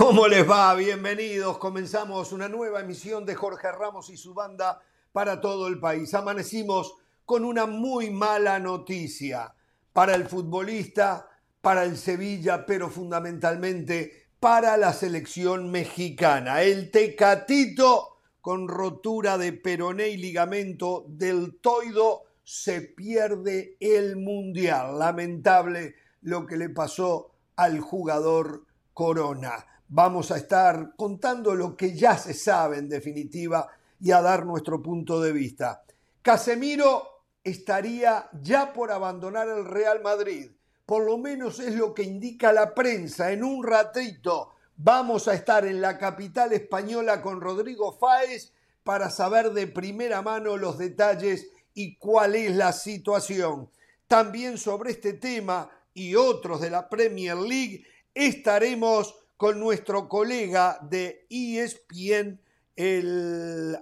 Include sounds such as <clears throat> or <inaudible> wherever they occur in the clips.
¿Cómo les va? Bienvenidos. Comenzamos una nueva emisión de Jorge Ramos y su banda para todo el país. Amanecimos con una muy mala noticia para el futbolista, para el Sevilla, pero fundamentalmente para la selección mexicana. El Tecatito con rotura de peroné y ligamento deltoido se pierde el mundial. Lamentable lo que le pasó al jugador Corona vamos a estar contando lo que ya se sabe en definitiva y a dar nuestro punto de vista. Casemiro estaría ya por abandonar el Real Madrid, por lo menos es lo que indica la prensa. En un ratito vamos a estar en la capital española con Rodrigo Fáez para saber de primera mano los detalles y cuál es la situación. También sobre este tema y otros de la Premier League estaremos con nuestro colega de ESPN, el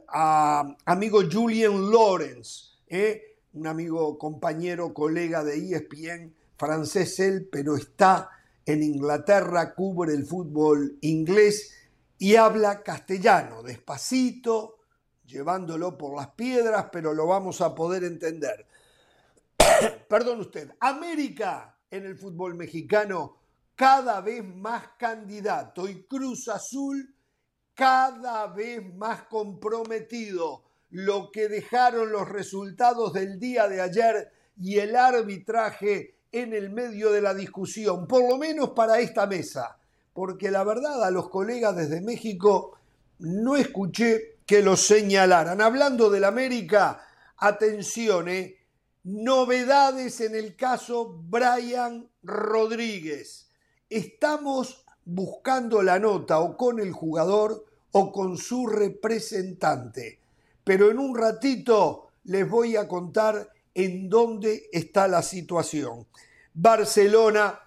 amigo Julian Lawrence, ¿eh? un amigo, compañero, colega de ESPN, francés él, pero está en Inglaterra, cubre el fútbol inglés y habla castellano, despacito, llevándolo por las piedras, pero lo vamos a poder entender. <coughs> Perdón usted, América en el fútbol mexicano cada vez más candidato y Cruz Azul cada vez más comprometido. Lo que dejaron los resultados del día de ayer y el arbitraje en el medio de la discusión, por lo menos para esta mesa, porque la verdad a los colegas desde México no escuché que lo señalaran. Hablando del América, atención, ¿eh? novedades en el caso Brian Rodríguez estamos buscando la nota o con el jugador o con su representante. Pero en un ratito les voy a contar en dónde está la situación. Barcelona,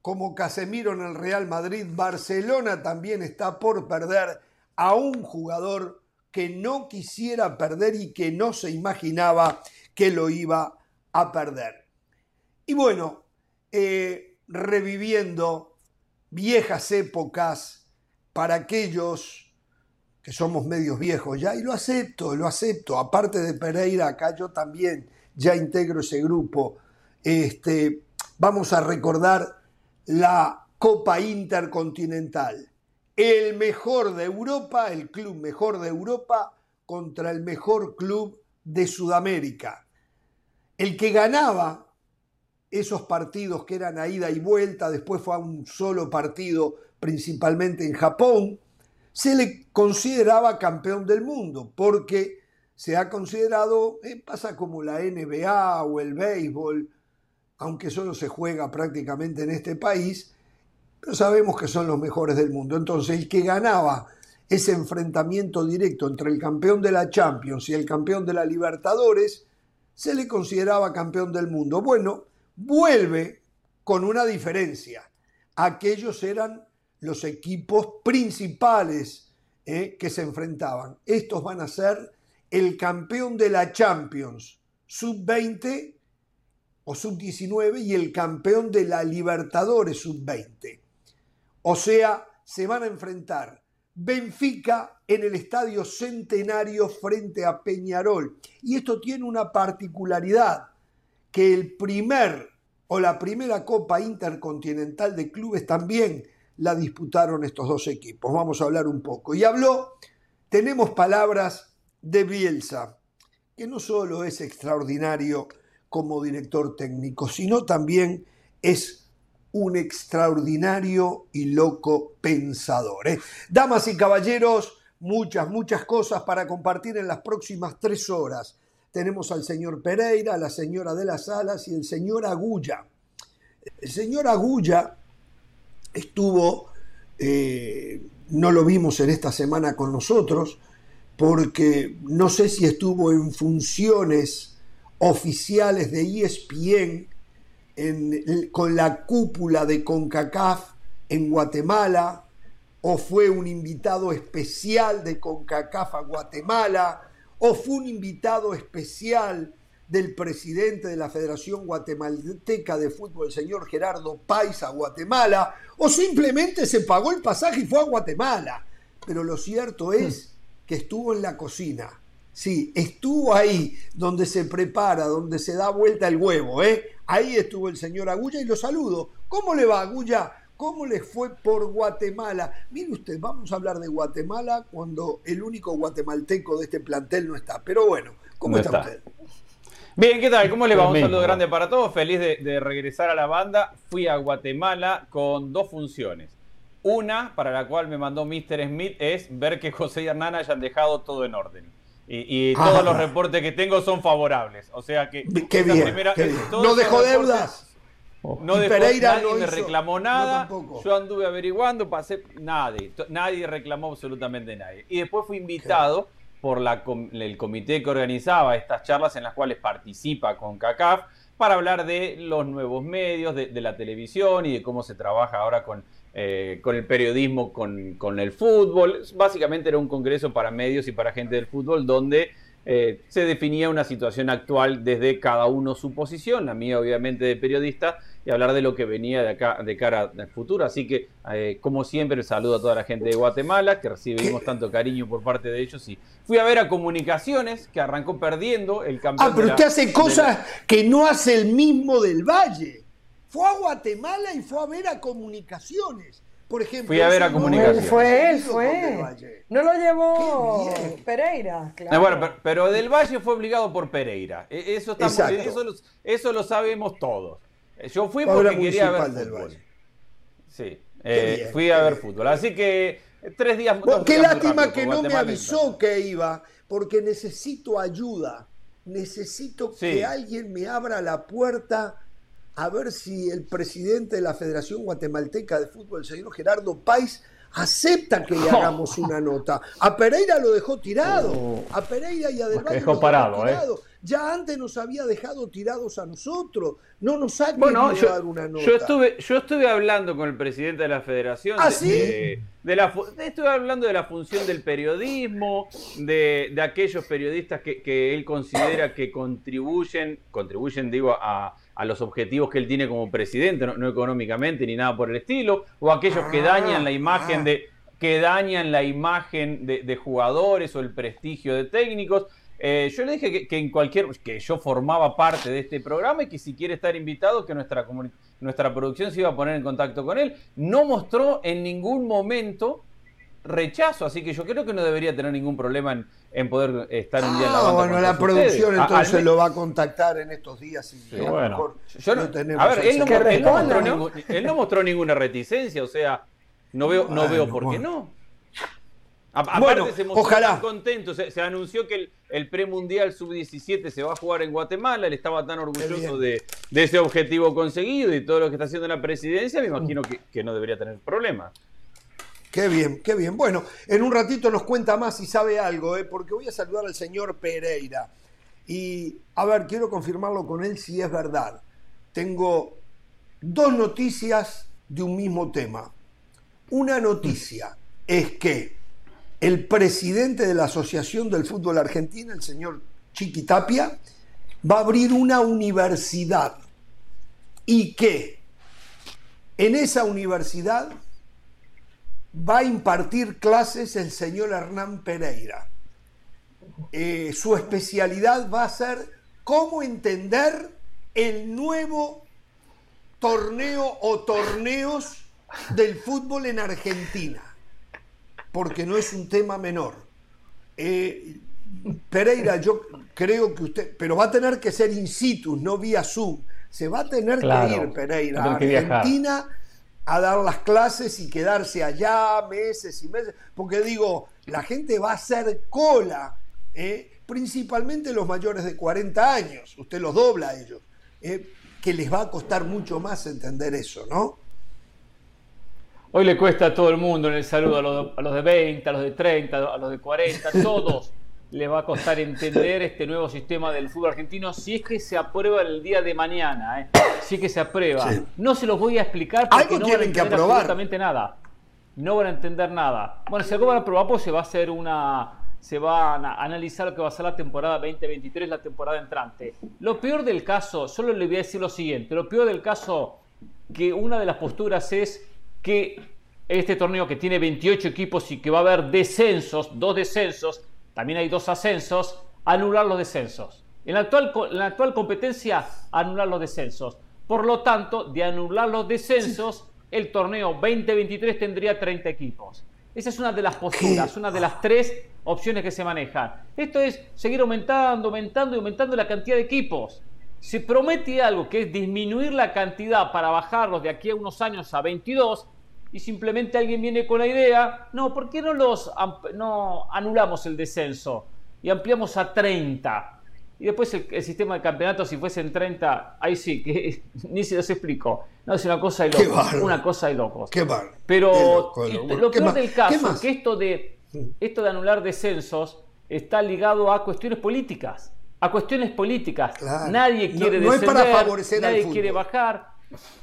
como Casemiro en el Real Madrid, Barcelona también está por perder a un jugador que no quisiera perder y que no se imaginaba que lo iba a perder. Y bueno, eh, reviviendo viejas épocas para aquellos que somos medios viejos ya, y lo acepto, lo acepto. Aparte de Pereira, acá yo también ya integro ese grupo. Este, vamos a recordar la Copa Intercontinental. El mejor de Europa, el club mejor de Europa contra el mejor club de Sudamérica. El que ganaba esos partidos que eran a ida y vuelta, después fue a un solo partido, principalmente en Japón, se le consideraba campeón del mundo, porque se ha considerado, eh, pasa como la NBA o el béisbol, aunque solo se juega prácticamente en este país, pero sabemos que son los mejores del mundo. Entonces, el que ganaba ese enfrentamiento directo entre el campeón de la Champions y el campeón de la Libertadores, se le consideraba campeón del mundo. Bueno, vuelve con una diferencia. Aquellos eran los equipos principales eh, que se enfrentaban. Estos van a ser el campeón de la Champions sub-20 o sub-19 y el campeón de la Libertadores sub-20. O sea, se van a enfrentar Benfica en el Estadio Centenario frente a Peñarol. Y esto tiene una particularidad que el primer o la primera Copa Intercontinental de Clubes también la disputaron estos dos equipos. Vamos a hablar un poco. Y habló, tenemos palabras de Bielsa, que no solo es extraordinario como director técnico, sino también es un extraordinario y loco pensador. ¿eh? Damas y caballeros, muchas, muchas cosas para compartir en las próximas tres horas tenemos al señor Pereira, a la señora de las Alas y el señor Agulla. El señor Agulla estuvo, eh, no lo vimos en esta semana con nosotros, porque no sé si estuvo en funciones oficiales de ESPN con la cúpula de CONCACAF en Guatemala, o fue un invitado especial de CONCACAF a Guatemala, o fue un invitado especial del presidente de la Federación Guatemalteca de Fútbol, el señor Gerardo Pais, a Guatemala, o simplemente se pagó el pasaje y fue a Guatemala. Pero lo cierto es que estuvo en la cocina. Sí, estuvo ahí donde se prepara, donde se da vuelta el huevo. ¿eh? Ahí estuvo el señor Agulla y lo saludo. ¿Cómo le va, Agulla? ¿Cómo les fue por Guatemala? Mire usted, vamos a hablar de Guatemala cuando el único guatemalteco de este plantel no está. Pero bueno, ¿cómo está, usted? Bien, ¿qué tal? ¿Cómo le va? Un saludo grande para todos. Feliz de, regresar a la banda. Fui a Guatemala con dos funciones. Una, para la cual me mandó Mr. Smith, es ver que José y Hernán hayan dejado todo en orden. Y, todos los reportes que tengo son favorables. O sea que. Qué bien. no dejó deudas. No dejó, Pereira nadie me reclamó nada. yo anduve averiguando, pasé. Nadie. Nadie reclamó absolutamente nadie. Y después fui invitado por la, el comité que organizaba estas charlas en las cuales participa con CACAF para hablar de los nuevos medios, de, la televisión y de cómo se trabaja ahora con, eh, con el periodismo, con, con, el fútbol. Básicamente era un congreso para medios y para gente del fútbol donde eh, se definía una situación actual desde cada uno su posición, la mía obviamente de periodista, y hablar de lo que venía de acá de cara al futuro. Así que, eh, como siempre, saludo a toda la gente de Guatemala, que recibimos tanto cariño por parte de ellos. Y fui a ver a Comunicaciones, que arrancó perdiendo el campeonato. Ah, pero usted hace cosas que no hace el mismo del Valle. Fue a Guatemala y fue a ver a Comunicaciones. Por ejemplo, fui a ver a Comunicaciones. Fue él, fue. No lo llevó Pereira, claro. bueno, pero, Del Valle fue obligado por Pereira. E, eso, eso lo sabemos todos. Eh, yo fui porque quería ver fútbol. Sí, eh, fui a ver fútbol. Así que tres días. qué lástima que no me avisó que iba, porque necesito ayuda. Necesito que alguien me abra la puerta a ver si el presidente de la Federación Guatemalteca de Fútbol, el señor Gerardo País, acepta que le <laughs> hagamos una nota. A Pereira lo dejó tirado. Oh. A Pereira y a Del Valle dejó parado, ¿eh? Ya antes nos había dejado tirados a nosotros. No nos ha bueno, yo, dar una nota. Yo estuve, yo estuve hablando con el presidente de la federación. ¿Ah, de, la, estuve hablando de la función del periodismo, de, aquellos periodistas que, él considera que contribuyen, contribuyen, digo, a, los objetivos que él tiene como presidente, no, económicamente ni nada por el estilo, o aquellos que dañan la imagen ah. de que dañan la imagen de, jugadores o el prestigio de técnicos. Eh, yo le dije que, en cualquier que yo formaba parte de este programa y que si quiere estar invitado, que nuestra, nuestra producción se iba a poner en contacto con él. No mostró en ningún momento rechazo, así que yo creo que no debería tener ningún problema en, poder estar un día en la ah, banda. Bueno, la producción entonces lo va a contactar en estos días. Y bueno, yo no, a ver, él no, él no, mostró ninguna reticencia, o sea, no veo, no veo por qué no. Aparte se mostró ojalá. contento, se, anunció que el, premundial sub-17 se va a jugar en Guatemala, él estaba tan orgulloso de, ese objetivo conseguido y todo lo que está haciendo la presidencia, me imagino que, no debería tener problemas. Qué bien, qué bien. Bueno, en un ratito nos cuenta más si sabe algo, ¿eh? porque voy a saludar al señor Pereira. Y, a ver, quiero confirmarlo con él si es verdad. Tengo dos noticias de un mismo tema. Una noticia es que el presidente de la Asociación del Fútbol Argentino, el señor Chiqui Tapia, va a abrir una universidad y que en esa universidad va a impartir clases el señor Hernán Pereira. Eh, su especialidad va a ser cómo entender el nuevo torneo o torneos del fútbol en Argentina porque no es un tema menor. Eh, Pereira, yo creo que usted, pero va a tener que ser in situ, no vía Zoom. Se va a tener que ir, Pereira, a Argentina a dar las clases y quedarse allá meses y meses, porque digo, la gente va a hacer cola, eh, principalmente los mayores de 40 años, usted los dobla a ellos, eh, que les va a costar mucho más entender eso, ¿no? Hoy le cuesta a todo el mundo en el saludo, a los, de, 20, a los de 30, a los de 40, todos le va a costar entender este nuevo sistema del fútbol argentino si es que se aprueba el día de mañana, ¿eh? si es que se aprueba. No se los voy a explicar porque no van a entender absolutamente nada. No van a entender nada. Bueno, si algo van a aprobar, pues se va a hacer una, se va a analizar lo que va a ser la temporada 2023, la temporada entrante. Lo peor del caso, solo le voy a decir lo siguiente, lo peor del caso que una de las posturas es que este torneo que tiene 28 equipos y que va a haber descensos, dos descensos, también hay dos ascensos, anular los descensos. En la actual, en la actual competencia, anular los descensos. Por lo tanto, de anular los descensos, el torneo 2023 tendría 30 equipos. Esa es una de las posturas, una de las tres opciones que se manejan. Esto es seguir aumentando, aumentando y aumentando la cantidad de equipos. Se promete algo que es disminuir la cantidad para bajarlos de aquí a unos años a 22 y simplemente alguien viene con la idea, no, ¿por qué no los no anulamos el descenso y ampliamos a 30? Y después el, sistema de campeonato, si fuesen 30, ahí sí, que <laughs> ni se los explico. No, es una cosa de locos. Una cosa de locos. Qué Pero lo peor del caso es que esto de, esto de anular descensos está ligado a cuestiones políticas. A cuestiones políticas. Nadie quiere no, descender, es para favorecer nadie quiere bajar.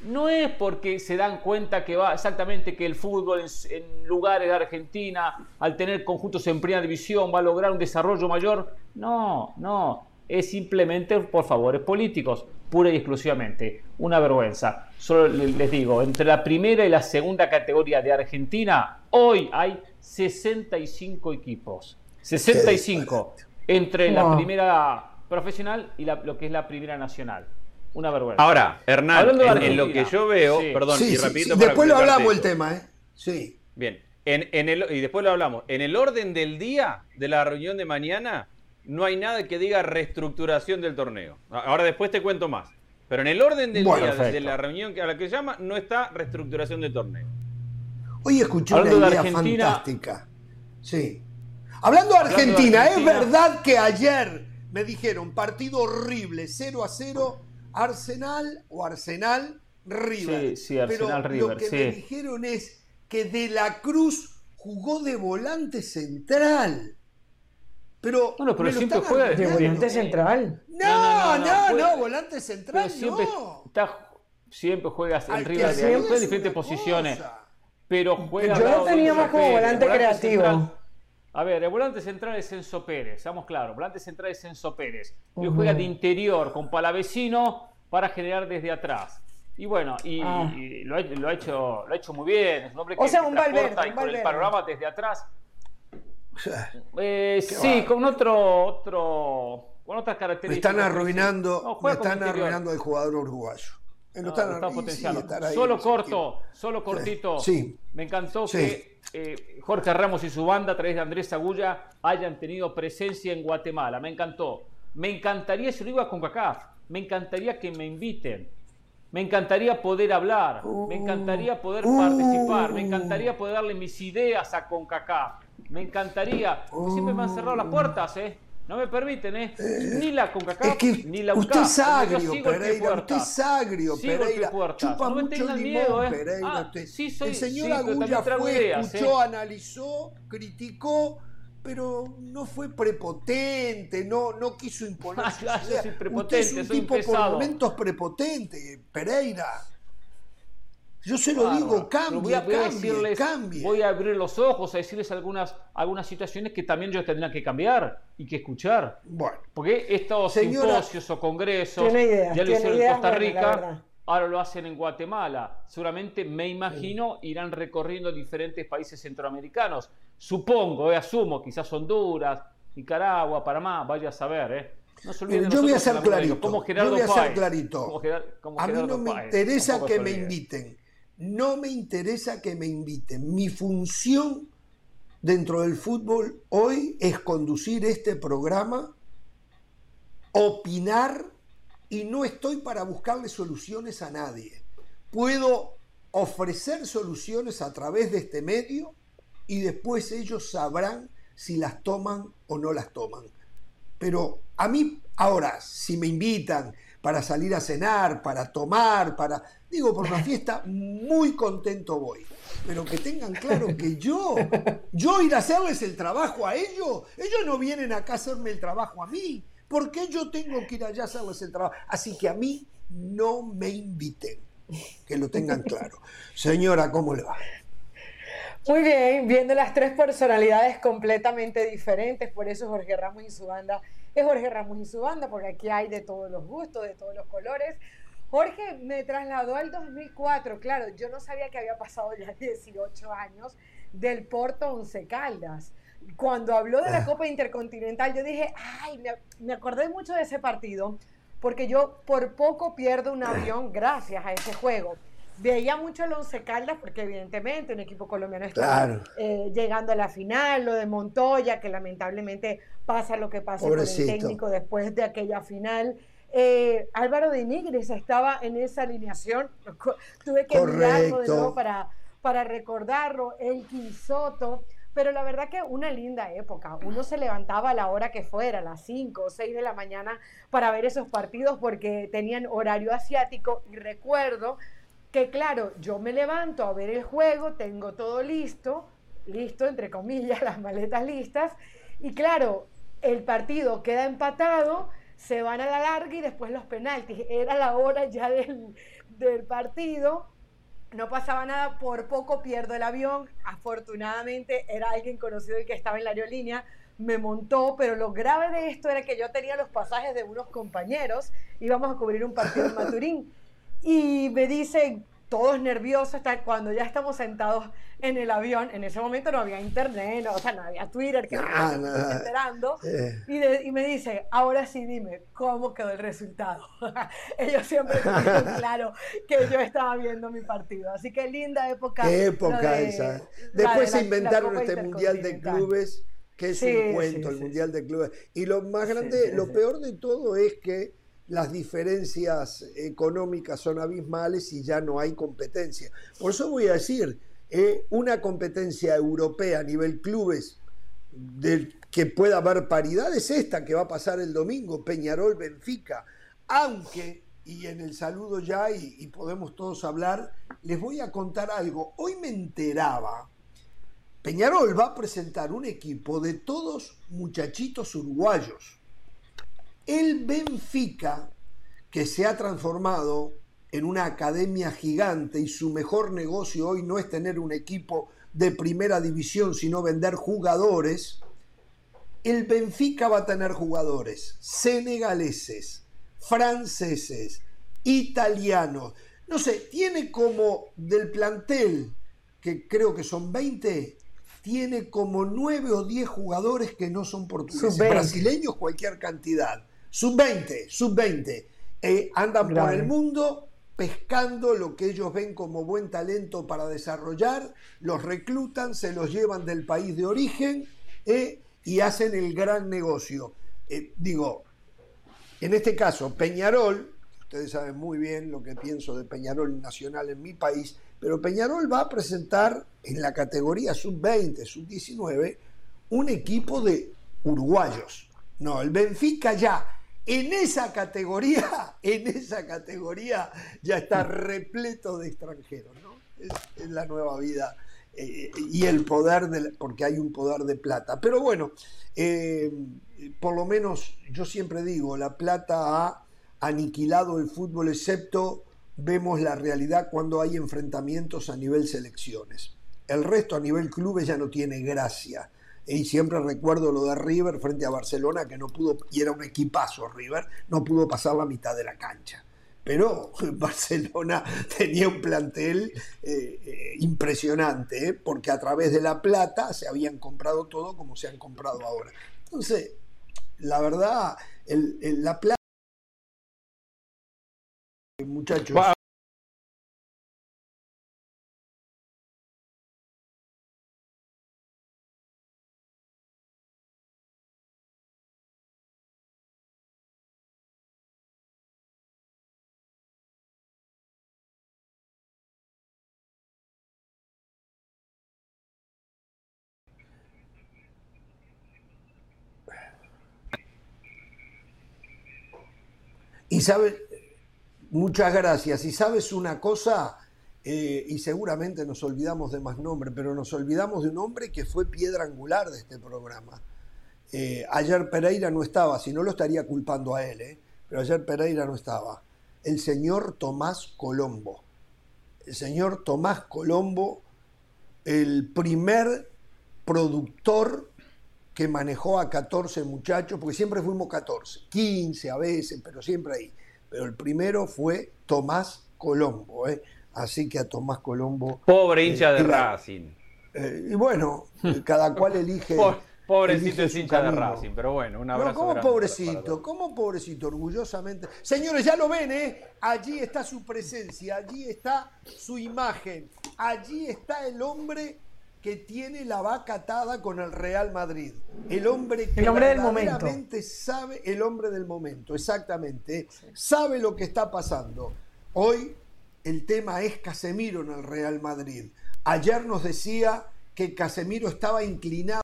No es porque se dan cuenta que va exactamente que el fútbol en, en, lugares de Argentina, al tener conjuntos en primera división, va a lograr un desarrollo mayor. No, no es simplemente por favores políticos, pura y exclusivamente. Una vergüenza. Solo les digo, entre la primera y la segunda categoría de Argentina, hoy hay 65 equipos. 65 entre la primera profesional y lo que es la primera nacional. Una vergüenza. Ahora, Hernán, en, lo que yo veo, perdón, y rapidito Después lo hablamos el tema, ¿eh? Sí. Bien. En, el, y después lo hablamos. En el orden del día de la reunión de mañana, no hay nada que diga reestructuración del torneo. Ahora después te cuento más. Pero en el orden del día de la reunión a la que se llama no está reestructuración del torneo. Hoy escuché una idea fantástica. Sí. Hablando de Argentina, es verdad que ayer me dijeron partido horrible, 0 a 0, Arsenal o Arsenal River. Sí, sí, Arsenal Pero River. Lo que me dijeron es que De la Cruz jugó de volante central. Pero, bueno, pero siempre juega de volante central. No, no, no, volante central. siempre, no. Está, siempre juegas en River de en diferentes posiciones. Pero juega. Yo lo tenía más como volante, creativo. a ver, el volante central es Enzo Pérez, seamos claros. Volante central es Enzo Pérez. Y juega de interior con Palavecino para generar desde atrás. Y bueno, y, ah. lo, ha, hecho, lo ha hecho muy bien. Es un hombre que o sea, un Valverde, con el panorama desde atrás <laughs> eh, sí, con otro, otro, con otras características. Me están arruinando, me están arruinando el jugador uruguayo. solo corto, solo cortito. Sí, Me encantó que eh, Jorge Ramos y su banda, a través de Andrés Agulla, hayan tenido presencia en Guatemala. Me encantó. Me encantaría, si lo iba con CACAF, me encantaría que me inviten. Me encantaría poder hablar, me encantaría poder participar, me encantaría poder darle mis ideas a CONCACAF. Me encantaría. siempre me han cerrado las puertas, ¿eh? No me permiten, ¿eh? Ni la CONCACAF, ni la UCAF. Usted es agrio, Pereira. Usted es agrio, Pereira. Chupa no me mucho limón, miedo, ¿eh? Pereira. Ah, sí, soy, El señor Agulla fue, escuchó, ¿eh? analizó, criticó pero no fue prepotente, no, no quiso imponer ah, <laughs> su Soy prepotente, Usted es un tipo por momentos prepotente, Pereira. Yo se lo digo, cambie, voy a, cambie, Voy a abrir los ojos a decirles algunas, algunas situaciones que también yo tendría que cambiar y que escuchar. Bueno. Porque estos simposios o congresos ya lo hicieron en Costa Rica, ahora lo hacen en Guatemala. Seguramente, me imagino, irán recorriendo diferentes países centroamericanos. Supongo, eh, asumo, quizás Honduras, Nicaragua, Panamá, vaya a saber, ¿eh? No se yo voy a ser clarito. Como yo voy a ser clarito. a mí no me interesa que me inviten no me interesa que me inviten. Mi función dentro del fútbol hoy es conducir este programa, opinar y no estoy para buscarle soluciones a nadie. Puedo ofrecer soluciones a través de este medio y después ellos sabrán si las toman o no las toman. Pero a mí, ahora, si me invitan para salir a cenar, para tomar, para Digo, por una <laughs> fiesta muy contento voy. Pero que tengan claro que yo, yo ir a hacerles el trabajo a ellos, ellos no vienen acá a hacerme el trabajo a mí. ¿Por qué yo tengo que ir allá a hacerles el trabajo? Así que a mí no me inviten. Que lo tengan claro. <laughs> Señora, ¿cómo le va? Muy bien, viendo las tres personalidades completamente diferentes, por eso Jorge Ramos y su banda es Jorge Ramos y su banda, porque aquí hay de todos los gustos, de todos los colores. Jorge me trasladó al 2004, claro, yo no sabía que había pasado ya <laughs> 18 años del Porto Once Caldas. Cuando habló de la ah. Copa Intercontinental, yo dije, ay, me, acordé mucho de ese partido, porque yo por poco pierdo un avión <clears throat> gracias a ese juego. Veía mucho el Once Caldas porque evidentemente un equipo colombiano está eh, llegando a la final, lo de Montoya, que lamentablemente pasa lo que pasa con el técnico después de aquella final. Eh, Álvaro de Nigris estaba en esa alineación, <laughs> tuve que mirarlo de nuevo para, para recordarlo, el Quinsoto, pero la verdad que una linda época, uno se levantaba a la hora que fuera, a las 5 o 6 de la mañana, para ver esos partidos porque tenían horario asiático. Y recuerdo que claro, yo me levanto a ver el juego, tengo todo listo, listo, entre comillas, <laughs> las maletas listas, y claro, el partido queda empatado, se van a la larga y después los penaltis. Era la hora ya del, del partido, no pasaba nada, por poco pierdo el avión, afortunadamente era alguien conocido el que estaba en la aerolínea, me montó, pero lo grave de esto era que yo tenía los pasajes de unos compañeros, íbamos a cubrir un partido en <laughs> Maturín. Y me dicen, todos nerviosos, hasta cuando ya estamos sentados en el avión, en ese momento no había internet, o sea, no había Twitter, que ah, no, enterando, y, me dice, ahora sí dime, ¿cómo quedó el resultado? <laughs> Ellos siempre tenían <laughs> claro que yo estaba viendo mi partido, así que linda época. Qué época esa. Después se inventaron este Mundial de Clubes, que es un cuento, el Mundial de Clubes. Y lo más grande, lo peor de todo es que las diferencias económicas son abismales y ya no hay competencia. Por eso voy a decir, eh, una competencia europea a nivel clubes que pueda haber paridad es esta que va a pasar el domingo, Peñarol-Benfica. Aunque, y en el saludo ya, y, y podemos todos hablar, les voy a contar algo. Hoy me enteraba, Peñarol va a presentar un equipo de todos muchachitos uruguayos el Benfica, que se ha transformado en una academia gigante y su mejor negocio hoy no es tener un equipo de primera división, sino vender jugadores, el Benfica va a tener jugadores senegaleses, franceses, italianos. No sé, tiene como del plantel, que creo que son 20, tiene como 9 o 10 jugadores que no son portugueses. Brasileños, cualquier cantidad. Sub-20, sub-20. Eh, andan por el mundo pescando lo que ellos ven como buen talento para desarrollar, los reclutan, se los llevan del país de origen eh, y hacen el gran negocio. Eh, digo, en este caso, Peñarol, ustedes saben muy bien lo que pienso de Peñarol Nacional en mi país, pero Peñarol va a presentar en la categoría sub-20, sub-19, un equipo de uruguayos. No, el Benfica ya en esa categoría, <laughs> en esa categoría ya está repleto de extranjeros, ¿no? Es, la nueva vida eh, y el poder, de, porque hay un poder de plata. Pero bueno, eh, por lo menos yo siempre digo, la plata ha aniquilado el fútbol, excepto vemos la realidad cuando hay enfrentamientos a nivel selecciones. El resto a nivel clubes ya no tiene gracia y siempre recuerdo lo de River frente a Barcelona, que no pudo, y era un equipazo River, no pudo pasar la mitad de la cancha. Pero <laughs> Barcelona tenía un plantel eh, eh, impresionante, ¿eh? porque a través de la plata se habían comprado todo como se han comprado ahora. Entonces, la verdad, la plata... Muchachos... sabes, muchas gracias. Y sabes una cosa, eh, y seguramente nos olvidamos de más nombres, pero nos olvidamos de un hombre que fue piedra angular de este programa. Eh, ayer Pereira no estaba, si no lo estaría culpando a él, eh, pero ayer Pereira no estaba. El señor Tomás Colombo. El señor Tomás Colombo el primer productor que manejó a 14 muchachos, porque siempre fuimos 14, 15 a veces, pero siempre ahí. Pero el primero fue Tomás Colombo, ¿eh? así que a Tomás Colombo... Pobre hincha de Racing. Eh, y bueno, <laughs> cada cual elige... Pobrecito es hincha de Racing, pero bueno, un abrazo. No, ¿cómo pobrecito? ¿Cómo pobrecito? Orgullosamente. Señores, ya lo ven, ¿eh? Allí está su presencia, allí está su imagen, allí está el hombre que tiene la vaca atada con el Real Madrid. El hombre que el hombre del momento. sabe, el hombre del momento, exactamente. Sabe lo que está pasando. Hoy el tema es Casemiro en el Real Madrid. Ayer nos decía que Casemiro estaba inclinado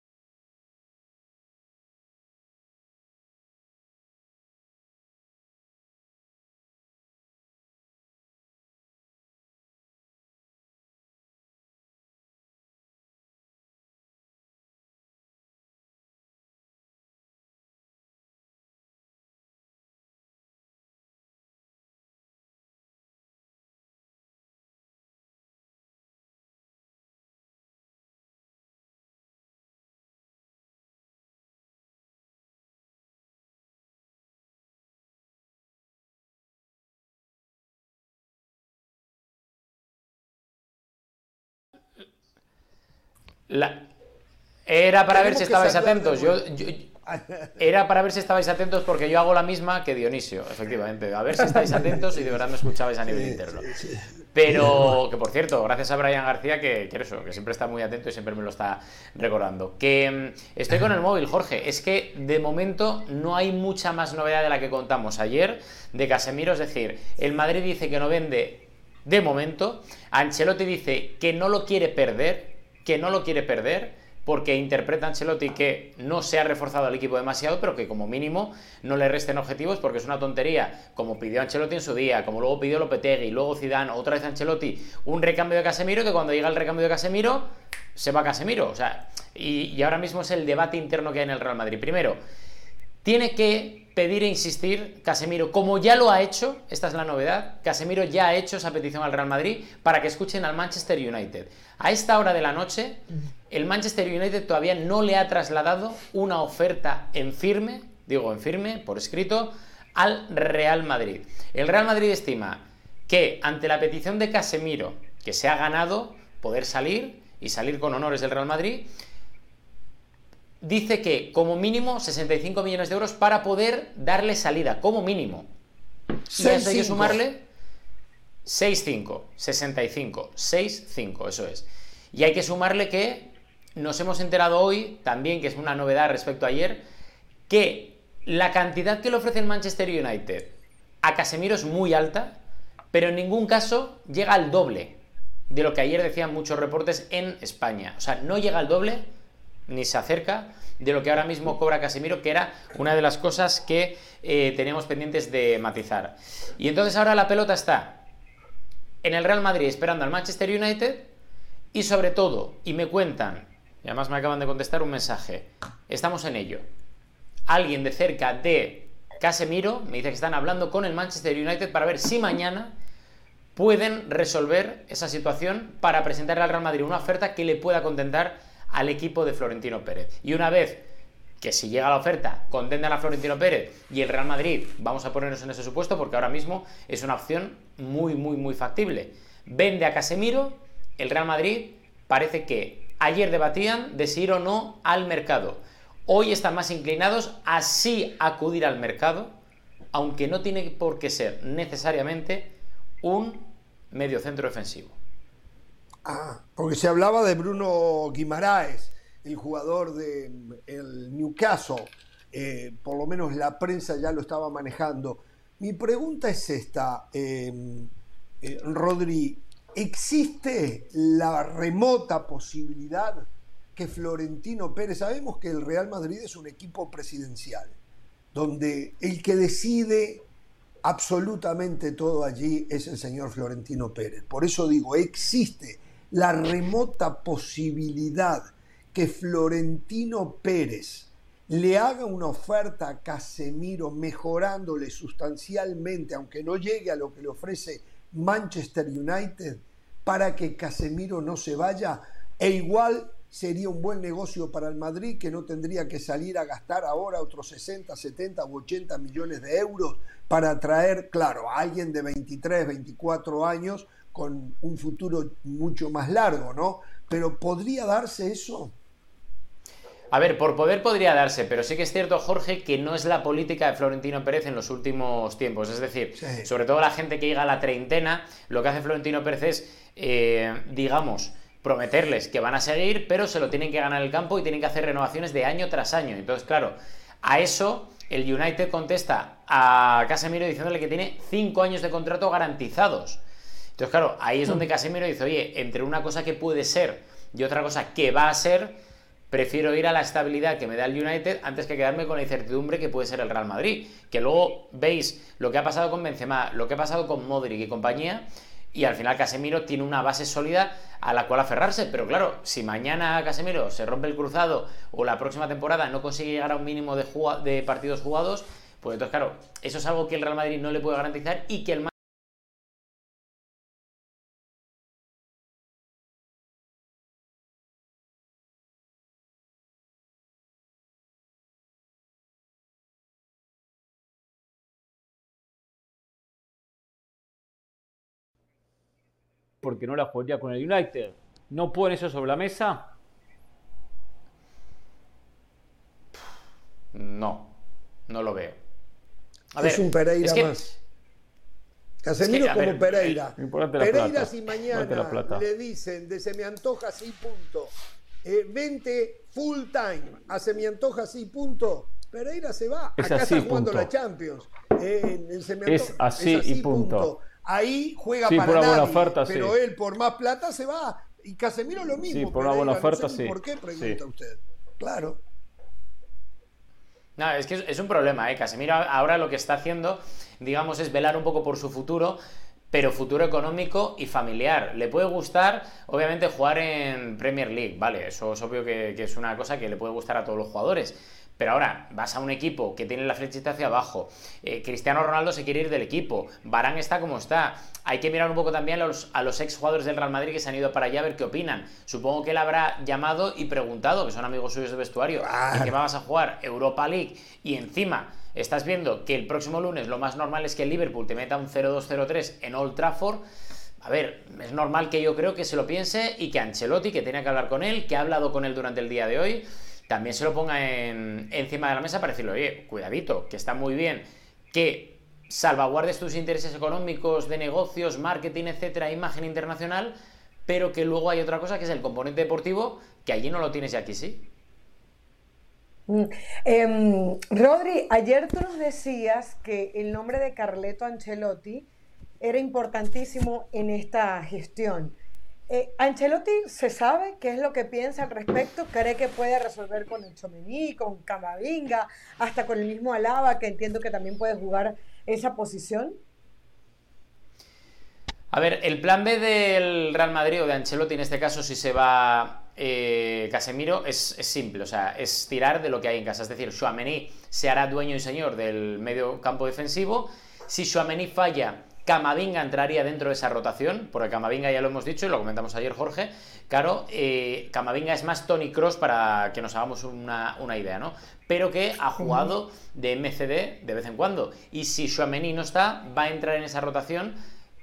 Era para ver si estabais atentos. Yo, <laughs> era para ver si estabais atentos porque yo hago la misma que Dionisio, efectivamente. A ver si estáis atentos y de verdad me escuchabais a nivel interno. Pero que por cierto, gracias a Brian García que, que, eso, que siempre está muy atento y siempre me lo está recordando. Que mm, estoy con el móvil, Jorge. Es que de momento no hay mucha más novedad de la que contamos ayer de Casemiro. Es decir, el Madrid dice que no vende de momento. Ancelotti dice que no lo quiere perder que no lo quiere perder porque interpreta Ancelotti que no se ha reforzado al equipo demasiado, pero que como mínimo no le resten objetivos porque es una tontería, como pidió Ancelotti en su día, como luego pidió Lopetegui, luego Zidane, otra vez Ancelotti, un recambio de Casemiro, que cuando llega el recambio de Casemiro, se va Casemiro. O sea, y, y ahora mismo es el debate interno que hay en el Real Madrid. Primero, tiene que pedir e insistir Casemiro, como ya lo ha hecho, esta es la novedad, Casemiro ya ha hecho esa petición al Real Madrid para que escuchen al Manchester United. A esta hora de la noche, el Manchester United todavía no le ha trasladado una oferta en firme, digo en firme, por escrito, al Real Madrid. El Real Madrid estima que ante la petición de Casemiro, que se ha ganado poder salir y salir con honores del Real Madrid, dice que como mínimo 65 millones de euros para poder darle salida, como mínimo. Y hay que sumarle 6-5, 65, 6-5, eso es. Y hay que sumarle que nos hemos enterado hoy, también que es una novedad respecto a ayer, que la cantidad que le ofrece el Manchester United a Casemiro es muy alta, pero en ningún caso llega al doble de lo que ayer decían muchos reportes en España. O sea, no llega al doble, ni se acerca de lo que ahora mismo cobra Casemiro, que era una de las cosas que eh, teníamos pendientes de matizar. Y entonces ahora la pelota está en el Real Madrid esperando al Manchester United y sobre todo, y me cuentan, y además me acaban de contestar un mensaje, estamos en ello. Alguien de cerca de Casemiro me dice que están hablando con el Manchester United para ver si mañana pueden resolver esa situación para presentarle al Real Madrid una oferta que le pueda contentar al equipo de Florentino Pérez. Y una vez que si llega la oferta contendan a Florentino Pérez y el Real Madrid, vamos a ponernos en ese supuesto porque ahora mismo es una opción muy, muy, muy factible. Vende a Casemiro, el Real Madrid parece que ayer debatían de si ir o no al mercado. Hoy están más inclinados a sí acudir al mercado, aunque no tiene por qué ser necesariamente un medio centro defensivo. Ah, porque se hablaba de Bruno Guimaraes, el jugador del Newcastle. Eh, por lo menos la prensa ya lo estaba manejando. Mi pregunta es esta, em, eh, Rodri. ¿Existe la remota posibilidad que Florentino Pérez, sabemos que el Real Madrid es un equipo presidencial, donde el que decide absolutamente todo allí es el señor Florentino Pérez. Por eso digo, existe la remota posibilidad que Florentino Pérez le haga una oferta a Casemiro mejorándole sustancialmente, aunque no llegue a lo que le ofrece Manchester United, para que Casemiro no se vaya, E igual sería un buen negocio para el Madrid que no tendría que salir a gastar ahora otros 60, 70 u 80 millones de euros para traer, claro, a alguien de 23, 24 años con un futuro mucho más largo, ¿no? Pero ¿podría darse eso? A ver, por poder podría darse, pero sí que es cierto, Jorge, que no es la política de Florentino Pérez en los últimos tiempos. Es decir, sobre todo la gente que llega a la treintena, lo que hace Florentino Pérez es, eh, digamos, prometerles que van a seguir, pero se lo tienen que ganar el campo y tienen que hacer renovaciones de año tras año. Entonces, claro, a eso el United contesta a Casemiro diciéndole que tiene cinco años de contrato garantizados. Entonces, claro, ahí es donde Casemiro dice, oye, entre una cosa que puede ser y otra cosa que va a ser, prefiero ir a la estabilidad que me da el United antes que quedarme con la incertidumbre que puede ser el Real Madrid. Que luego veis lo que ha pasado con Benzema, lo que ha pasado con Modric y compañía, y al final Casemiro tiene una base sólida a la cual aferrarse. Pero claro, si mañana Casemiro se rompe el cruzado o la próxima temporada no consigue llegar a un mínimo de, de partidos jugados, pues entonces, claro, eso es algo que el Real Madrid no le puede garantizar y que el porque no la jugaría con el United. ¿No ponen eso sobre la mesa? No, no lo veo. es un Pereira más. Casemiro como Pereira. Pereira si mañana le dicen de se me antoja así punto, eh, vente full time a se me antoja así punto, Pereira se va. Acá está jugando la Champions. Eh, es, así y punto ahí juega para por nadie, oferta, pero él por más plata se va. Y Casemiro lo mismo. Sí, por una buena oferta, sí. ¿Por qué pregunta usted? Claro. No, es que es un problema, ¿eh? Casemiro ahora lo que está haciendo, digamos, es velar un poco por su futuro, pero futuro económico y familiar. Le puede gustar, obviamente, jugar en Premier League, ¿vale? Eso es obvio que, que es una cosa que le puede gustar a todos los jugadores pero ahora vas a un equipo que tiene la flechita hacia abajo. Eh, Cristiano Ronaldo se quiere ir del equipo. Barán está como está. Hay que mirar un poco también a los, a los ex jugadores del Real Madrid que se han ido para allá a ver qué opinan. Supongo que él habrá llamado y preguntado, que son amigos suyos de vestuario, ¿en qué vas a jugar? Europa League. Y encima estás viendo que el próximo lunes lo más normal es que el Liverpool te meta un 0-2-0-3 en Old Trafford. A ver, es normal que yo creo que se lo piense y que Ancelotti, que tiene que hablar con él, que ha hablado con él durante el día de hoy, también se lo ponga encima de la mesa para decirle, oye, cuidadito, que está muy bien que salvaguardes tus intereses económicos, de negocios, marketing, etcétera, imagen internacional, pero que luego hay otra cosa que es el componente deportivo, que allí no lo tienes y aquí sí. Em, Rodri, ayer tú nos decías que el nombre de Carleto Ancelotti era importantísimo en esta gestión. Eh, Ancelotti se sabe qué es lo que piensa al respecto, cree que puede resolver con el Chomení, con Camavinga, hasta con el mismo Alaba, que entiendo que también puede jugar esa posición. A ver, el plan B del Real Madrid o de Ancelotti en este caso, si se va eh, Casemiro, es, simple, o sea, es tirar de lo que hay en casa. Es decir, Chouameni se hará dueño y señor del medio campo defensivo. Si Chouameni falla, Camavinga entraría dentro de esa rotación, porque Camavinga ya lo hemos dicho y lo comentamos ayer, Jorge. Claro, eh, Camavinga es más Tony Cross para que nos hagamos una, idea, ¿no? Pero que ha jugado de MCD de vez en cuando. Y si Suameni no está, va a entrar en esa rotación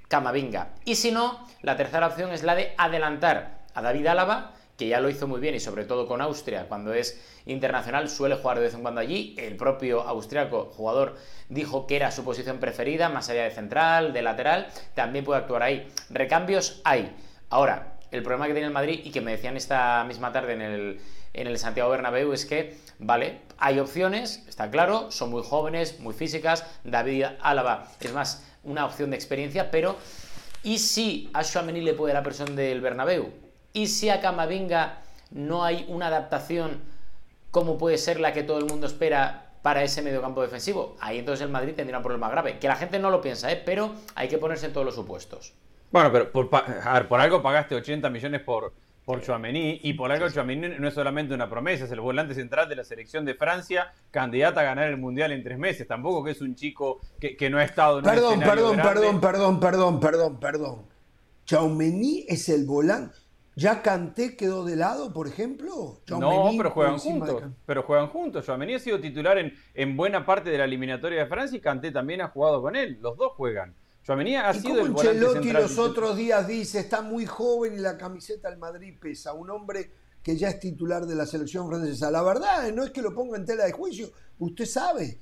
Camavinga. Y si no, la tercera opción es la de adelantar a David Álava que ya lo hizo muy bien y sobre todo con Austria, cuando es internacional, suele jugar de vez en cuando allí. El propio austriaco jugador dijo que era su posición preferida, más allá de central, de lateral, también puede actuar ahí. Recambios hay. Ahora, el problema que tiene el Madrid y que me decían esta misma tarde en el, en el Santiago Bernabéu es que, vale, hay opciones, está claro, son muy jóvenes, muy físicas, David Álava es más una opción de experiencia, pero ¿y si a Schuameni le puede la presión del Bernabéu? Y si a Camavinga no hay una adaptación como puede ser la que todo el mundo espera para ese mediocampo defensivo, ahí entonces el Madrid tendría un problema grave. Que la gente no lo piensa, ¿eh? pero hay que ponerse en todos los supuestos. Bueno, pero por, a ver, por algo pagaste 80 millones por, por Chouameni y por algo Chouameni no es solamente una promesa, es el volante central de la selección de Francia, candidata a ganar el Mundial en tres meses. Tampoco que es un chico que, no ha estado en perdón, perdón, perdón, perdón, perdón, perdón, perdón, perdón. Chouameni es el volante ¿Ya Canté quedó de lado, por ejemplo? no, pero juegan juntos. Pero juegan juntos. Joamení ha sido titular en, en, buena parte de la eliminatoria de Francia y Canté también ha jugado con él. Los dos juegan. Joamení ha sido el volante los otros días dice, está muy joven y la camiseta del Madrid pesa. Un hombre que ya es titular de la selección francesa. La verdad, no es que lo ponga en tela de juicio. Usted sabe,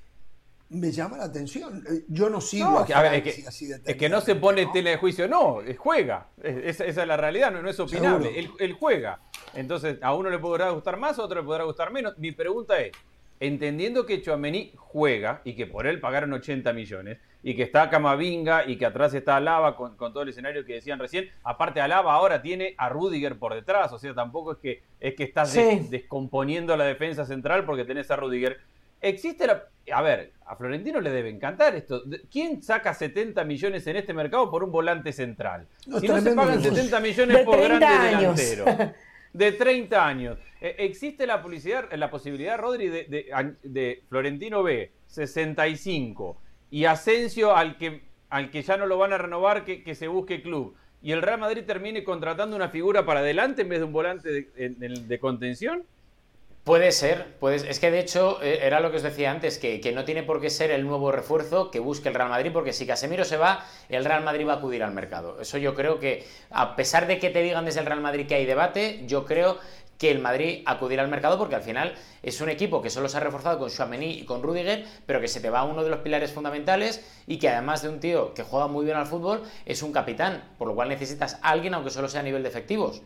me llama la atención. Eh, yo no sigo a, es, que, así de es que no se pone en tela de juicio, no, juega. esa, es la realidad, no, es opinable. Él, juega. Entonces, a uno le podrá gustar más, a otro le podrá gustar menos. Mi pregunta es, entendiendo que Chouameni juega y que por él pagaron 80 millones y que está Camavinga y que atrás está Alaba con, todo el escenario que decían recién, aparte Alaba ahora tiene a Rudiger por detrás, o sea, tampoco es que, es que estás descomponiendo la defensa central porque tenés a Rudiger. Existe la... A ver, a Florentino le debe encantar esto. ¿Quién saca 70 millones en este mercado por un volante central? si no se pagan 70 millones por grande delantero. <laughs> De 30 años. E, existe la, publicidad, la posibilidad, Rodri, de, de, Florentino B, 65, y Asensio al que, al que ya no lo van a renovar, que, que se busque club y el Real Madrid termine contratando una figura para adelante en vez de un volante de contención? Puede ser, es que de hecho eh, era lo que os decía antes, que, no tiene por qué ser el nuevo refuerzo que busque el Real Madrid, porque si Casemiro se va, el Real Madrid va a acudir al mercado. Eso yo creo que, a pesar de que te digan desde el Real Madrid que hay debate, yo creo que el Madrid acudirá al mercado porque al final es un equipo que solo se ha reforzado con Chouameni y con Rudiger, pero que se te va uno de los pilares fundamentales y que además de un tío que juega muy bien al fútbol, es un capitán, por lo cual necesitas alguien aunque solo sea a nivel de efectivos.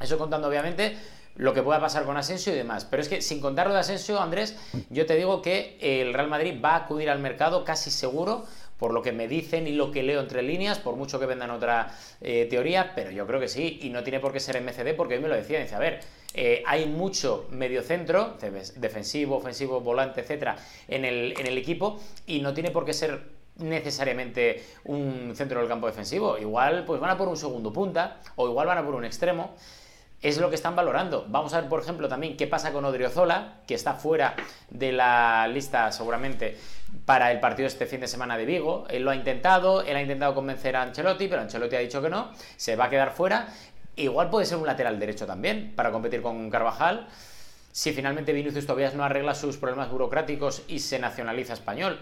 Eso contando obviamente lo que pueda pasar con Asensio y demás. Pero es que sin contar lo de Asensio, Andrés, yo te digo que el Real Madrid va a acudir al mercado casi seguro por lo que me dicen y lo que leo entre líneas, por mucho que vendan otra eh, teoría, pero yo creo que sí, y no tiene por qué ser MCD, porque hoy me lo decía, dice, a ver, eh, hay mucho mediocentro, defensivo, ofensivo, volante, etcétera, en el, en el equipo, y no tiene por qué ser necesariamente un centro del campo defensivo. Igual, pues van a por un segundo punta, o igual van a por un extremo es lo que están valorando. Vamos a ver, por ejemplo, también qué pasa con Odriozola, que está fuera de la lista seguramente para el partido este fin de semana de Vigo. Él lo ha intentado, él ha intentado convencer a Ancelotti, pero Ancelotti ha dicho que no, se va a quedar fuera. Igual puede ser un lateral derecho también para competir con Carvajal. Si finalmente Vinicius Tobias no arregla sus problemas burocráticos y se nacionaliza español.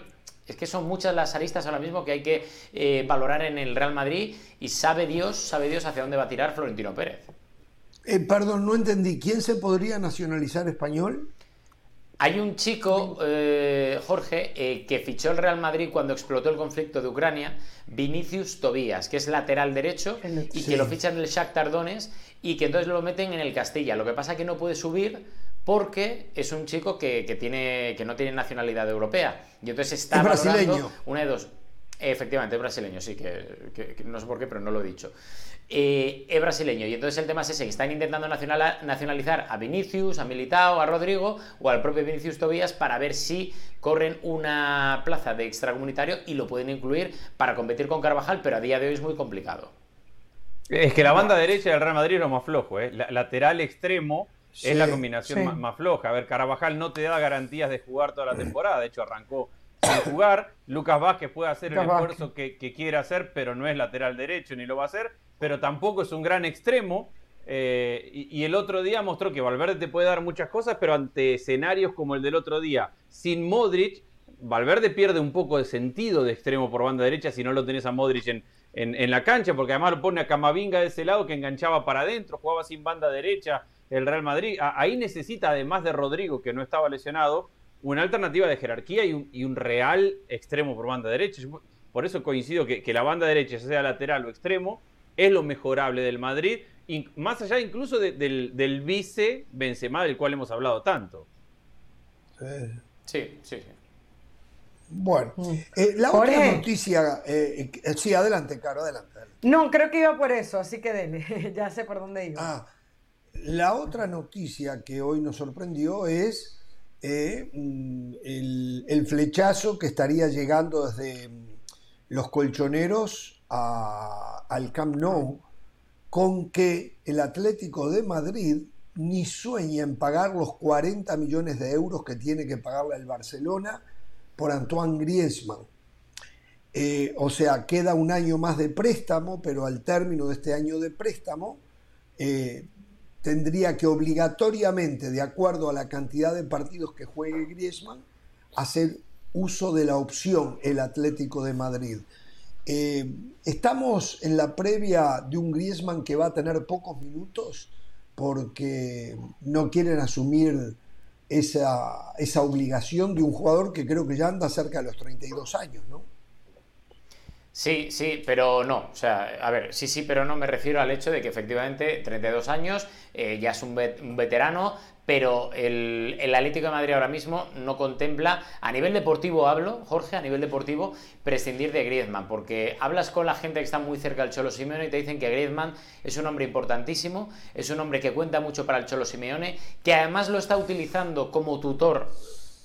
Es que son muchas las aristas ahora mismo que hay que eh, valorar en el Real Madrid y sabe Dios, sabe Dios hacia dónde va a tirar Florentino Pérez. Eh, perdón, no entendí. ¿Quién se podría nacionalizar español? Hay un chico, eh, Jorge, eh, que fichó el Real Madrid cuando explotó el conflicto de Ucrania, Vinicius Tobías, que es lateral derecho y que lo fichan el Shakhtar Donetsk y que entonces lo meten en el Castilla. Lo que pasa es que no puede subir porque es un chico que, tiene, que no tiene nacionalidad europea. Y entonces está brasileño. una de dos. Efectivamente, es brasileño, sí, que, no sé por qué, pero no lo he dicho. Eh, es brasileño. Y entonces el tema es ese, que están intentando nacionalizar a Vinicius, a Militao, a Rodrigo o al propio Vinicius Tobías para ver si corren una plaza de extracomunitario y lo pueden incluir para competir con Carvajal, pero a día de hoy es muy complicado. Es que la banda derecha del Real Madrid es lo más flojo, ¿eh? lateral extremo es la combinación más, floja. A ver, Carvajal no te da garantías de jugar toda la temporada, de hecho arrancó sin jugar. Lucas Vázquez puede hacer el esfuerzo que, que quiere hacer, pero no es lateral derecho ni lo va a hacer pero tampoco es un gran extremo. Eh, y, el otro día mostró que Valverde te puede dar muchas cosas, pero ante escenarios como el del otro día, sin Modric, Valverde pierde un poco de sentido de extremo por banda derecha si no lo tenés a Modric en, en, la cancha, porque además lo pone a Camavinga de ese lado que enganchaba para adentro, jugaba sin banda derecha el Real Madrid. ahí necesita, además de Rodrigo, que no estaba lesionado, una alternativa de jerarquía y un, y un real extremo por banda derecha. Por eso coincido que, que la banda derecha, sea lateral o extremo, es lo mejorable del Madrid, más allá incluso del, vice Benzema, del cual hemos hablado tanto. Sí, sí, Bueno, mm. eh, la otra noticia, eh, eh, sí, adelante, Caro, adelante, No, creo que iba por eso, así que dele, <laughs> ya sé por dónde iba. Ah, la otra noticia que hoy nos sorprendió es mm, el, el, flechazo que estaría llegando desde mm, los colchoneros al Camp Nou con que el Atlético de Madrid ni sueña en pagar los 40 millones de euros que tiene que pagarle al Barcelona por Antoine Griezmann. Eh, o sea, queda un año más de préstamo, pero al término de este año de préstamo, eh, tendría que obligatoriamente, de acuerdo a la cantidad de partidos que juegue Griezmann, hacer uso de la opción el Atlético de Madrid. Eh, estamos en la previa de un Griezmann que va a tener pocos minutos porque no quieren asumir esa, esa obligación de un jugador que creo que ya anda cerca de los 32 años, ¿no? Sí, sí, pero no. O sea, a ver, sí, sí, pero no me refiero al hecho de que efectivamente 32 años, eh, ya es un, veterano, pero el, el, Atlético de Madrid ahora mismo no contempla, a nivel deportivo hablo, Jorge, a nivel deportivo, prescindir de Griezmann, porque hablas con la gente que está muy cerca del Cholo Simeone y te dicen que Griezmann es un hombre importantísimo, es un hombre que cuenta mucho para el Cholo Simeone, que además lo está utilizando como tutor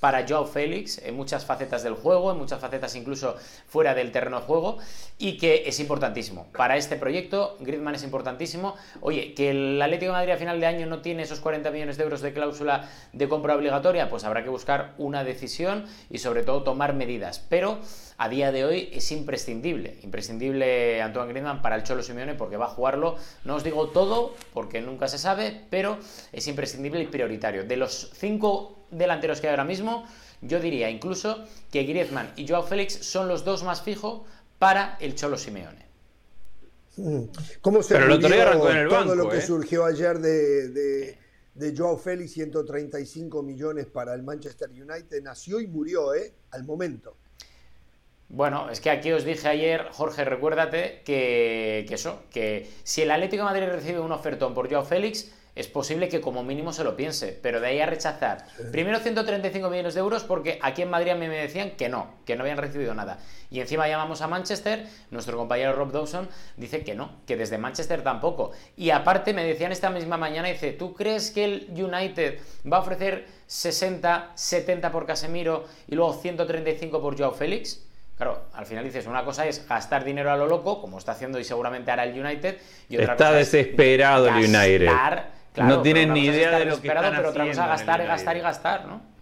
para Joao Félix en muchas facetas del juego, en muchas facetas incluso fuera del terreno de juego, y que es importantísimo. Para este proyecto, Griezmann es importantísimo. Oye, que el Atlético de Madrid a final de año no tiene esos 40 millones de euros de cláusula de compra obligatoria, pues habrá que buscar una decisión y sobre todo tomar medidas. Pero a día de hoy es imprescindible, imprescindible Antoine Griezmann para el Cholo Simeone porque va a jugarlo, no os digo todo porque nunca se sabe, pero es imprescindible y prioritario. De los cinco delanteros que hay ahora mismo, yo diría incluso que Griezmann y Joao Félix son los dos más fijos para el Cholo Simeone. Mm. ¿Cómo se Pero todo lo que ¿eh? surgió ayer de, de, de, Joao Félix, 135 millones para el Manchester United, nació y murió ¿eh? al momento. Bueno, es que aquí os dije ayer, Jorge, recuérdate que, que eso, que si el Atlético de Madrid recibe un ofertón por Joao Félix, es posible que como mínimo se lo piense, pero de ahí a rechazar. Primero 135 millones de euros porque aquí en Madrid a mí me decían que no, que no habían recibido nada. Y encima llamamos a Manchester, nuestro compañero Rob Dawson dice que no, que desde Manchester tampoco. Y aparte me decían esta misma mañana, dice, ¿tú crees que el United va a ofrecer 60, 70 por Casemiro y luego 135 por Joao Félix? Claro, al final dices, una cosa es gastar dinero a lo loco, como está haciendo y seguramente hará el United, y otra está desesperado el United no tienen ni idea de lo que están pero otra cosa gastar, gastar y gastar, ¿no?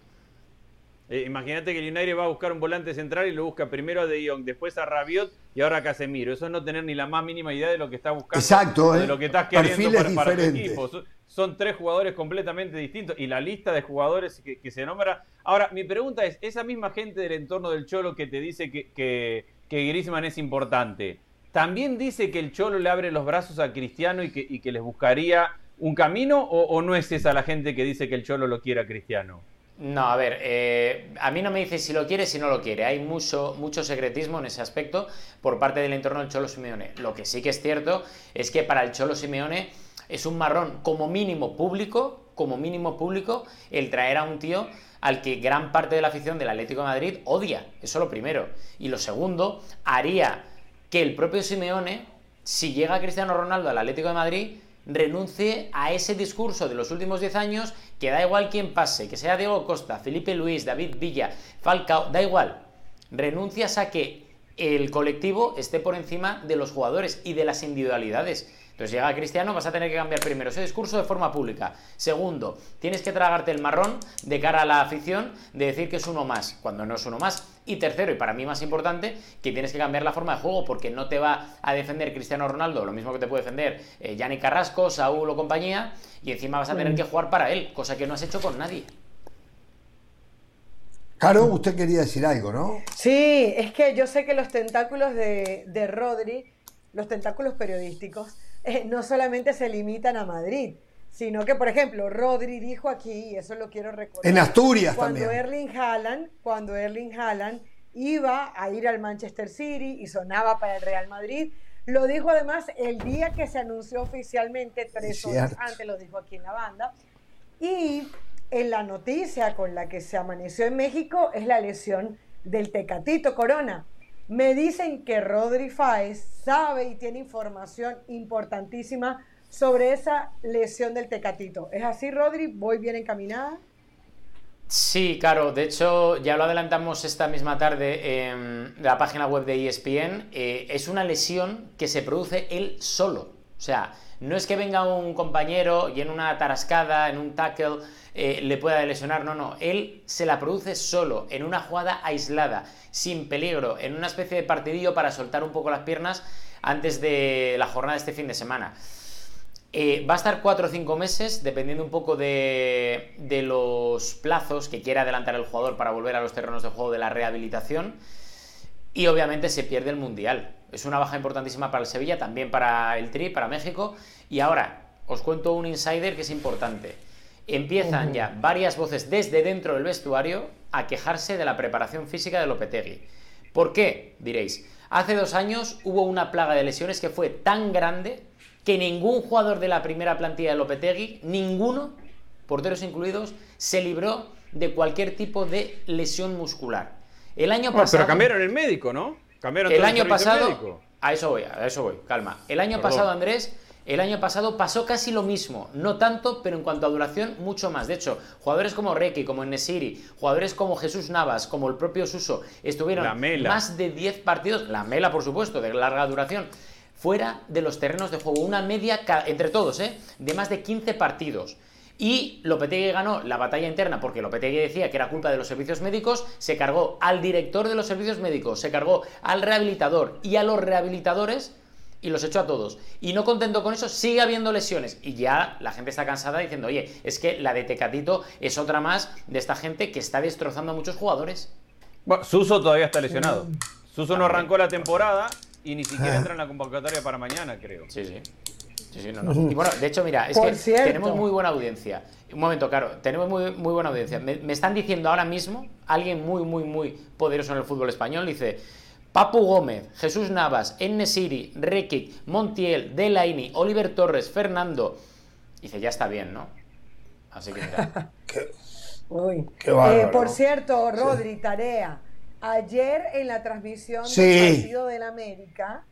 Eh, imagínate que el United va a buscar un volante central y lo busca primero a De Jong, después a Rabiot y ahora a Casemiro. Eso es no tener ni la más mínima idea de lo que está buscando. Exacto, de lo que estás queriendo para, tu equipo. Son, tres jugadores completamente distintos y la lista de jugadores que, se nombra. Ahora, mi pregunta es: esa misma gente del entorno del Cholo que te dice que, que, que Griezmann es importante, ¿también dice que el Cholo le abre los brazos a Cristiano y que, y que les buscaría un camino o, no es esa la gente que dice que el Cholo lo quiere a Cristiano? No, a ver, eh, a mí no me dice si lo quiere, si no lo quiere. Hay mucho, mucho secretismo en ese aspecto por parte del entorno del Cholo Simeone. Lo que sí que es cierto es que para el Cholo Simeone es un marrón como mínimo público, como mínimo público, el traer a un tío al que gran parte de la afición del Atlético de Madrid odia. Eso lo primero. Y lo segundo, haría que el propio Simeone, si llega Cristiano Ronaldo al Atlético de Madrid, renuncie a ese discurso de los últimos 10 años que da igual quién pase, que sea Diego Costa, Felipe Luis, David Villa, Falcao, da igual. Renuncias a que el colectivo esté por encima de los jugadores y de las individualidades. Entonces llega Cristiano, vas a tener que cambiar primero ese discurso de forma pública. Segundo, tienes que tragarte el marrón de cara a la afición de decir que es uno más, cuando no es uno más. Y tercero, y para mí más importante, que tienes que cambiar la forma de juego porque no te va a defender Cristiano Ronaldo, lo mismo que te puede defender eh, Yannick Carrasco, Saúl o compañía, y encima vas a tener mm. que jugar para él, cosa que no has hecho con nadie. Caro, usted quería decir algo, ¿no? Sí, es que yo sé que los tentáculos de, de Rodri, los tentáculos periodísticos, eh, no solamente se limitan a Madrid, sino que, por ejemplo, Rodri dijo aquí, y eso lo quiero recordar. En Asturias cuando también. Erling Haaland, cuando Erling Haaland iba a ir al Manchester City y sonaba para el Real Madrid, lo dijo además el día que se anunció oficialmente, tres horas antes, lo dijo aquí en la banda. Y en la noticia con la que se amaneció en México es la lesión del Tecatito Corona. Me dicen que Rodri Fáez sabe y tiene información importantísima sobre esa lesión del Tecatito. ¿Es así, Rodri? ¿Voy bien encaminada? Sí, claro. De hecho, ya lo adelantamos esta misma tarde en la página web de ESPN. Eh, es una lesión que se produce él solo. O sea, no es que venga un compañero y en una tarascada, en un tackle, eh, le pueda lesionar. No, no. Él se la produce solo, en una jugada aislada sin peligro, en una especie de partidillo para soltar un poco las piernas antes de la jornada de este fin de semana. Eh, va a estar cuatro o cinco meses, dependiendo un poco de, de, los plazos que quiera adelantar el jugador para volver a los terrenos de juego de la rehabilitación. Y obviamente se pierde el Mundial. Es una baja importantísima para el Sevilla, también para el Tri, para México. Y ahora, os cuento un insider que es importante. Empiezan ya varias voces desde dentro del vestuario a quejarse de la preparación física de Lopetegui. ¿Por qué? Diréis. Hace dos años hubo una plaga de lesiones que fue tan grande que ningún jugador de la primera plantilla de Lopetegui, ninguno, porteros incluidos, se libró de cualquier tipo de lesión muscular. El año pasado. Pero cambiaron el médico, ¿no? Cambiaron el año pasado. A eso voy, a eso voy, calma. El año pasado, Andrés, el año pasado pasó casi lo mismo, no tanto, pero en cuanto a duración, mucho más. De hecho, jugadores como Reiki, como Nesiri, jugadores como Jesús Navas, como el propio Suso, estuvieron más de 10 partidos, la Mela, por supuesto, de larga duración, fuera de los terrenos de juego. Una media, entre todos, ¿eh? de más de 15 partidos. Y Lopetegui ganó la batalla interna porque Lopetegui decía que era culpa de los servicios médicos, se cargó al director de los servicios médicos, se cargó al rehabilitador y a los rehabilitadores y los echó a todos. Y no contento con eso, sigue habiendo lesiones. Y ya la gente está cansada diciendo, oye, es que la de Tecatito es otra más de esta gente que está destrozando a muchos jugadores. Bueno, Suso todavía está lesionado. Suso no arrancó la temporada y ni siquiera ah. entra en la convocatoria para mañana, creo. Sí, sí. Sí, no, no. Y bueno, de hecho, mira, es que tenemos muy buena audiencia. Un momento, claro, tenemos muy, muy buena audiencia. Me, me, están diciendo ahora mismo, alguien muy, muy, muy poderoso en el fútbol español, dice, Papu Gómez, Jesús Navas, Ennesiri, Rekic, Montiel, Delaini, Oliver Torres, Fernando. Dice, ya está bien, ¿no? Así que mira. <laughs> Uy. Qué eh, por cierto, Rodri, tarea. Ayer en la transmisión del partido del América,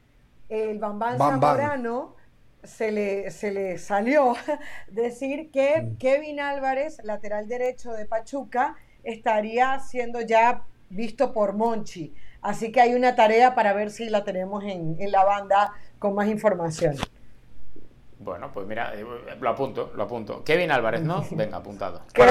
el Bambán Zamorano se le, se le salió <laughs> decir que mm. Kevin Álvarez, lateral derecho de Pachuca, estaría siendo ya visto por Monchi. Así que hay una tarea para ver si la tenemos en, la banda con más información. Bueno, pues mira, eh, lo apunto, lo apunto. Kevin Álvarez, ¿no? <laughs> Venga, apuntado. a,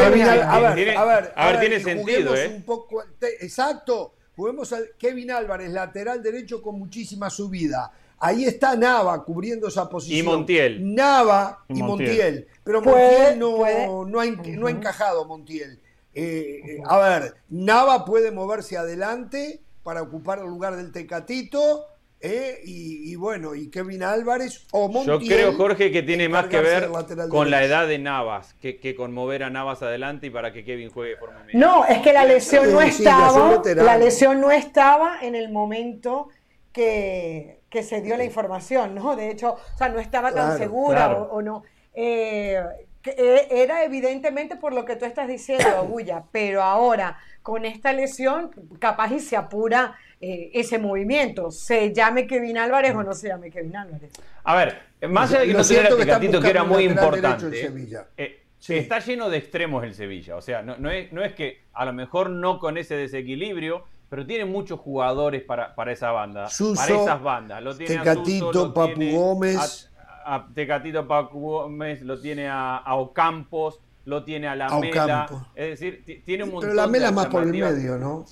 ver, a ver, tiene sentido, ¿eh? Un poco, exacto. Juguemos al Kevin Álvarez, lateral derecho con muchísima subida. Ahí está Nava cubriendo esa posición. Y Montiel. Nava y, Montiel. Pero Montiel no, no, ha, encajado, Montiel. Eh, eh, a ver, Nava puede moverse adelante para ocupar el lugar del Tecatito. Eh, y, bueno, y Kevin Álvarez o Montiel. Yo creo, Jorge, que tiene más que ver con la edad de Navas, que, con mover a Navas adelante y para que Kevin juegue de forma No, es que la lesión no estaba. La lesión no estaba en el momento que, se dio la información, ¿no? De hecho, o sea, no estaba tan segura O, no. Eh, eh, era evidentemente por lo que tú estás diciendo, <coughs> Agulla, pero ahora con esta lesión, capaz y se apura eh, ese movimiento, se llame Kevin Álvarez o no se llame Kevin Álvarez. A ver, más allá de que no tuviera el Tecatito, que era muy importante, eh, está lleno de extremos el Sevilla. O sea, no, es, no es que a lo mejor no con ese desequilibrio, pero tiene muchos jugadores para, para esa banda, para esas bandas. Lo tiene Tecatito, Papu Gómez. A, Tecatito, Papu Gómez, lo tiene a, a Ocampos lo tiene a la Mela. Es decir, tiene un montón Pero la Mela es más por el medio, ¿no?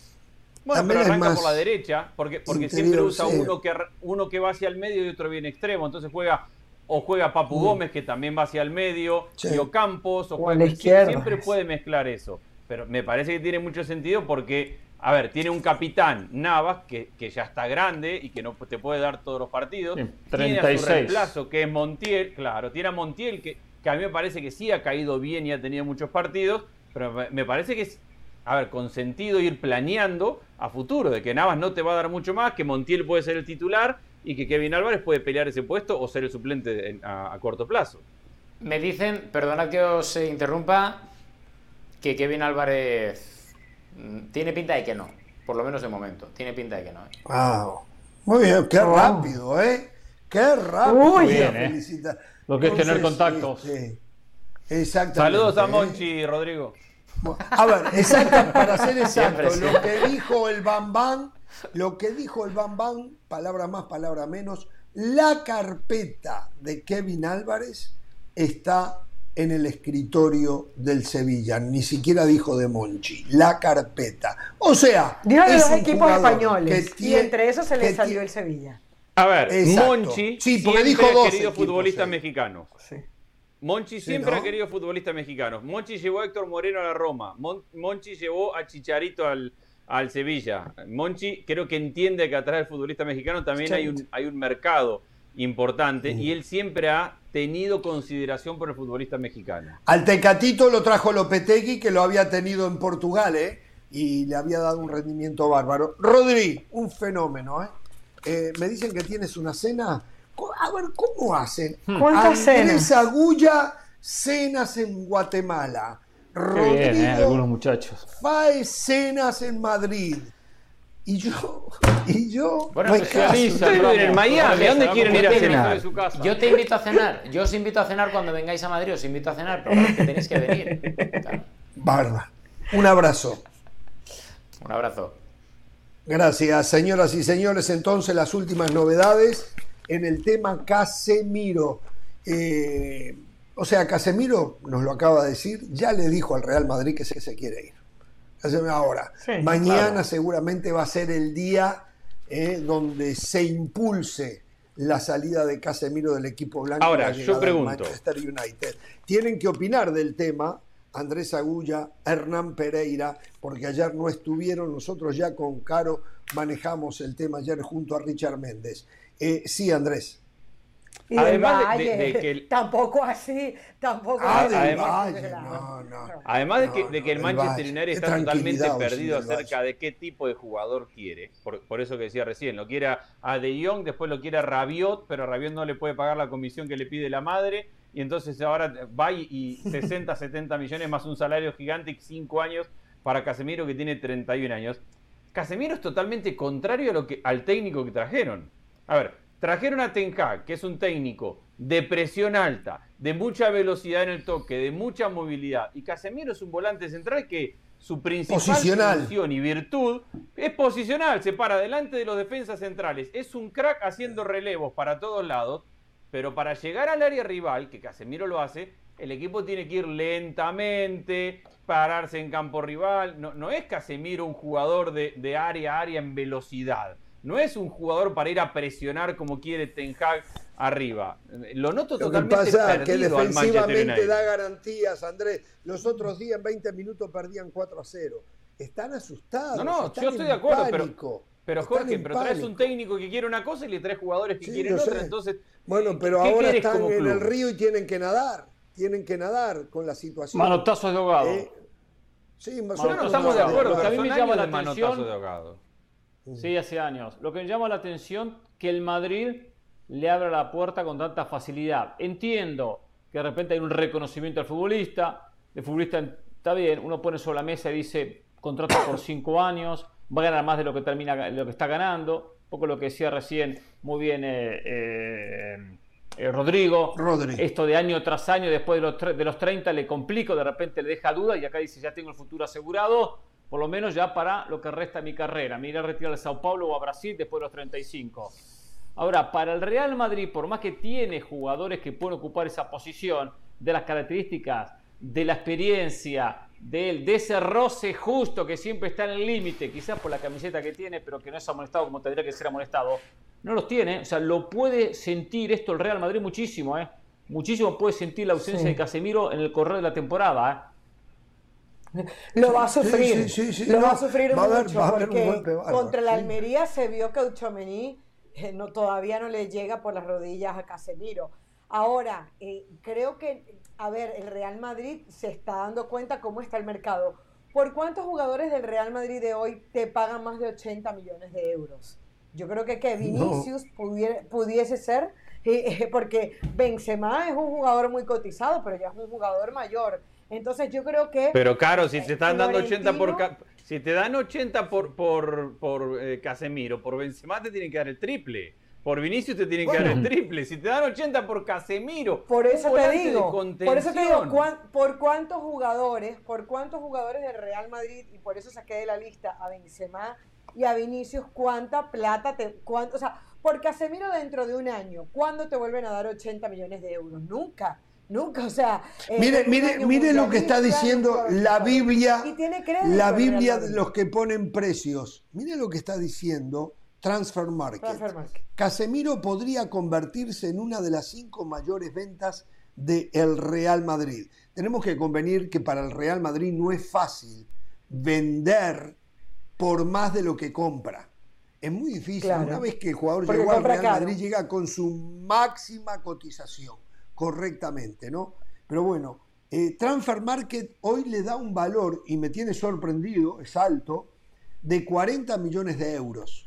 Bueno, pero arranca por la derecha, porque, porque siempre usa uno, que, uno que va hacia el medio y otro bien extremo. Entonces juega o juega Papu mm. Gómez, que también va hacia el medio, y o Campos, o, juega, siempre puede mezclar eso. Pero me parece que tiene mucho sentido porque, a ver, tiene un capitán, Navas, que, que ya está grande y que no te puede dar todos los partidos. Tiene a su reemplazo, que es Montiel, claro, tiene a Montiel, que que a mí me parece que sí ha caído bien y ha tenido muchos partidos, pero me parece que es, a ver, con sentido ir planeando a futuro, de que Navas no te va a dar mucho más, que Montiel puede ser el titular y que Kevin Álvarez puede pelear ese puesto o ser el suplente a, corto plazo. Me dicen, perdonad que os interrumpa, que Kevin Álvarez tiene pinta de que no, por lo menos de momento, tiene pinta de que no. ¿eh? Muy bien, qué rápido, ¿eh? Qué rápido. Muy bien, ¿eh? Lo que es tener contacto. Saludos a Monchi, Rodrigo. A ver, exacto, para ser <laughs> exacto, lo que dijo el Bam lo que dijo el Bam palabra más, palabra menos, la carpeta de Kevin Álvarez está en el escritorio del Sevilla, ni siquiera dijo de Monchi, la carpeta. O sea, dijo de los equipos españoles y entre esos se le salió el Sevilla. A ver, Monchi sí, porque dijo dos ha querido futbolistas mexicanos. Monchi siempre ha querido futbolistas mexicanos. Monchi llevó a Héctor Moreno a la Roma. Monchi llevó a Chicharito al, al Sevilla. Monchi creo que entiende que atrás del futbolista mexicano también hay un, hay un mercado importante y él siempre ha tenido consideración por el futbolista mexicano. Al Tecatito lo trajo Lopetegui, que lo había tenido en Portugal, ¿eh? y le había dado un rendimiento bárbaro. Rodri, un fenómeno, ¿eh? eh me dicen que tienes una cena. A ver, ¿cómo hacen? Hmm. ¿Cuántas cenas? Agulla, cenas en Guatemala. Rodrigo, bien, ¿eh? algunos muchachos. Fae cenas en Madrid. Y yo, y yo. Bueno, pues en Miami, ¿a dónde quieren ir a cenar? Yo te invito a cenar. Yo os invito a cenar cuando vengáis a Madrid, os invito a cenar, pero que tenéis que venir. <laughs> Barba. Un abrazo. Un abrazo. Gracias, señoras y señores. Entonces, las últimas novedades en el tema Casemiro. Eh, o sea, Casemiro nos lo acaba de decir, ya le dijo al Real Madrid que se, se quiere ir. Ahora, mañana seguramente va a ser el día eh, donde se impulse la salida de Casemiro del equipo blanco. Ahora, yo pregunto. Manchester United. Tienen que opinar del tema Andrés Agulla, Hernán Pereira, porque ayer no estuvieron, nosotros ya con Caro manejamos el tema ayer junto a Richard Méndez. Eh, sí, Andrés. Además de, que tampoco así, tampoco así. Además, además de, que, de que el Manchester United está totalmente perdido acerca de qué tipo de jugador quiere. Por, eso que decía recién, lo quiere a De Jong, después lo quiere a Rabiot, pero a Rabiot no le puede pagar la comisión que le pide la madre y entonces ahora va y 60, 70 <laughs> millones más un salario gigante y 5 años para Casemiro que tiene 31 años. Casemiro es totalmente contrario a lo que, al técnico que trajeron. A ver, trajeron a Ten Hag, que es un técnico de presión alta, de mucha velocidad en el toque, de mucha movilidad. Y Casemiro es un volante central que su principal función y virtud es posicional, se para delante de los defensas centrales. Es un crack haciendo relevos para todos lados pero para llegar al área rival, que Casemiro lo hace, el equipo tiene que ir lentamente, pararse en campo rival. No, no es Casemiro un jugador de, área a área en velocidad. No es un jugador para ir a presionar como quiere Ten Hag arriba. Lo noto totalmente que pasa que defensivamente da garantías, Andrés. Los otros días en 20 minutos perdían 4 a 0. Están asustados. No, no, yo estoy de acuerdo, pero pero Jorge, pero traes un técnico que quiere una cosa y le traes jugadores que quieren otra, entonces bueno, pero ahora están en el río y tienen que nadar. Tienen que nadar con la situación. Manotazos de ahogado. Eh, sí, no estamos de acuerdo. a mí me llama la atención. Sí, hace años. Lo que me llama la atención que el Madrid le abra la puerta con tanta facilidad. Entiendo que de repente hay un reconocimiento al futbolista. El futbolista está bien, uno pone sobre la mesa y dice contrato por <coughs> cinco años, va a ganar más de lo que termina, de lo que está ganando poco lo que decía recién muy bien eh, eh, eh, Rodrigo. Esto de año tras año, después de los, de los 30, le complico, de repente le deja duda y acá dice, ya tengo el futuro asegurado, por lo menos ya para lo que resta de mi carrera. Me iré a retirar a Sao Paulo o a Brasil después de los 35. Ahora, para el Real Madrid, por más que tiene jugadores que pueden ocupar esa posición, de las características, de la experiencia, de, de ese roce justo que siempre está en el límite, quizás por la camiseta que tiene, pero que no es amonestado como tendría que ser amonestado, no los tiene. O sea, lo puede sentir esto el Real Madrid muchísimo, ¿eh? Muchísimo puede sentir la ausencia de Casemiro en el correr de la temporada, ¿eh? Lo va a sufrir. lo va a sufrir mucho porque contra la Almería se vio que Uchomení eh, no, todavía no le llega por las rodillas a Casemiro. Ahora, eh, creo que a ver, el Real Madrid se está dando cuenta cómo está el mercado. ¿Por cuántos jugadores del Real Madrid de hoy te pagan más de 80 millones de euros? Yo creo que, que Vinicius pudiese ser, eh, porque Benzema es un jugador muy cotizado, pero ya es un jugador mayor. Entonces yo creo que... Pero claro, si te están dando 80 por... Si te dan 80 por, por, por eh, Casemiro, por Benzema te tienen que dar el triple. Por Vinicius te tienen que dar el triple. Si te dan 80 por Casemiro. Por eso te digo. Por eso te digo, ¿por cuántos jugadores, por cuántos jugadores del Real Madrid, y por eso saqué de la lista a Benzema y a Vinicius, cuánta plata te. Cuánto, o sea, por Casemiro dentro de un año, ¿cuándo te vuelven a dar 80 millones de euros? Nunca. Nunca, o sea. Eh, mire, mire, mire lo que está diciendo la Biblia. la Biblia de los que ponen precios. Mire lo que está diciendo Transfer Market. Casemiro podría convertirse en una de las cinco mayores ventas del Real Madrid. Tenemos que convenir que para el Real Madrid no es fácil vender por más de lo que compra. Es muy difícil. Una vez que el jugador llegó al Real Madrid, llega con su máxima cotización, correctamente, ¿no? Pero bueno, eh, Transfer Market hoy le da un valor, y me tiene sorprendido, es alto, de 40 millones de euros.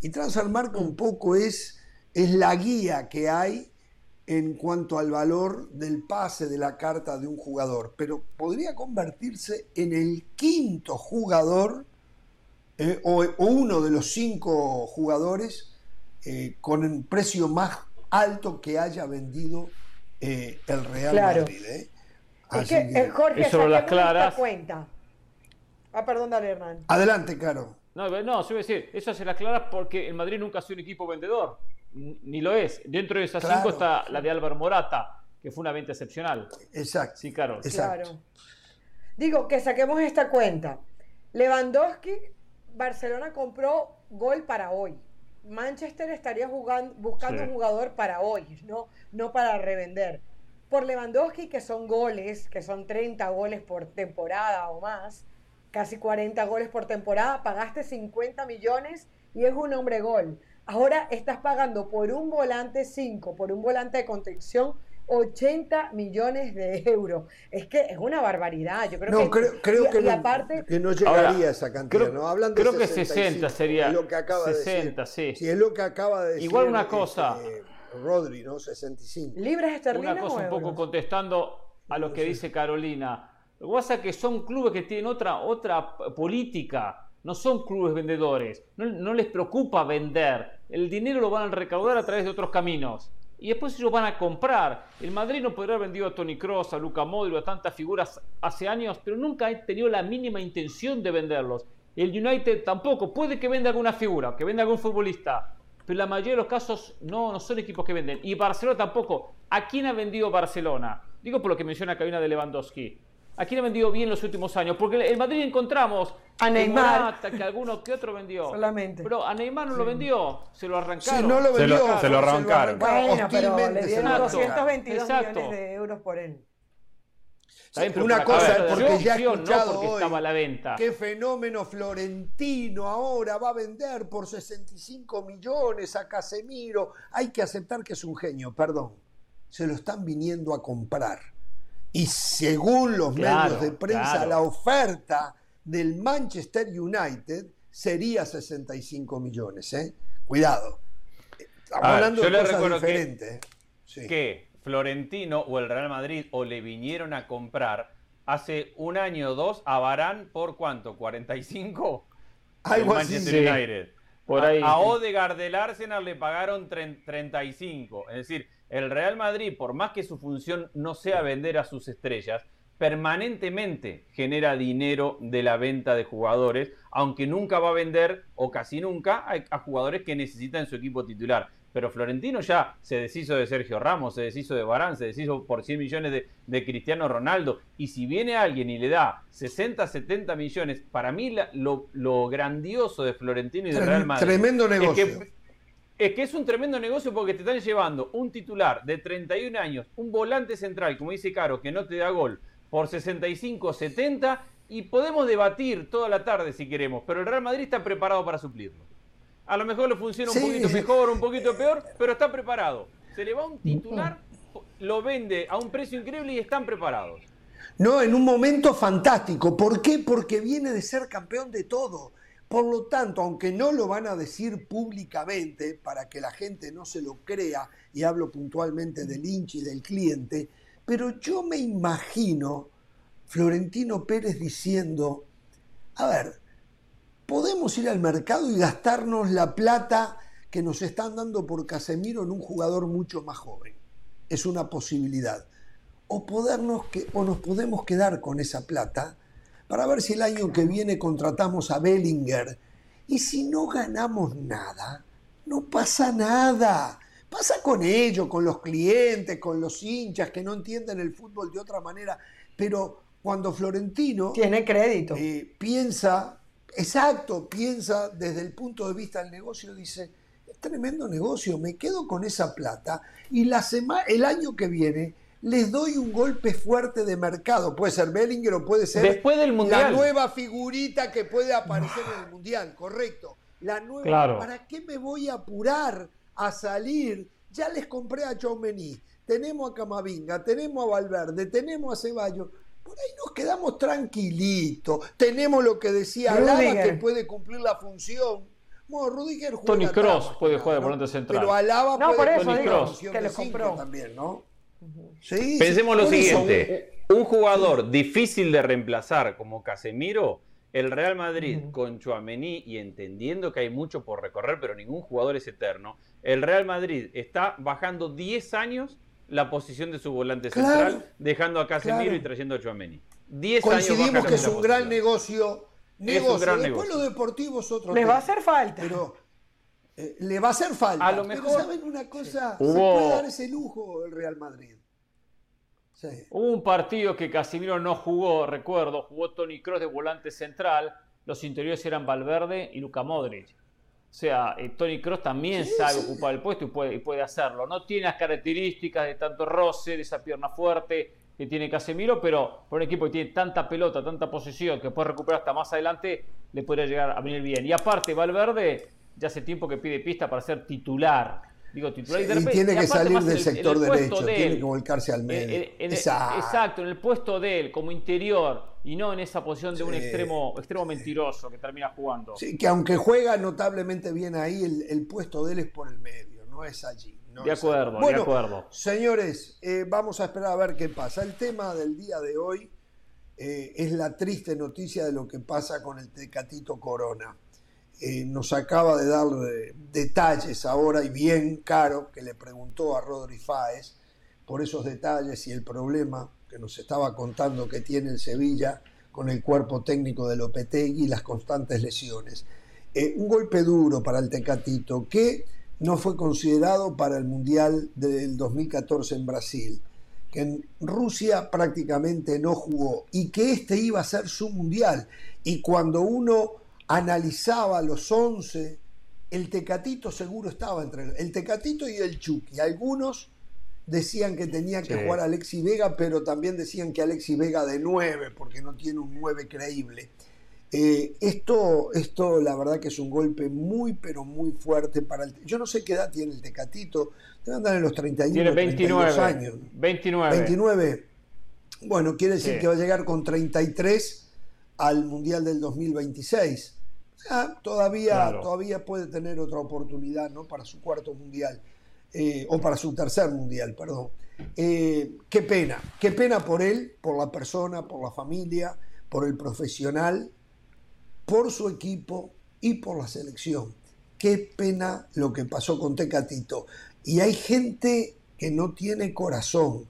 Y Transfer Market un poco es, es la guía que hay en cuanto al valor del pase de la carta de un jugador, pero podría convertirse en el quinto jugador eh, o, uno de los cinco jugadores eh, con el precio más alto que haya vendido eh, el Real Madrid. Es que, Jorge, eso las claras. cuenta. Ah, perdón, dale, Hernán. Adelante, Caro. No, no, se voy a decir, eso se las claras porque el Madrid nunca ha sido un equipo vendedor. Ni lo es. Dentro de esas cinco está la de Álvaro Morata, que fue una venta excepcional. Exacto. Sí, Caro. Claro. Digo, que saquemos esta cuenta. Lewandowski Barcelona compró gol para hoy. Manchester estaría jugando, buscando un jugador para hoy, ¿no? no para revender. Por Lewandowski, que son goles, que son 30 goles por temporada o más, casi 40 goles por temporada, pagaste 50 millones y es un hombre gol. Ahora estás pagando por un volante 5, por un volante de contención 80 millones de <laughs> euros. Es que es una barbaridad. Yo creo no, que, creo, que, no, que no llegaría a esa cantidad. Creo, ¿no? Hablan de creo que 60 sería. lo que acaba 60, de decir. sí. es lo que acaba de decir. Igual una cosa. Este, Rodri, ¿no? 65. Libres esterlinas. Una cosa un poco contestando a lo que dice Carolina. Lo que pasa es que son clubes que tienen otra, otra política. No son clubes vendedores. No, no les preocupa vender. El dinero lo van a recaudar a través de otros caminos y después ellos van a comprar. El Madrid no podría haber vendido a Tony Cross, a Luca Modric, a tantas figuras hace años, pero nunca ha tenido la mínima intención de venderlos. El United tampoco, puede que venda alguna figura, que venda algún futbolista, pero la mayoría de los casos no, no son equipos que venden. Y Barcelona tampoco. ¿A quién ha vendido Barcelona? Digo por lo que menciona Cabina de Lewandowski. ¿A quién ha vendido bien los últimos años? Porque en Madrid encontramos a Neymar. que alguno que otro vendió. Solamente. Pero a Neymar no lo vendió, se lo arrancaron. Sí, no lo vendió, se lo, arrancaron. Bueno, pero le dieron 222 millones de euros por él. una cosa, porque ya he escuchado no porque estaba a la venta. qué fenómeno florentino ahora va a vender por 65 millones a Casemiro. Hay que aceptar que es un genio, perdón. Se lo están viniendo a comprar y según los medios de prensa, la oferta del Manchester United sería 65 millones. ¿eh? Cuidado. Estamos hablando de cosas diferentes. Que, que Florentino o el Real Madrid o le vinieron a comprar hace un año o dos a Barán por cuánto? ¿45? Algo Manchester United. Por ahí. A, a Odegaard del Arsenal le pagaron 35. Es decir, el Real Madrid, por más que su función no sea vender a sus estrellas, permanentemente genera dinero de la venta de jugadores, aunque nunca va a vender, o casi nunca, a, jugadores que necesitan su equipo titular. Pero Florentino ya se deshizo de Sergio Ramos, se deshizo de Barán, se deshizo por 100 millones de, Cristiano Ronaldo. Y si viene alguien y le da 60, 70 millones, para mí lo, grandioso de Florentino y de Real Madrid. Tremendo negocio. Es que es un tremendo negocio porque te están llevando un titular de 31 años, un volante central, como dice Caro, que no te da gol, por 65, 70, y podemos debatir toda la tarde si queremos, pero el Real Madrid está preparado para suplirlo. A lo mejor le funciona un poquito mejor, un poquito peor, pero está preparado. Se le va un titular, lo vende a un precio increíble y están preparados. No, en un momento fantástico. ¿Por qué? Porque viene de ser campeón de todo. Por lo tanto, aunque no lo van a decir públicamente para que la gente no se lo crea, y hablo puntualmente del hincha y del cliente, pero yo me imagino Florentino Pérez diciendo, a ver, podemos ir al mercado y gastarnos la plata que nos están dando por Casemiro en un jugador mucho más joven. Es una posibilidad. O, podernos que, o nos podemos quedar con esa plata para ver si el año que viene contratamos a Bellinger. Y si no ganamos nada, no pasa nada. Pasa con ellos, con los clientes, con los hinchas que no entienden el fútbol de otra manera. Pero cuando Florentino tiene crédito, eh, piensa exacto, piensa desde el punto de vista del negocio, dice, es tremendo negocio, me quedo con esa plata y la semana, el año que viene les doy un golpe fuerte de mercado. Puede ser Bellinger o puede ser Después del mundial. la nueva figurita que puede aparecer en el Mundial, correcto. La nueva, ¿para qué me voy a apurar a salir? Ya les compré a Chomení, tenemos a Camavinga, tenemos a Valverde, tenemos a Ceballos. Por ahí nos quedamos tranquilitos. Tenemos lo que decía Alaba que puede cumplir la función. Bueno, Rudiger juega Tony Cross puede jugar de volante central. Pero Alaba no, puede por eso que le compró también, ¿no? Pensemos lo siguiente: un jugador difícil de reemplazar como Casemiro, el Real Madrid con Chuamení y entendiendo que hay mucho por recorrer, pero ningún jugador es eterno, el Real Madrid está bajando 10 años la posición de su volante central, dejando a Casemiro y trayendo a Chuamení. 10 Coincidimos que es un gran negocio. negocio. Después lo deportivo es otro Le va a hacer falta. Pero eh, le va a hacer falta. A lo mejor, pero saben una cosa, se puede dar ese lujo el Real Madrid. Hubo un partido que Casimiro no jugó, recuerdo, jugó Tony Cross de volante central, los interiores eran Valverde y Luca Modric. O sea, eh, Tony Cross también sabe ocupar el puesto y puede, y puede hacerlo. No tiene las características de tanto roce, de esa pierna fuerte que tiene Casemiro, pero por un equipo que tiene tanta pelota, tanta posesión, que puede recuperar hasta más adelante, le podría llegar a venir bien. Y aparte, Valverde ya hace tiempo que pide pista para ser titular Digo, titular y, tiene que salir del sector derecho, tiene que volcarse al medio. exacto. en el puesto de él, como interior, y no en esa posición de un extremo, extremo mentiroso que termina jugando. Sí, que aunque juega notablemente bien ahí, el, puesto de él es por el medio, no es allí. de acuerdo, de acuerdo. Señores, eh, vamos a esperar a ver qué pasa. El tema del día de hoy eh, es la triste noticia de lo que pasa con el Tecatito Corona. Eh, nos acaba de dar eh, detalles ahora y bien caro que le preguntó a Rodri Fáez por esos detalles y el problema que nos estaba contando que tiene el Sevilla con el cuerpo técnico de Lopetegui y las constantes lesiones. Eh, un golpe duro para el Tecatito que no fue considerado para el Mundial del 2014 en Brasil, que en Rusia prácticamente no jugó y que este iba a ser su Mundial. Y cuando uno analizaba los 11, el Tecatito seguro estaba entre el Tecatito y el Chucky. Algunos decían que tenía que jugar Alexi Vega, pero también decían que Alexi Vega de 9, porque no tiene un 9 creíble. Eh, esto, esto, la verdad que es un golpe muy, pero muy fuerte para el... Yo no sé qué edad tiene el Tecatito, debe andar en los 31, tiene 29, años. 29. 29. Bueno, quiere decir que va a llegar con 33 al Mundial del 2026 todavía, todavía puede tener otra oportunidad ¿no? para su cuarto mundial, eh, o para su tercer mundial, perdón. Eh, qué pena, qué pena por él, por la persona, por la familia, por el profesional, por su equipo y por la selección. Qué pena lo que pasó con Tecatito. Y hay gente que no tiene corazón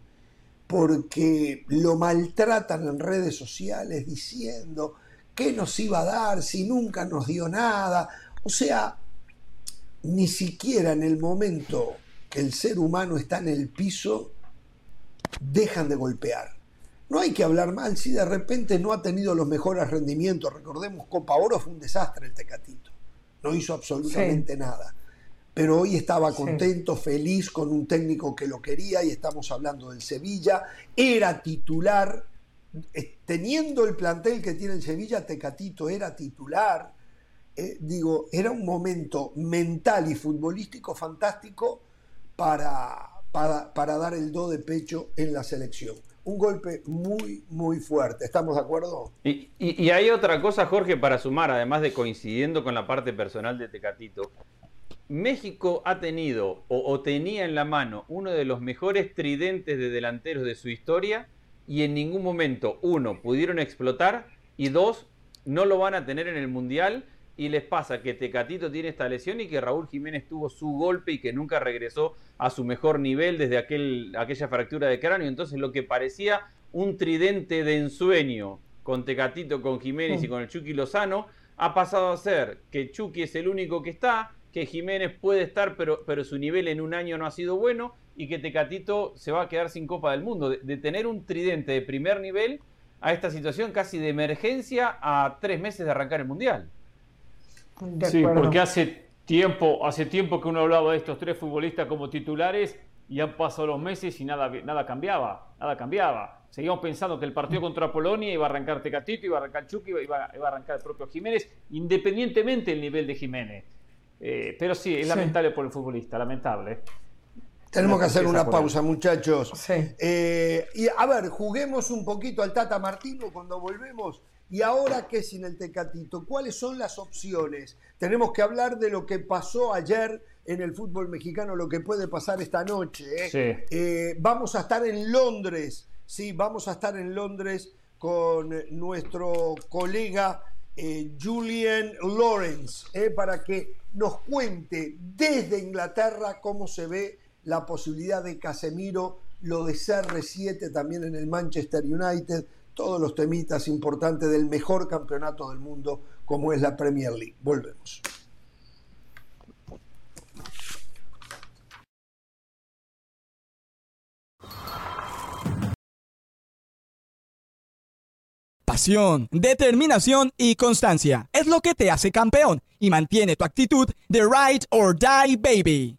porque lo maltratan en redes sociales diciendo ¿Qué nos iba a dar si nunca nos dio nada? O sea, ni siquiera en el momento que el ser humano está en el piso, dejan de golpear. No hay que hablar mal si de repente no ha tenido los mejores rendimientos. Recordemos, Copa Oro fue un desastre el Tecatito. No hizo absolutamente nada. Pero hoy estaba contento, feliz con un técnico que lo quería y estamos hablando del Sevilla. Era titular teniendo el plantel que tiene el Sevilla, Tecatito era titular. Eh, digo, era un momento mental y futbolístico fantástico para, para, dar el do de pecho en la selección. Un golpe muy, muy fuerte. ¿Estamos de acuerdo? Y, hay otra cosa, Jorge, para sumar, además de coincidiendo con la parte personal de Tecatito. México ha tenido o tenía en la mano uno de los mejores tridentes de delanteros de su historia y en ningún momento, uno, pudieron explotar y dos, no lo van a tener en el Mundial y les pasa que Tecatito tiene esta lesión y que Raúl Jiménez tuvo su golpe y que nunca regresó a su mejor nivel desde aquel, aquella fractura de cráneo. Entonces lo que parecía un tridente de ensueño con Tecatito, con Jiménez y mm. con el Chucky Lozano, ha pasado a ser que Chucky es el único que está, que Jiménez puede estar, pero, pero su nivel en un año no ha sido bueno, y que Tecatito se va a quedar sin Copa del Mundo. De, tener un tridente de primer nivel a esta situación casi de emergencia a tres meses de arrancar el Mundial. sí, porque hace tiempo, hace tiempo que uno hablaba de estos tres futbolistas como titulares y han pasado los meses y nada, nada cambiaba, nada cambiaba. Seguíamos pensando que el partido contra Polonia iba a arrancar Tecatito, iba a arrancar Chucky, iba, iba a arrancar el propio Jiménez, independientemente del nivel de Jiménez. Eh, pero sí, es lamentable por el futbolista, lamentable. Tenemos que hacer una pausa, muchachos. Eh, y a ver, juguemos un poquito al Tata Martino cuando volvemos. ¿Y ahora qué sin el Tecatito? ¿Cuáles son las opciones? Tenemos que hablar de lo que pasó ayer en el fútbol mexicano, lo que puede pasar esta noche. ¿eh? Eh, vamos a estar en Londres, sí, vamos a estar en Londres con nuestro colega Julian Lawrence, para que nos cuente desde Inglaterra cómo se ve la posibilidad de Casemiro, lo de CR7 también en el Manchester United, todos los temitas importantes del mejor campeonato del mundo como es la Premier League. Volvemos. Pasión, determinación y constancia es lo que te hace campeón y mantiene tu actitud de ride or die baby.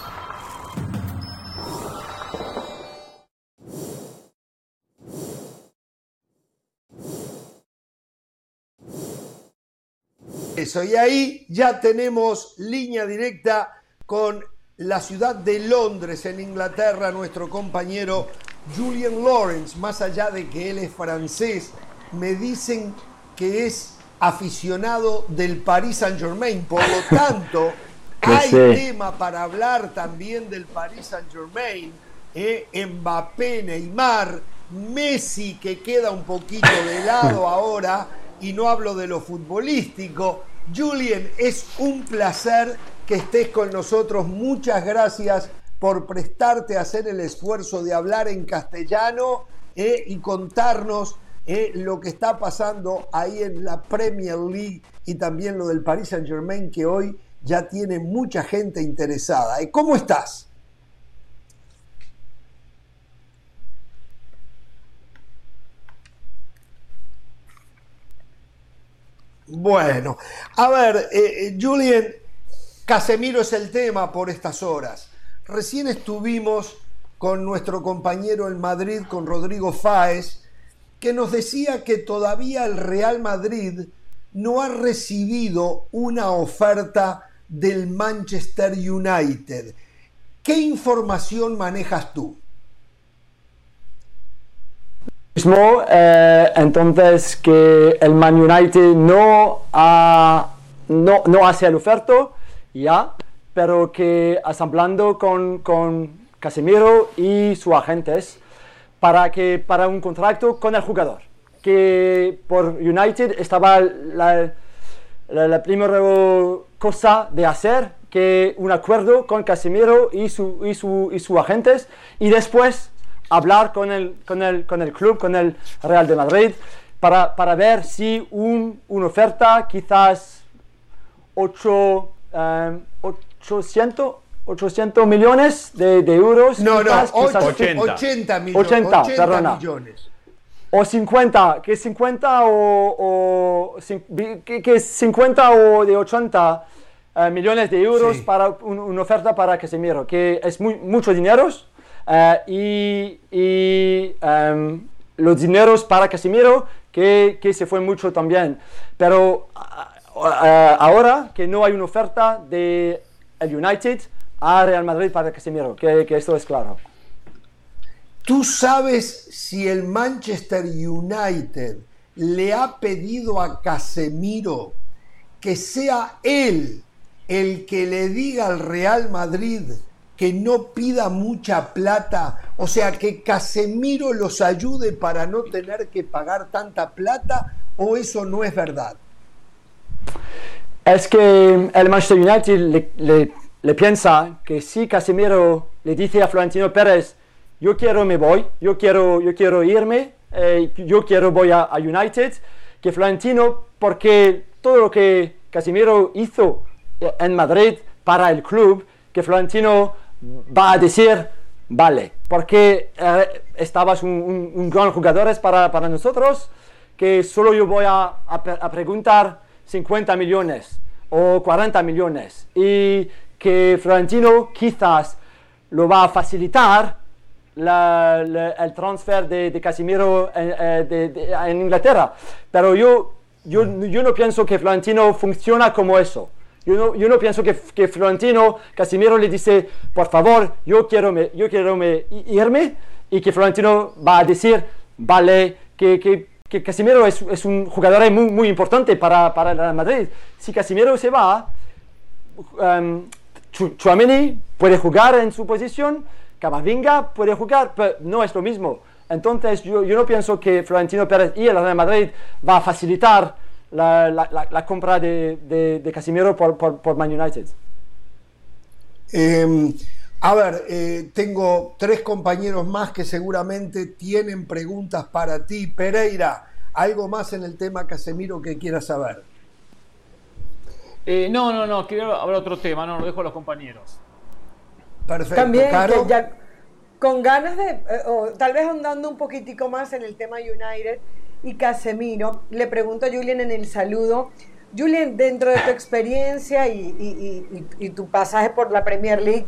Eso, y ahí ya tenemos línea directa con la ciudad de Londres, en Inglaterra, nuestro compañero Julian Lawrence, más allá de que él es francés, me dicen que es aficionado del Paris Saint Germain, por lo tanto, <laughs> hay tema para hablar también del Paris Saint Germain, eh, Mbappé, Neymar, Messi que queda un poquito de lado ahora, y no hablo de lo futbolístico. Julien, es un placer que estés con nosotros. Muchas gracias por prestarte a hacer el esfuerzo de hablar en castellano eh, y contarnos eh, lo que está pasando ahí en la Premier League y también lo del Paris Saint Germain que hoy ya tiene mucha gente interesada. Eh, ¿Cómo estás? Bueno, a ver, eh, eh, Julian, Casemiro es el tema por estas horas. Recién estuvimos con nuestro compañero en Madrid, con Rodrigo Fáez, que nos decía que todavía el Real Madrid no ha recibido una oferta del Manchester United. ¿Qué información manejas tú? Mismo, eh, entonces que el Man United no, no, no hace el oferto, ya, pero que hablando con, con Casemiro y sus agentes para, que, para un contrato con el jugador, que por United estaba la, la, primera cosa de hacer, que un acuerdo con Casemiro y, su, y, su, y sus agentes, y después hablar con el, con el, con el club, con el Real de Madrid, para, para ver si un, una oferta quizás 8, 800, 800 millones de, euros. No, no, 80. millones. 80, millones. O 50, que 50 o, que, 50 o de 80 eh, millones de euros para una oferta para Casemiro, que es muy, mucho dinero eh, y, em, los dineros para Casemiro que, que, se fue mucho también. Pero eh, ahora que no hay una oferta de el United a Real Madrid para Casemiro, que, que esto es claro. ¿Tú sabes si el Manchester United le ha pedido a Casemiro que sea él el que le diga al Real Madrid que no pida mucha plata, o sea, que Casemiro los ayude para no tener que pagar tanta plata, o eso no es verdad? Es que el Manchester United le, piensa que si Casemiro le dice a Florentino Pérez, yo quiero me voy, yo quiero, yo quiero irme, eh, yo quiero voy a, a United, que Florentino, porque todo lo que Casemiro hizo en Madrid para el club que Florentino va a decir, vale, porque eh, estabas un, gran jugador para, para, nosotros, que solo yo voy a, a, preguntar 50 millones o 40 millones y que Florentino quizás lo va a facilitar el transfer de, Casimiro en, eh, en, Inglaterra. Pero yo, yo, yo no pienso que Florentino funciona como eso. Yo no, pienso que, que, Florentino Casimiro le dice, por favor, yo quiero, me, yo quiero me, irme, y que Florentino va a decir, vale, que, que, que Casimiro es, es, un jugador muy, muy importante para, para el Madrid. Si Casimiro se va, um, Chuameni puede jugar en su posición, Camavinga puede jugar, pero no es lo mismo. Entonces yo, yo no pienso que Florentino Pérez y el Real Madrid va a facilitar la, la, la compra de, de, Casimiro por, por, Man United. Em, a ver, eh, tengo tres compañeros más que seguramente tienen preguntas para ti. Pereira, ¿algo más en el tema Casemiro que quieras saber? Eh, no, no, no, quiero hablar otro tema, no, lo dejo a los compañeros. Perfecto. También, ya, con ganas de, eh, o tal vez andando un poquitico más en el tema United, y Casemiro. Le pregunto a Julian en el saludo. Julian, dentro de tu experiencia y, tu pasaje por la Premier League,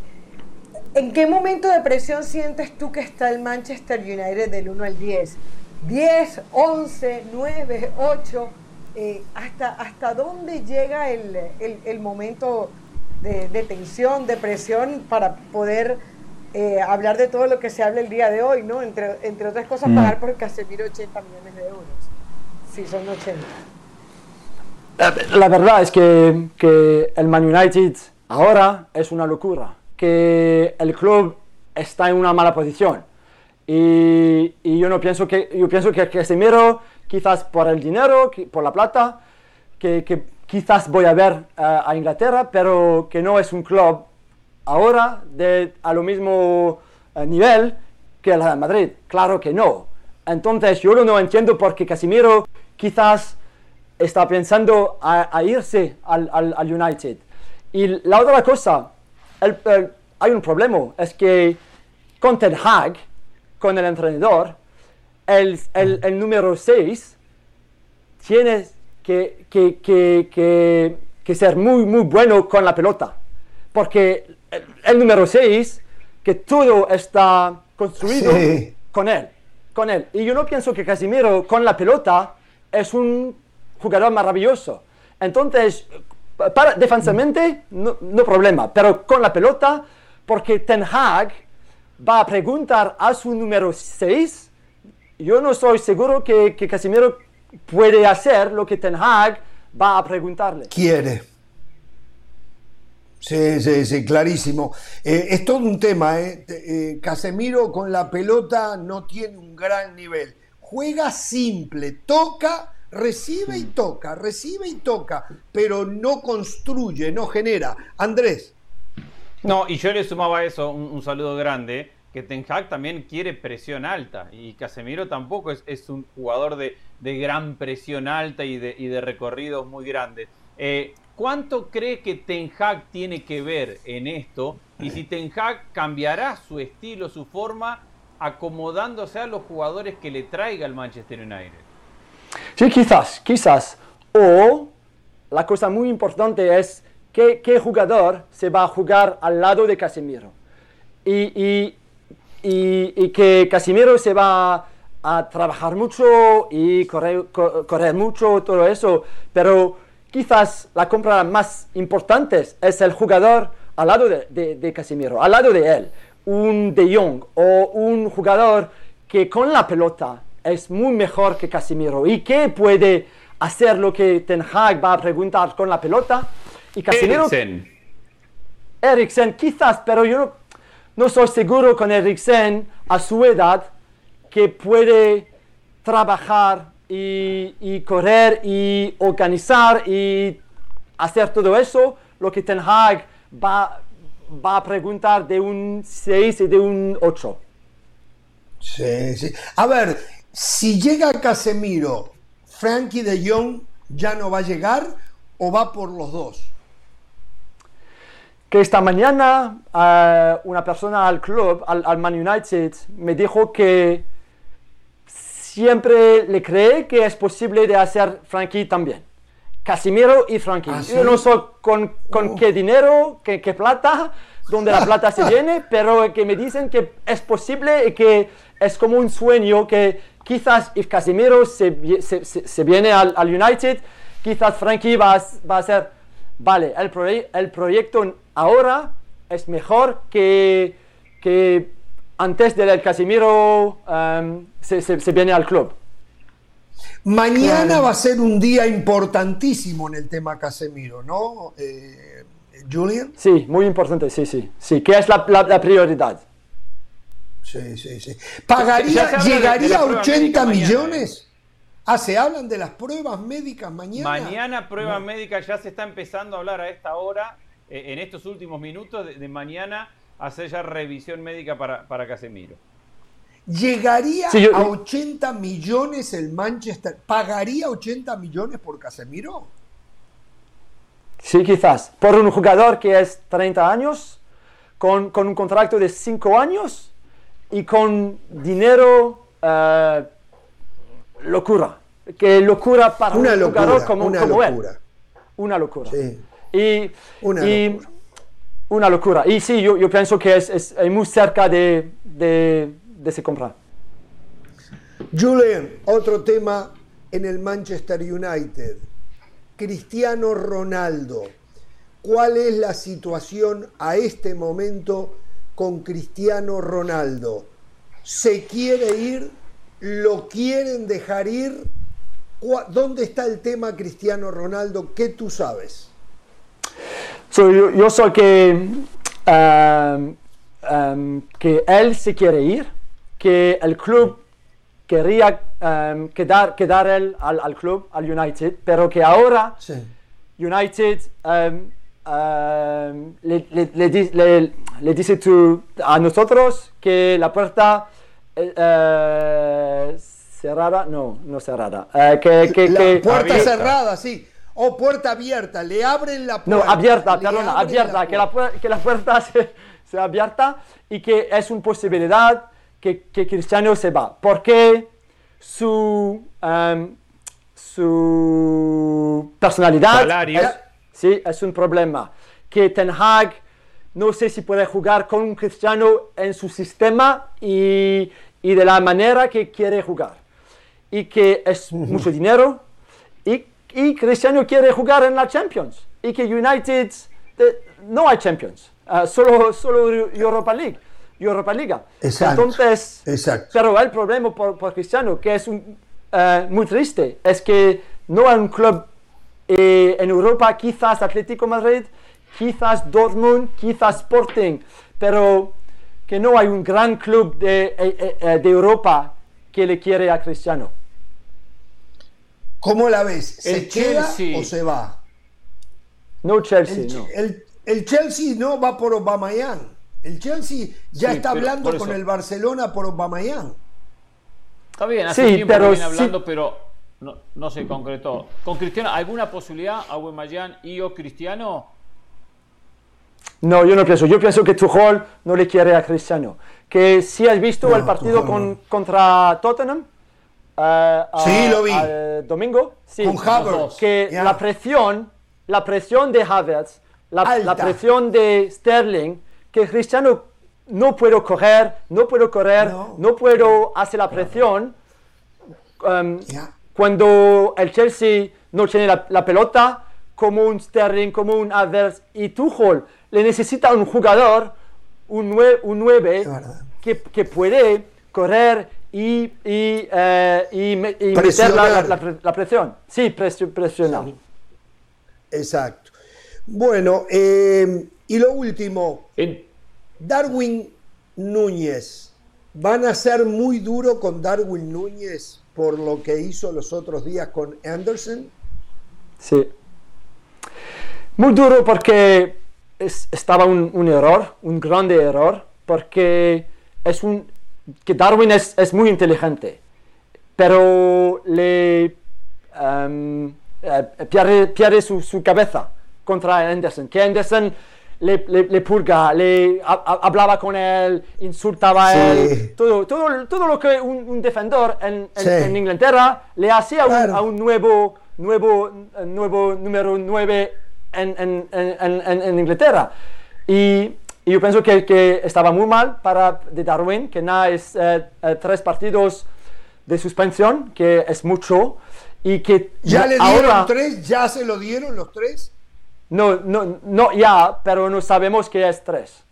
¿en qué momento de presión sientes tú que está el Manchester United del 1 al 10? ¿10, 11, 9, 8? hasta, ¿Hasta dónde llega el, momento de, de tensión, de presión para poder eh, hablar de todo lo que se habla el día de hoy, ¿no? Entre, entre otras cosas, mm. pagar por Casemiro 80 millones de euros. Sí, son 80. La, verdad es que, que, el Man United ahora es una locura, que el club está en una mala posición. Y, y yo no pienso que, yo pienso que Casemiro, quizás por el dinero, por la plata, que, que quizás voy a ver eh, a Inglaterra, pero que no es un club ahora de, a lo mismo eh, nivel que el Real Madrid. Claro que no. Entonces yo no entiendo por qué Casimiro quizás está pensando a, irse al, United. Y la otra cosa, hay un problema, es que con Ten Hag, con el entrenador, el, el, número 6 tiene que, que, ser muy, muy bueno con la pelota. Porque el número 6, que todo está construido con él, con él. Y yo no pienso que Casimiro con la pelota es un jugador maravilloso. Entonces, para, defensivamente, no, no problema, pero con la pelota, porque Ten Hag va a preguntar a su número 6, yo no estoy seguro que, que Casimiro puede hacer lo que Ten Hag va a preguntarle. Quiere. Sí, sí, sí, clarísimo. Eh, es todo un tema, ¿eh? ¿eh? Casemiro con la pelota no tiene un gran nivel. Juega simple, toca, recibe y toca, recibe y toca, pero no construye, no genera. Andrés. No, y yo le sumaba a eso un, saludo grande, que Ten Hag también quiere presión alta, y Casemiro tampoco es, es un jugador de, de, gran presión alta y de, y de recorridos muy grandes. Eh, ¿cuánto cree que Ten Hag tiene que ver en esto? Y si Ten Hag cambiará su estilo, su forma, acomodándose a los jugadores que le traiga el Manchester United. Sí, quizás, quizás. O la cosa muy importante es qué, qué jugador se va a jugar al lado de Casemiro. Y, que Casemiro se va a trabajar mucho y correr mucho, todo eso, pero quizás la compra más importante es el jugador al lado de, de, Casemiro, al lado de él, un De Jong o un jugador que con la pelota es muy mejor que Casemiro y que puede hacer lo que Ten Hag va a preguntar con la pelota. Y Casemiro... Eriksen. Eriksen, quizás, pero yo no, no soy seguro con Eriksen a su edad que puede trabajar y, correr y organizar y hacer todo eso, lo que Ten Hag va, va a preguntar de un 6 y de un 8. Sí, sí. A ver, si llega Casemiro, Frankie de Jong ya no va a llegar o va por los dos. Que esta mañana eh, una persona al club, al, al Man United, me dijo que siempre le cree que es posible de hacer Frankie también. Casimiro y Frankie. ¿Ah, Yo no sé con, con oh. qué dinero, qué, qué, plata, donde la <laughs> plata se viene, pero que me dicen que es posible y que es como un sueño que quizás if Casimiro se, se, se, viene al, al, United, quizás Frankie va a, va a ser, vale, el, el proyecto ahora es mejor que, que antes del Casimiro um, se, se, viene al club. Mañana va a ser un día importantísimo en el tema Casemiro, ¿no, eh, Julian? Sí, muy importante, sí, sí. Sí, que es la, la, prioridad. Sí, sí, sí. ¿Pagaría, llegaría a 80 millones? Ah, ¿se hablan de las pruebas médicas mañana? Mañana pruebas médicas, ya se está empezando a hablar a esta hora, eh, en estos últimos minutos de mañana hacer ya revisión médica para, para Casemiro. ¿Llegaría a 80 millones el Manchester? ¿Pagaría 80 millones por Casemiro? Sí, quizás. Por un jugador que es 30 años, con, con un contrato de 5 años y con dinero uh, locura. Que locura para un jugador como, una como locura. él. Una locura. Sí. Y, una locura una locura. Y sí, yo, yo pienso que es, es, muy cerca de, de, de se comprar. Julian, otro tema en el Manchester United. Cristiano Ronaldo. ¿Cuál es la situación a este momento con Cristiano Ronaldo? ¿Se quiere ir? ¿Lo quieren dejar ir? ¿Dónde está el tema Cristiano Ronaldo? ¿Qué tú sabes? Yo, yo, sé que, um, um, que él se quiere ir, que el club quería um, quedar, quedar él al, al, club, al United, pero que ahora United le, le, le, dice a nosotros que la puerta uh, cerrada, no, no cerrada, uh, que, que, la puerta cerrada, sí o puerta abierta, le abren la puerta. No, abierta, perdona, abierta, que, la, que la puerta <laughs> se, sea abierta y que es una posibilidad que, que Cristiano se va, porque su, um, su personalidad es, sí, es un problema, que Ten Hag no sé si puede jugar con un Cristiano en su sistema y, y de la manera que quiere jugar, y que es <laughs> mucho dinero, y y Cristiano quiere jugar en la Champions y que United no hay Champions, uh, solo, solo Europa League. Europa Liga. Exacto. Entonces, Exacto. pero el problema por, por Cristiano, que es un, uh, muy triste, es que no hay un club eh, en Europa, quizás Atlético Madrid, quizás Dortmund, quizás Sporting, pero que no hay un gran club de, eh, eh, de Europa que le quiere a Cristiano. ¿Cómo la ves? ¿Se queda o se va? No Chelsea, el, no. El, Chelsea no va por Aubameyang. El Chelsea ya está hablando con el Barcelona por Aubameyang. Está bien, hace sí, tiempo pero, viene hablando, pero no, no se concretó. ¿Con Cristiano alguna posibilidad, Aubameyang y o Cristiano? No, yo no pienso. Yo pienso que Tuchel no le quiere a Cristiano. Que si has visto el partido con, contra Tottenham, uh, sí, lo vi. domingo, sí, con Havertz. Que la presión, la presión de Havertz, la, la, presión de Sterling, que Cristiano no puedo correr, no puedo correr, no, puedo hacer la presión. Um, cuando el Chelsea no tiene la, pelota, como un Sterling, como un Havertz y Tuchel le necesita un jugador, un 9, que, que, puede correr y, y, eh, y, meter la, presión. Sí, presionar. Exacto. Bueno, eh, y lo último, Darwin Núñez. ¿Van a ser muy duro con Darwin Núñez por lo que hizo los otros días con Anderson? Sí. Muy duro porque estaba un, error, un grande error, porque es un que Darwin es, es muy inteligente, pero le um, pierde, su, su, cabeza contra Anderson, que Anderson le, le, purga, le hablaba con él, insultaba a él, todo, todo, todo lo que un, defensor en, en, Inglaterra le hacía a un nuevo, nuevo, nuevo número 9 en, en Inglaterra. Y, y, yo pienso que, que, estaba muy mal para de Darwin, que nada es eh, eh, tres partidos de suspensión, que es mucho. Y que ya le dieron tres, ya se lo dieron los tres. No, no, no ya, pero no sabemos que es tres.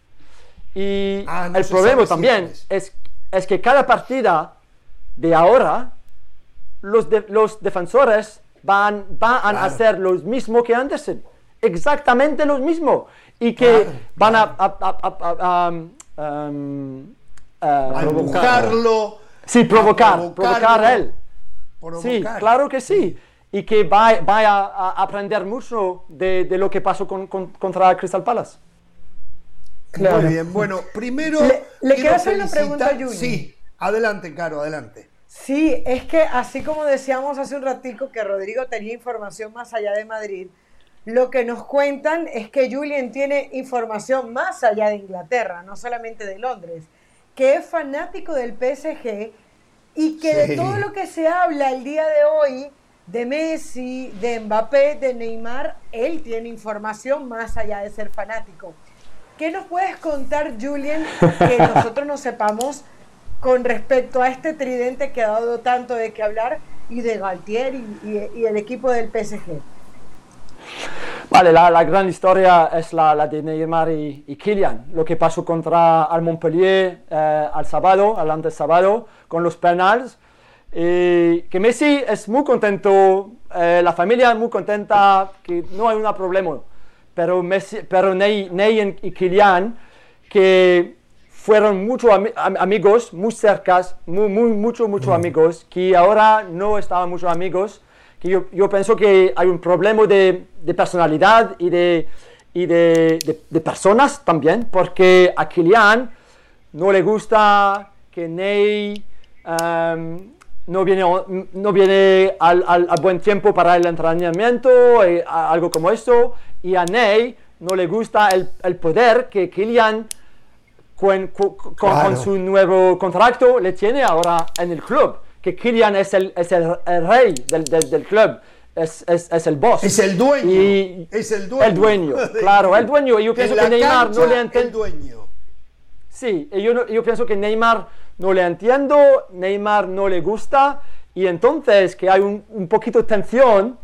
Y ah, el problema también es, es, que cada partida de ahora, los, los defensores van, van a hacer lo mismo que antes exactamente lo mismo y que van a, a, um, provocarlo. Sí, provocar, provocar a él. Sí, claro que sí. Y que vaya, vaya a aprender mucho de, de, lo que pasó con, contra Crystal Palace. Muy bien, bueno, primero... Le, quiero hacer una pregunta a Juli. Sí, adelante, Caro, adelante. Sí, es que así como decíamos hace un ratico que Rodrigo tenía información más allá de Madrid, lo que nos cuentan es que Julian tiene información más allá de Inglaterra, no solamente de Londres, que es fanático del PSG y que de todo lo que se habla el día de hoy de Messi, de Mbappé, de Neymar, él tiene información más allá de ser fanático. ¿Qué nos puedes contar, Julian, que <laughs> nosotros no sepamos con respecto a este tridente que ha dado tanto de qué hablar y de Galtier y el equipo del PSG? Vale, la, gran historia es la, de Neymar y, y, Kylian. Lo que pasó contra al Montpellier eh, al sábado, al antes sábado, con los penales. Y que Messi es muy contento, eh, la familia muy contenta, que no hay un problema. Pero, Messi, pero Ney, Ney y Kylian, que fueron muchos amigos, muy cercas, muy, muy, mucho, muchos mm. amigos, que ahora no estaban muchos amigos que yo, yo pienso que hay un problema de, de personalidad y, de, y de, de, personas también, porque a Kylian no le gusta que Ney um, no viene, no viene al, al, buen tiempo para el entrenamiento, y, algo como esto, y a Ney no le gusta el, el poder que Kylian con, con, su nuevo contrato le tiene ahora en el club que Kylian es el, es el, rey del, del, club. Es, es, es, el boss. Es el dueño. Y es el dueño. El dueño, claro, el dueño. Y yo <laughs> pienso que Neymar no le entiende. El dueño. Sí, yo, yo pienso que Neymar no le entiendo, Neymar no le gusta, y entonces que hay un, un poquito de tensión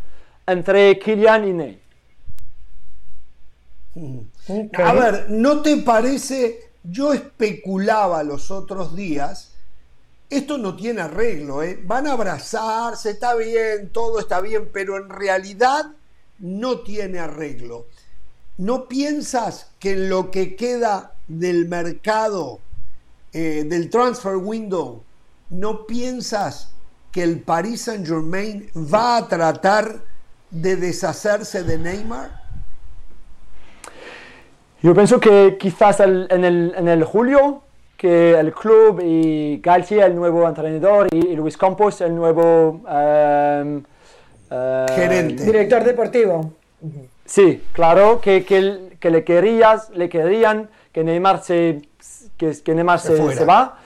entre Kylian y Ney. A ver, ¿no te parece? Yo especulaba los otros días esto no tiene arreglo, ¿eh? van a abrazarse, está bien, todo está bien, pero en realidad no tiene arreglo. ¿No piensas que en lo que queda del mercado, eh, del transfer window, no piensas que el Paris Saint Germain va a tratar de deshacerse de Neymar? Yo pienso que quizás en, el, en el julio que el club y Galtier, el nuevo entrenador, y, Luis Campos, el nuevo em, eh, gerente, director deportivo. Sí, claro, que, que, le, querías, le querían que Neymar se, que, que Neymar se, se, va.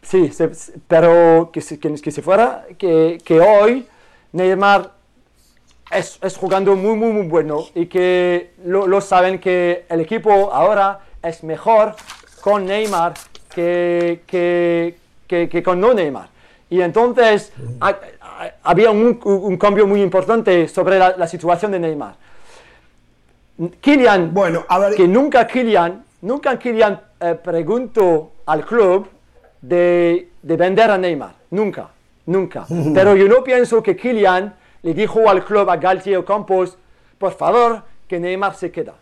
Sí, pero que, que, se fuera, que, que hoy Neymar es, es, jugando muy, muy, muy bueno y que lo, lo, saben que el equipo ahora es mejor con Neymar que, que, que, con no Neymar. Y entonces había un, un, cambio muy importante sobre la, la situación de Neymar. Kylian, bueno, a ver... que nunca Kylian, nunca Kylian eh, preguntó al club de, de, vender a Neymar, nunca, nunca. Pero yo no pienso que Kylian le dijo al club, a Galtier Campos, por favor, que Neymar se queda.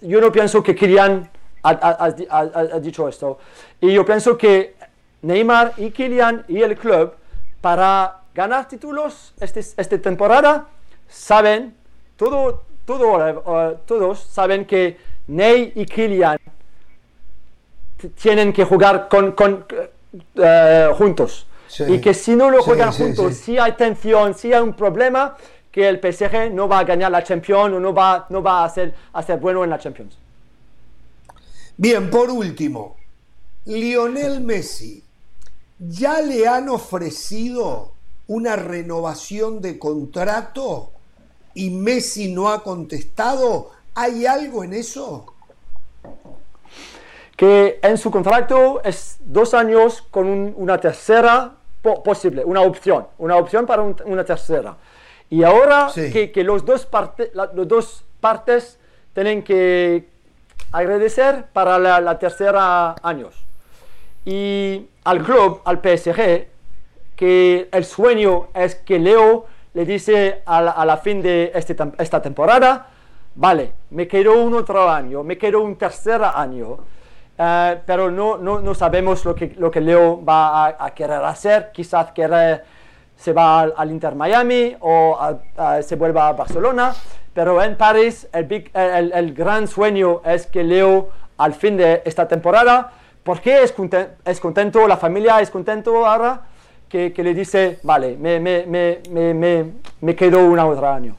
Yo no pienso que Kylian ha, dicho esto. Y yo pienso que Neymar y Kylian y el club, para ganar títulos esta este temporada, saben, todo, todo, eh, todos saben que Ney y Kylian tienen que jugar con, con eh, juntos. y que si no lo juegan juntos, si hay tensión, si hay un problema, que el PSG no va a ganar la Champions o no va, no va a, ser, a ser bueno en la Champions. Bien, por último, Lionel Messi, ¿ya le han ofrecido una renovación de contrato y Messi no ha contestado? ¿Hay algo en eso? Que en su contrato es dos años con una tercera posible, una opción, una opción para una tercera. Y ahora que, que, los, dos los dos partes tienen que, agradecer para la, tercera años. Y al club, al PSG, que el sueño es que Leo le dice a la, fin de este, esta temporada, vale, me quedo un otro año, me quedo un tercer año, eh, pero no, no, no, sabemos lo que, lo que Leo va a, querer hacer, quizás quiere, se va al, Inter Miami o se vuelva a Barcelona, pero en París el, el, gran sueño es que Leo al fin de esta temporada, porque es contento, es contento la familia es contento ahora, que, que le dice, vale, me, me, me, me, quedo un otro año.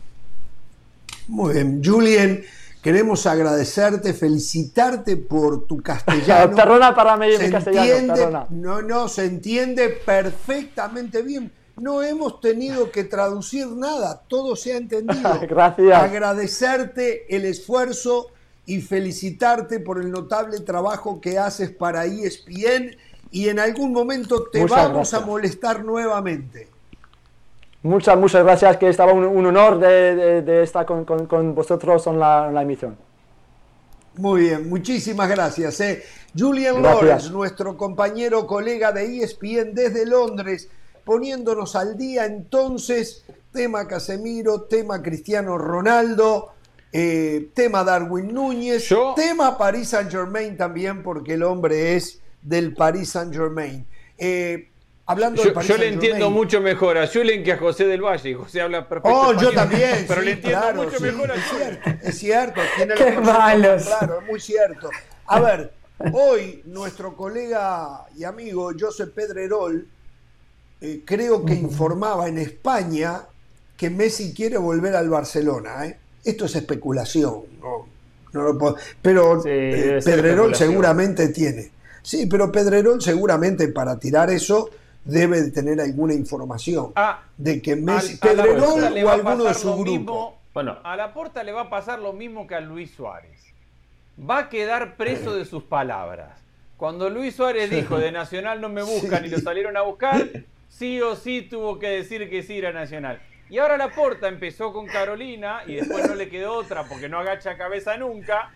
Muy bien, Julien, queremos agradecerte, felicitarte por tu castellano. <laughs> perdona para mí mi castellano, No, no, se entiende perfectamente bien no hemos tenido que traducir nada, todo se ha entendido. <laughs> Gracias. Agradecerte el esfuerzo y felicitarte por el notable trabajo que haces para ESPN y en algún momento te vamos a molestar nuevamente. Muchas, muchas gracias, que estaba un, honor de, estar con, vosotros en la, emisión. Muy bien, muchísimas gracias. Eh. Julian Lawrence, nuestro compañero, colega de ESPN desde Londres poniéndonos al día entonces, tema Casemiro, tema Cristiano Ronaldo, eh, tema Darwin Núñez, tema Paris Saint Germain también, porque el hombre es del Paris Saint Germain. Eh, hablando yo, yo le entiendo mucho mejor a Julen que a José del Valle. José habla perfecto. Oh, yo también. Pero le entiendo mucho mejor a Es cierto, es cierto. Tiene Qué malos. Claro, es muy cierto. A ver, hoy nuestro colega y amigo Josep Pedrerol eh, creo que informaba en España que Messi quiere volver al Barcelona. ¿eh? Esto es especulación, no, lo puedo, pero eh, Pedrerol seguramente tiene. Sí, pero Pedrerol seguramente para tirar eso debe de tener alguna información ah, de que Messi, Pedrerol o alguno de su grupo. bueno, a la puerta le va a pasar lo mismo que a Luis Suárez. Va a quedar preso de sus palabras. Cuando Luis Suárez dijo de Nacional no me <laughs> buscan y lo salieron a buscar, sí o sí tuvo que decir que sí era Nacional. Y ahora la Porta empezó con Carolina y después no le quedó otra porque no agacha cabeza nunca,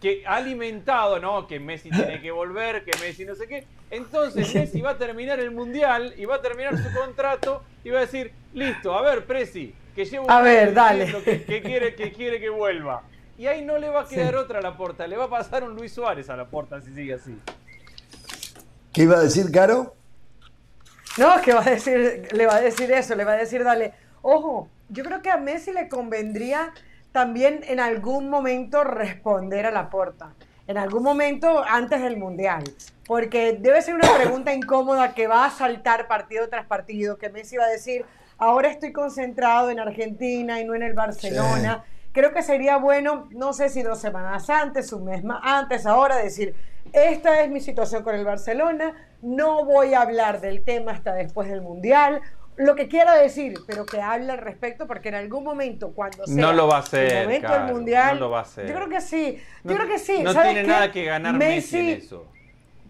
que ha alimentado, ¿no? Que Messi tiene que volver, que Messi no sé qué. Entonces Messi va a terminar el Mundial y va a terminar su contrato y va a decir, listo, a ver, Presi, que llevo a ver, dale. Que, quiere, que quiere que vuelva. Y ahí no le va a quedar otra a la Porta, le va a pasar un Luis Suárez a la Porta si sigue así. ¿Qué iba a decir, Caro? No, que va a decir, le va a decir eso, le va a decir, dale, ojo, yo creo que a Messi le convendría también en algún momento responder a la porta. en algún momento antes del Mundial. Porque debe ser una pregunta <coughs> incómoda que va a saltar partido tras partido, que Messi va a decir, ahora estoy concentrado en Argentina y no en el Barcelona. Creo que sería bueno, no sé si dos semanas antes, un mes más antes, ahora decir, esta es mi situación con el Barcelona, no voy a hablar del tema hasta después del Mundial, lo que quiera decir, pero que hable al respecto, porque en algún momento, cuando sea no lo va a hacer, el momento del mundial, no lo va a hacer. yo creo que sí, yo creo que sí. No tiene nada que ganar Messi, en eso.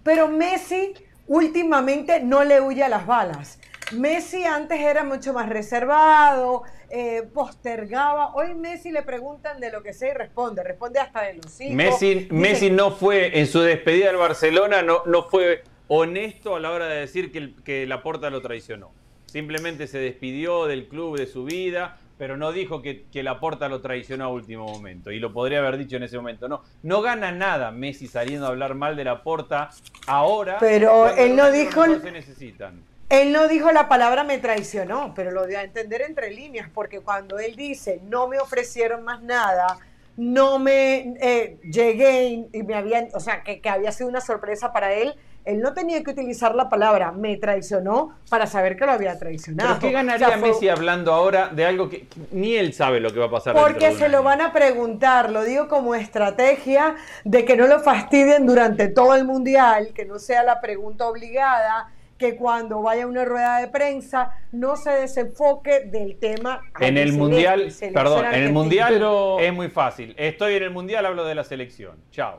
Pero Messi últimamente no le huye a las balas. Messi antes era mucho más reservado, eh, postergaba. Hoy Messi le preguntan de lo que sea y responde, responde hasta de los hijos. Messi, Messi no fue, en su despedida del Barcelona, no, no fue honesto a la hora de decir que, que Laporta lo traicionó. Simplemente se despidió del club, de su vida, pero no dijo que, que Laporta lo traicionó a último momento. Y lo podría haber dicho en ese momento. No, no gana nada Messi saliendo a hablar mal de Laporta ahora. Pero él no dijo. No se necesitan. Él no dijo la palabra me traicionó, pero lo dio a entender entre líneas, porque cuando él dice no me ofrecieron más nada, no me eh, llegué y, me habían, o sea, que, que había sido una sorpresa para él, él no tenía que utilizar la palabra me traicionó para saber que lo había traicionado. ¿Pero qué ganaría Messi hablando ahora de algo que ni él sabe lo que va a pasar? Porque se lo van a preguntar, lo digo como estrategia de que no lo fastidien durante todo el mundial, que no sea la pregunta obligada que cuando vaya a una rueda de prensa no se desenfoque del tema. En el mundial, perdón, en el mundial es muy fácil. Estoy en el mundial, hablo de la selección. Chao.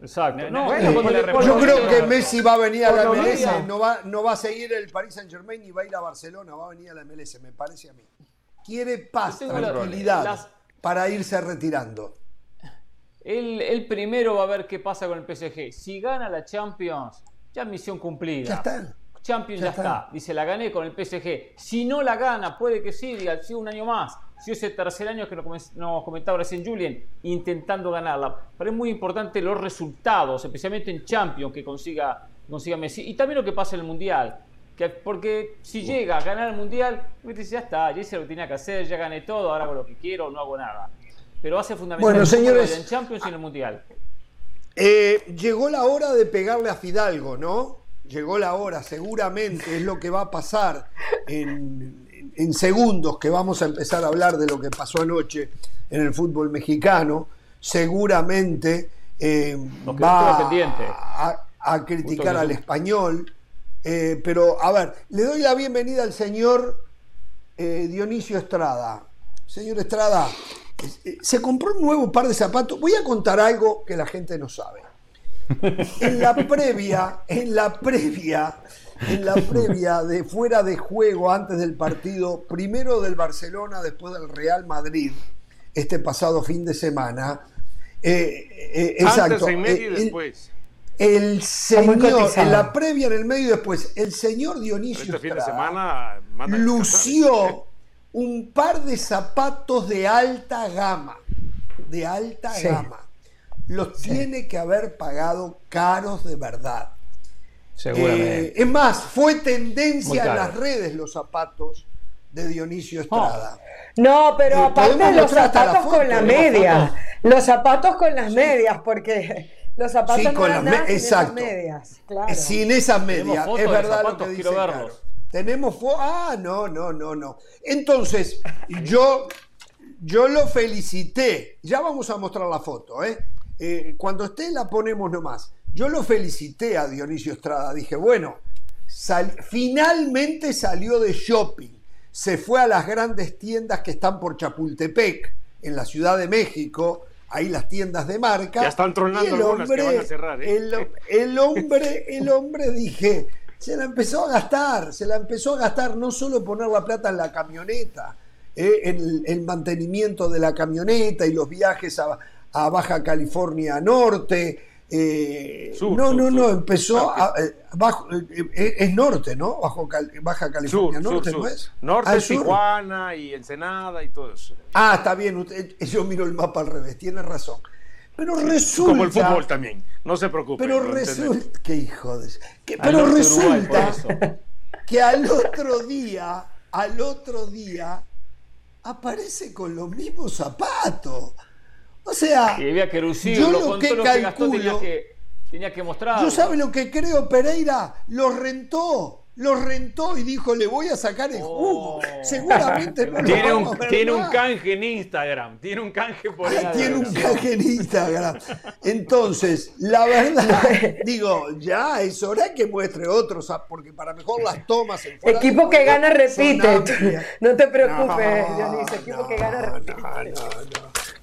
Exacto. yo creo que Messi va a venir a la MLS, no va, no va a seguir el Paris Saint Germain ni va a ir a Barcelona, va a venir a la MLS, me parece a mí. Quiere paz, tranquilidad para irse retirando. El, primero va a ver qué pasa con el PSG. Si gana la Champions, ya misión cumplida. Ya está. Champions ya, está. Dice, la gané con el PSG. Si no la gana, puede que sí, diga, sí, un año más si ese tercer año que nos comentaba recién Julien, intentando ganarla. Pero es muy importante los resultados, especialmente en Champions, que consiga, consiga Messi. Y también lo que pasa en el Mundial. Que, porque si llega a ganar el Mundial, dice, ya está, ya hice lo que tenía que hacer, ya gané todo, ahora hago lo que quiero, no hago nada. Pero hace fundamental bueno, señores, en Champions y en el Mundial. Eh, llegó la hora de pegarle a Fidalgo, ¿no? Llegó la hora, seguramente es lo que va a pasar en, en segundos que vamos a empezar a hablar de lo que pasó anoche en el fútbol mexicano, seguramente eh, va a, criticar al español. Eh, pero, a ver, le doy la bienvenida al señor eh, Dionisio Estrada. Señor Estrada, se compró un nuevo par de zapatos. Voy a contar algo que la gente no sabe. En la previa, en la previa en la previa de fuera de juego antes del partido, primero del Barcelona, después del Real Madrid, este pasado fin de semana. Eh, eh, exacto. en medio y eh, después. El, señor, en la previa, en el medio y después, el señor Dionisio este fin de semana lució un par de zapatos de alta gama. De alta gama. Los tiene que haber pagado caros de verdad. Seguramente. Eh, es más, fue tendencia en las redes los zapatos de Dionisio Estrada. No, pero eh, aparte los zapatos con la media. Los zapatos con las medias, porque los zapatos con las esas medias. Claro. Sin esas medias, es verdad lo que dice. Tenemos Ah, no, no, no, no. Entonces, yo, yo lo felicité. Ya vamos a mostrar la foto, ¿eh? Eh cuando esté la ponemos nomás. Yo lo felicité a Dionisio Estrada. Dije, bueno, finalmente salió de shopping. Se fue a las grandes tiendas que están por Chapultepec, en la Ciudad de México. Ahí las tiendas de marca. Ya están tronando que van a cerrar. ¿eh? El, hombre, el hombre, dije, se la empezó a gastar. Se la empezó a gastar no solo poner la plata en la camioneta, ¿eh? en el, mantenimiento de la camioneta y los viajes a, a Baja California Norte eh, no, no, no, empezó a, eh, bajo, eh, es norte, ¿no? Bajo Baja California Norte, ¿no es? Norte, Tijuana y Ensenada y todo eso. Ah, está bien, yo miro el mapa al revés, tiene razón. Pero resulta. Como el fútbol también, no se preocupe. Pero resulta. Qué hijo de. Que, pero resulta <laughs> que al otro día, al otro día, aparece con los mismos zapatos. O sea, y había que yo lo, que calculo, que tenía que, mostrar. Yo sabe lo que creo, Pereira, lo rentó lo rentó y dijo, le voy a sacar el jugo. Oh. Seguramente no tiene, un, tiene un canje en Instagram, tiene un canje por ahí. Tiene un canje en Instagram. Entonces, la verdad, <laughs> digo, ya es hora que muestre otros, porque para mejor las tomas en Equipo que gana repite. No te preocupes, Dionisio, equipo que gana repite.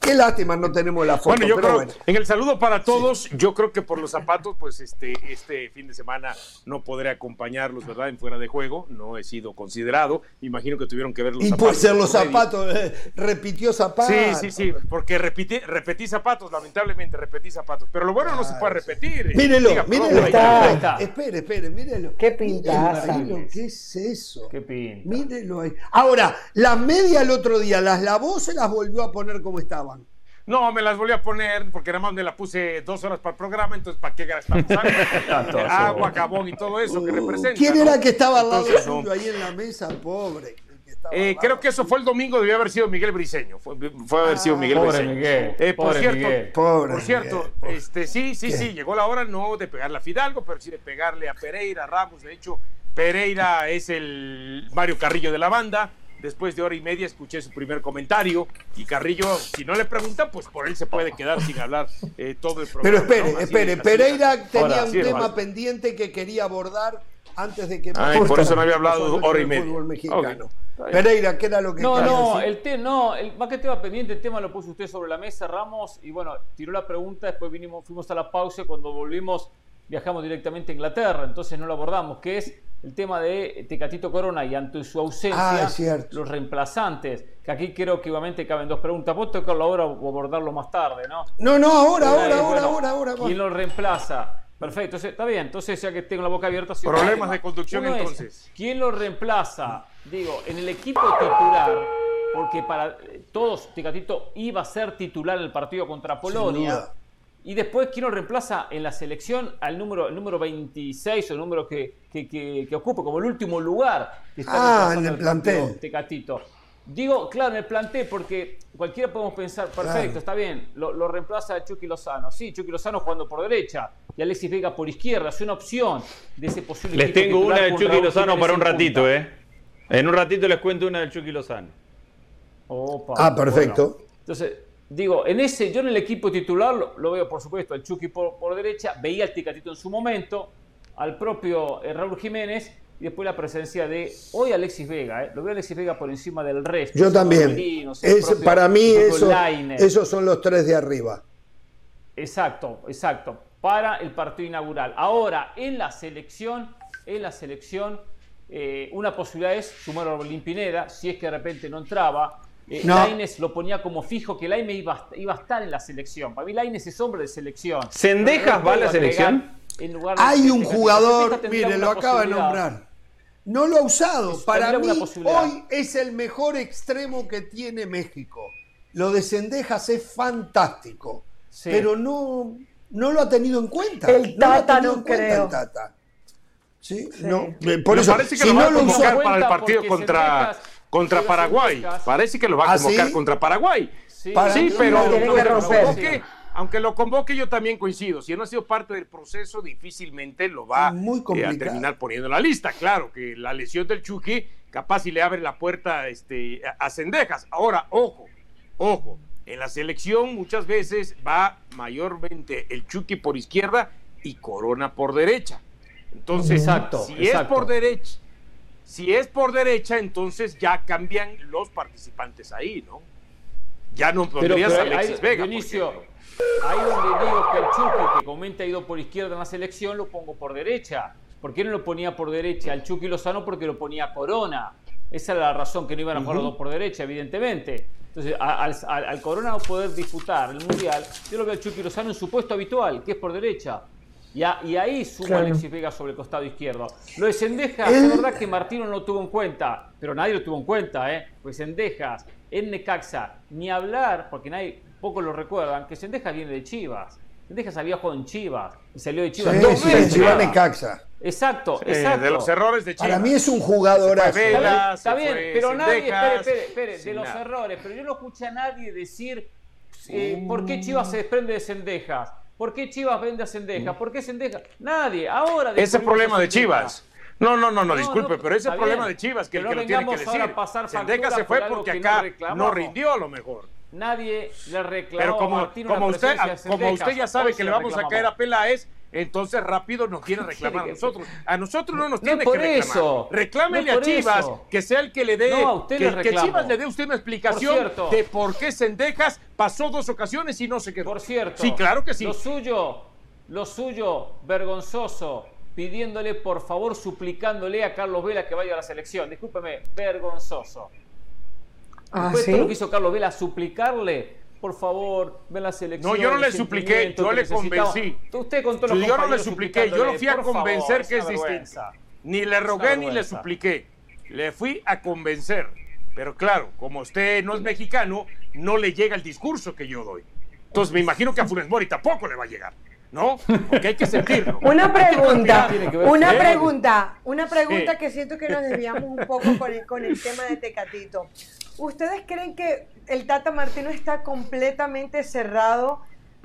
Qué lástima, no tenemos la foto. Bueno, yo creo, en el saludo para todos, yo creo que por los zapatos, pues este, este fin de semana no podré acompañarlos, ¿verdad? En fuera de juego, no he sido considerado. Imagino que tuvieron que ver los zapatos. Y puede ser los zapatos, eh, repitió zapatos. Sí, sí, sí, porque repetí, repetí zapatos, lamentablemente repetí zapatos. Pero lo bueno no se puede repetir. Mírelo, mírelo. Está, está. Espere, espere, mírelo. Qué pintaza. ¿Qué es eso? Qué pinta. Mírelo ahí. Ahora, la media el otro día, ¿las lavó se las volvió a poner como estaban? No, me las volví a poner porque nada más me la puse dos horas para el programa, entonces ¿para qué gastamos <laughs> agua, jabón y todo eso que representa? ¿Quién era que estaba al lado suyo ahí en la mesa, pobre? Eh, creo que eso fue el domingo, debió haber sido Miguel Briseño. Fue, fue haber sido Miguel pobre Miguel. Eh, por pobre cierto, Miguel. por cierto, este, sí, sí, sí, llegó la hora no de pegarle a Fidalgo, pero sí de pegarle a Pereira, a Ramos. De hecho, Pereira es el Mario Carrillo de la banda. Después de hora y media escuché su primer comentario y Carrillo, si no le pregunta, pues por él se puede quedar sin hablar eh, todo el programa. Pero espere, espere, Pereira tenía un tema pendiente que quería abordar antes de que... Ay, por eso no había hablado hora y media. Pereira, ¿qué era lo que No, no, el tema, no, el más que tema pendiente, el tema lo puso usted sobre la mesa, Ramos, y bueno, tiró la pregunta, después vinimos, fuimos a la pausa, cuando volvimos viajamos directamente a Inglaterra, entonces no lo abordamos, que es el tema de Tecatito Corona y ante su ausencia, ah, los reemplazantes, que aquí creo que obviamente caben dos preguntas. ¿Vos tocarlo ahora o abordarlo más tarde, no? No, no, ahora, ahora, ahora, ahora, ahora. ¿Quién lo reemplaza? Perfecto, está bien. Entonces, ya que tengo la boca abierta... Problemas de conducción entonces. ¿Quién lo reemplaza? Digo, en el equipo titular, porque para todos Tecatito iba a ser titular en el partido contra Polonia. Y después, ¿quién lo reemplaza en la selección al número, el número 26 o el número que, que, que, ocupa como el último lugar que está ah, en el plantel. Tecatito. Digo, claro, en el plantel, porque cualquiera podemos pensar, perfecto, está bien, lo, lo, reemplaza Chucky Lozano. Sí, Chucky Lozano jugando por derecha y Alexis Vega por izquierda. Es una opción de ese posible. Les tengo una de Chucky Lozano para un ratito, ¿eh? En un ratito les cuento una de Chucky Lozano. ah, perfecto. Entonces, digo, en ese, yo en el equipo titular lo, veo, por supuesto, al Chucky por, derecha, veía al Ticatito en su momento, al propio eh, Raúl Jiménez y después la presencia de hoy Alexis Vega. Eh. Lo veo Alexis Vega por encima del resto. Yo también. para mí eso, esos son los tres de arriba. Exacto, exacto. Para el partido inaugural. Ahora, en la selección, en la selección, eh, una posibilidad es sumar a Orbelín Pineda, si es que de repente no entraba. Eh, Laines lo ponía como fijo que Laines iba, iba, a estar en la selección. Para mí Laines es hombre de selección. ¿Sendejas va a la selección? Hay un jugador, mire, lo acaba de nombrar. No lo ha usado. Para mí, hoy es el mejor extremo que tiene México. Lo de Sendejas es fantástico. Pero no, no lo ha tenido en cuenta. El Tata no, creo. El tata. ¿Sí? No, por eso, parece que si lo no lo usó para el partido contra contra Paraguay. Parece que lo va a ¿Ah, convocar contra Paraguay. Sí, pero aunque, lo convoque, yo también coincido. Si no ha sido parte del proceso, difícilmente lo va eh, a terminar poniendo en la lista. Claro que la lesión del Chucky capaz si le abre la puerta este, a Cendejas. Ahora, ojo, ojo. En la selección muchas veces va mayormente el Chucky por izquierda y Corona por derecha. Entonces, exacto, si es por derecha, si es por derecha, entonces ya cambian los participantes ahí, ¿no? Ya no pondrías a Alexis Vega. Inicio, ahí donde digo que el Chucky, que comenta ha ido por izquierda en la selección, lo pongo por derecha. ¿Por qué no lo ponía por derecha al Chucky Lozano? Porque lo ponía Corona. Esa era la razón que no iban a jugar los dos por derecha, evidentemente. Entonces, al, Corona no poder disputar el Mundial, yo lo veo al Chucky Lozano en su puesto habitual, que es por derecha. Y, ahí suma Alexis Vega sobre el costado izquierdo. Lo de Sendejas, es verdad que Martino no lo tuvo en cuenta, pero nadie lo tuvo en cuenta, ¿eh? Pues Sendejas, en Necaxa, ni hablar, porque nadie, poco lo recuerdan, que Sendejas viene de Chivas. Sendejas había jugado en Chivas y salió de Chivas. Sí, Chivas Necaxa. Exacto, exacto. De los errores de Chivas. Para mí es un jugador Está bien, pero nadie, espere, espere, espere, de los errores, pero yo no escuché a nadie decir eh, ¿por qué Chivas se desprende de Cendejas? ¿Por qué Chivas vende a Cendejas? ¿Por qué Cendejas? Nadie, ahora... Ese problema de Chivas. No, no, no, no, disculpe, pero ese problema de Chivas que, el que lo tiene que decir. Sendejas se fue porque acá no, rindió a lo mejor. Nadie le reclamó pero como, a como usted, como usted ya sabe que le vamos a caer a Peláez, entonces rápido nos quiere <laughs> reclamar a nosotros. A nosotros no nos tiene que reclamar. Eso. Reclámele a Chivas que sea el que le dé, que, Chivas le dé usted una explicación de por qué Sendejas pasó dos ocasiones y no se quedó. Por cierto. Sí, claro que sí. Lo suyo, lo suyo, vergonzoso, pidiéndole por favor, suplicándole a Carlos Vela que vaya a la selección. Discúlpeme, vergonzoso. Ah, ¿sí? lo que hizo Carlos Vela, suplicarle por favor, ven la selección. No, yo no le supliqué, yo le convencí. Usted con todos los Yo no le supliqué, yo lo fui a convencer que es distinto. Ni le rogué ni le supliqué. Le fui a convencer. Pero claro, como usted no es mexicano, no le llega el discurso que yo doy. Entonces me imagino que a Funes Mori tampoco le va a llegar. ¿No? Porque hay que sentirlo. <laughs> Una pregunta, una pregunta, una pregunta que siento que nos desviamos un poco con el, con el tema de Tecatito. ¿Ustedes creen que el Tata Martino está completamente cerrado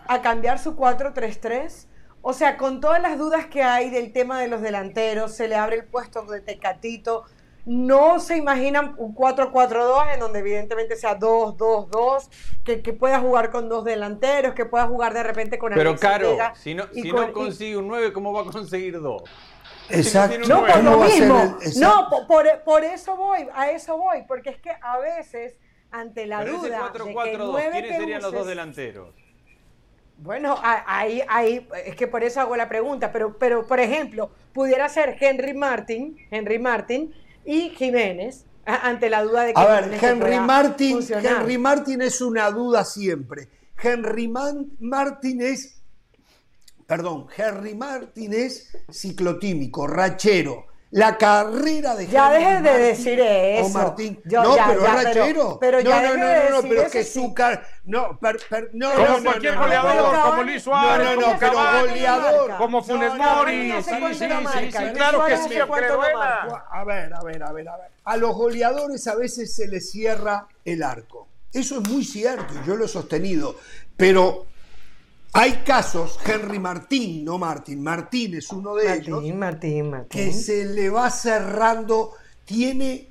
a cambiar su 4-3-3? O sea, con todas las dudas que hay del tema de los delanteros, se le abre el puesto de Tecatito. No se imaginan un 4-4-2 en donde evidentemente sea 2-2-2, que, pueda jugar con dos delanteros, que pueda jugar de repente con Pero Caro, si no, si no consigue un 9, ¿cómo va a conseguir dos? Exacto. No, por lo mismo. No, por, eso voy, a eso voy, porque es que a veces, ante la duda. 4-4-2, ¿quiénes serían los dos delanteros? Bueno, ahí, ahí, es que por eso hago la pregunta, pero, pero por ejemplo, pudiera ser Henry Martin, Henry Martin y Jiménez, ante la duda de que. A ver, Henry Martin, Henry Martin es una duda siempre. Henry Martin es perdón, Henry Martin es ciclotímico, rachero. La carrera de Ya deje de decir eso. O Martín. no, pero es rachero. Pero, ya no, no, no, no, pero es que su car... No, per, no, como no, cualquier goleador, como Luis Suárez, no, no, no, pero goleador. Como Funes Mori. Sí, sí, sí, sí, claro que sí, A ver, a ver, a ver, a ver. A los goleadores a veces se les cierra el arco. Eso es muy cierto yo lo he sostenido. Pero hay casos, Henry Martín, no Martín, Martín es uno de ellos, Martín, Martín. que se le va cerrando, tiene,